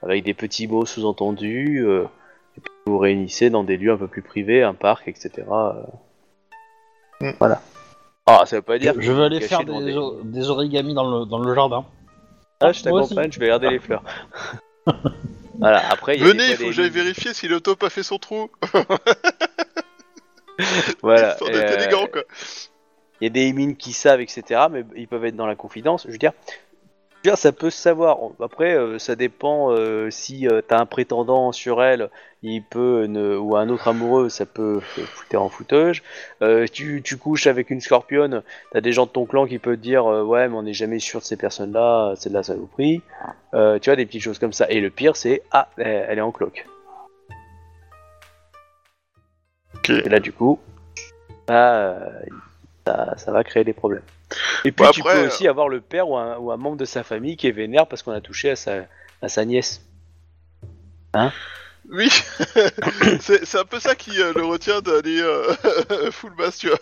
euh, avec des petits mots sous-entendus. euh, et puis vous vous réunissez dans des lieux un peu plus privés, un parc, etc. euh. Mm. Voilà. Ah, ça veut pas Je, dire. que je vais vous aller faire des, des- o- des origamis dans le, dans le jardin. Ah, je t'accompagne, je vais garder les fleurs. voilà, après, y a Venez, il faut des que j'aille vérifier si le top a fait son trou. Voilà. Euh. Il y a des mines qui savent, etc. Mais ils peuvent être dans la confidence. Je veux dire, veux dire, ça peut se savoir. Après, euh, ça dépend euh, si euh, t'as un prétendant sur elle, il peut ne- ou un autre amoureux, ça peut te foutre en foutage. Tu, tu couches avec une scorpionne, t'as des gens de ton clan qui peuvent te dire ouais, mais on n'est jamais sûr de ces personnes-là, c'est de la saloperie. Tu vois des petites choses comme ça. Et le pire, c'est ah, elle est en cloque. Et là, du coup, bah, ça, ça va créer des problèmes. Et puis, Bah, tu après, peux aussi avoir le père ou un, ou un membre de sa famille qui est vénère parce qu'on a touché à sa, à sa nièce. Oui, c'est un peu ça qui euh, le retient d'aller euh, full bass, tu vois.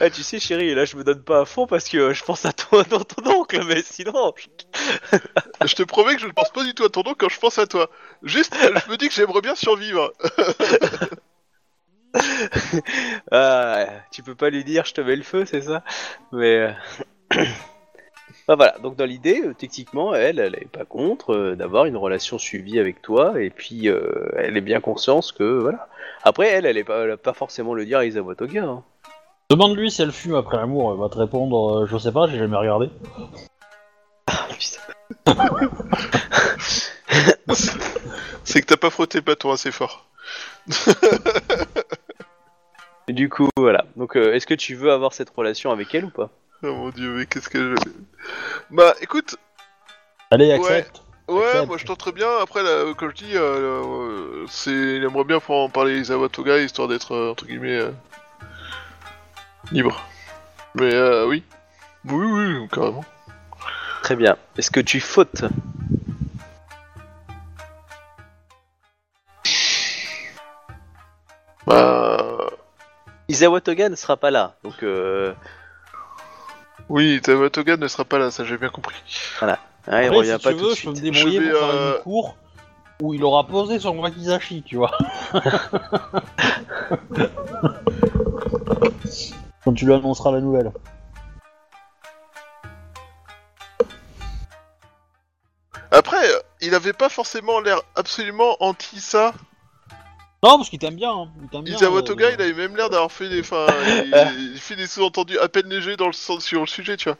ah, tu sais, chérie, là, je me donne pas à fond parce que euh, je pense à toi dans ton oncle, mais sinon. je- Je te promets que je ne pense pas du tout à ton nom quand je pense à toi. Juste, je me dis que j'aimerais bien survivre. Ah, tu peux pas lui dire je te mets le feu, c'est ça? Mais. euh, bah voilà, donc dans l'idée, euh, techniquement, elle, elle est pas contre euh, d'avoir une relation suivie avec toi, et puis euh, elle est bien consciente que voilà. Après, elle, elle est pas, elle a pas forcément le dire à Toga. hein. Demande-lui si elle fume après l'amour, elle va te répondre euh, je sais pas, j'ai jamais regardé. C'est que t'as pas frotté le bâton assez fort. Et du coup, voilà. Donc, euh, est-ce que tu veux avoir cette relation avec elle ou pas? Oh mon dieu, mais qu'est-ce que je... Bah écoute, Allez, accepte. ouais, Accepte. moi je tenterais bien. Après, là, comme je dis, euh, euh, c'est... il aimerait bien pour en parler Isawa Toga, histoire d'être, euh, entre guillemets, euh, libre. Mais euh, oui. Oui, oui, carrément. Très bien. Est-ce que tu fautes? Bah... Isawa Toga ne sera pas là, donc euh, Oui, Isawa Toga ne sera pas là, ça j'ai bien compris. il Après, revient si pas tu tout veux, de je peux me suite. débrouiller Je vais, pour faire euh, une cour où il aura posé son wakizashi, tu vois. Quand tu lui annonceras la nouvelle. Après, euh, il avait pas forcément l'air absolument anti ça. Non, parce qu'il t'aime bien. Hein. Il t'aime bien. Isawa euh, il avait même l'air d'avoir fait des, enfin, il, il fait des sous-entendus à peine légers dans le sens sur le sujet, tu vois.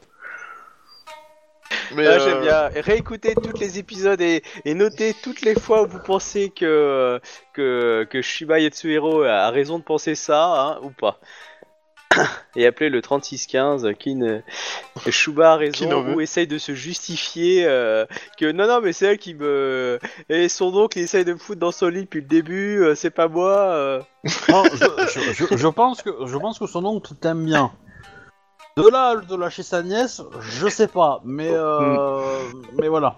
Mais Ah, euh, j'aime bien. Réécoutez tous les épisodes et, et notez toutes les fois où vous pensez que que, que Shiba Yatsuhiro a raison de penser ça, hein, ou pas. Et appelez le 3615 qui ne Shuba a raison ou essaye de se justifier euh, que non non mais c'est elle qui me et son oncle il essaye de me foutre dans son lit depuis le début euh, c'est pas moi euh. non, je, je- je- je pense que je pense que son oncle t'aime bien. De là, de lâcher sa nièce, je sais pas, mais euh, mais voilà.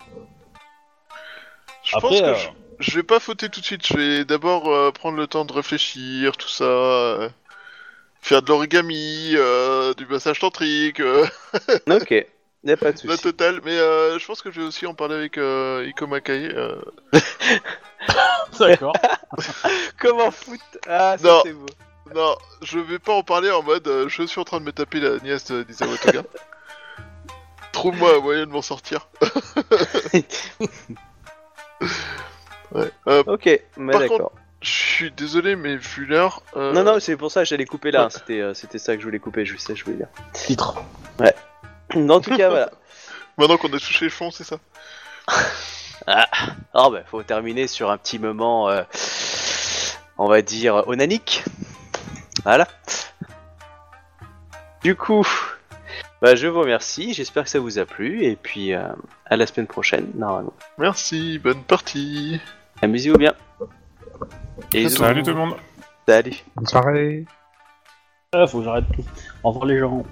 je Après, pense que euh, je, je vais pas fauter tout de suite. Je vais d'abord euh, prendre le temps de réfléchir, tout ça, euh, faire de l'origami, euh, du massage tantrique, euh, ok y a pas de la totale. Mais euh, je pense que je vais aussi en parler avec euh, Iko Makai. euh. D'accord. comment foutre ah ça Non. c'est beau Non, je vais pas en parler en mode euh, je suis en train de me taper la nièce d'Isawa Toga. Trouve-moi un moyen de m'en sortir. ouais. Euh, ok mais Par d'accord je suis désolé, mais vu l'heure. euh, Non, non, c'est pour ça que j'allais couper là. C'était, euh, c'était ça que je voulais couper, je sais, je voulais dire. Titre. En tout cas, voilà. Maintenant qu'on a touché le fond, c'est ça. Ah, bah, faut terminer sur un petit moment, euh, on va dire, onanique. Voilà. Du coup, bah, je vous remercie. J'espère que ça vous a plu. Et puis, euh, à la semaine prochaine, normalement. Merci, bonne partie. Amusez-vous bien. Et Salut tout le monde Salut. Bonne soirée. Ah, faut que j'arrête tout. Au revoir les gens.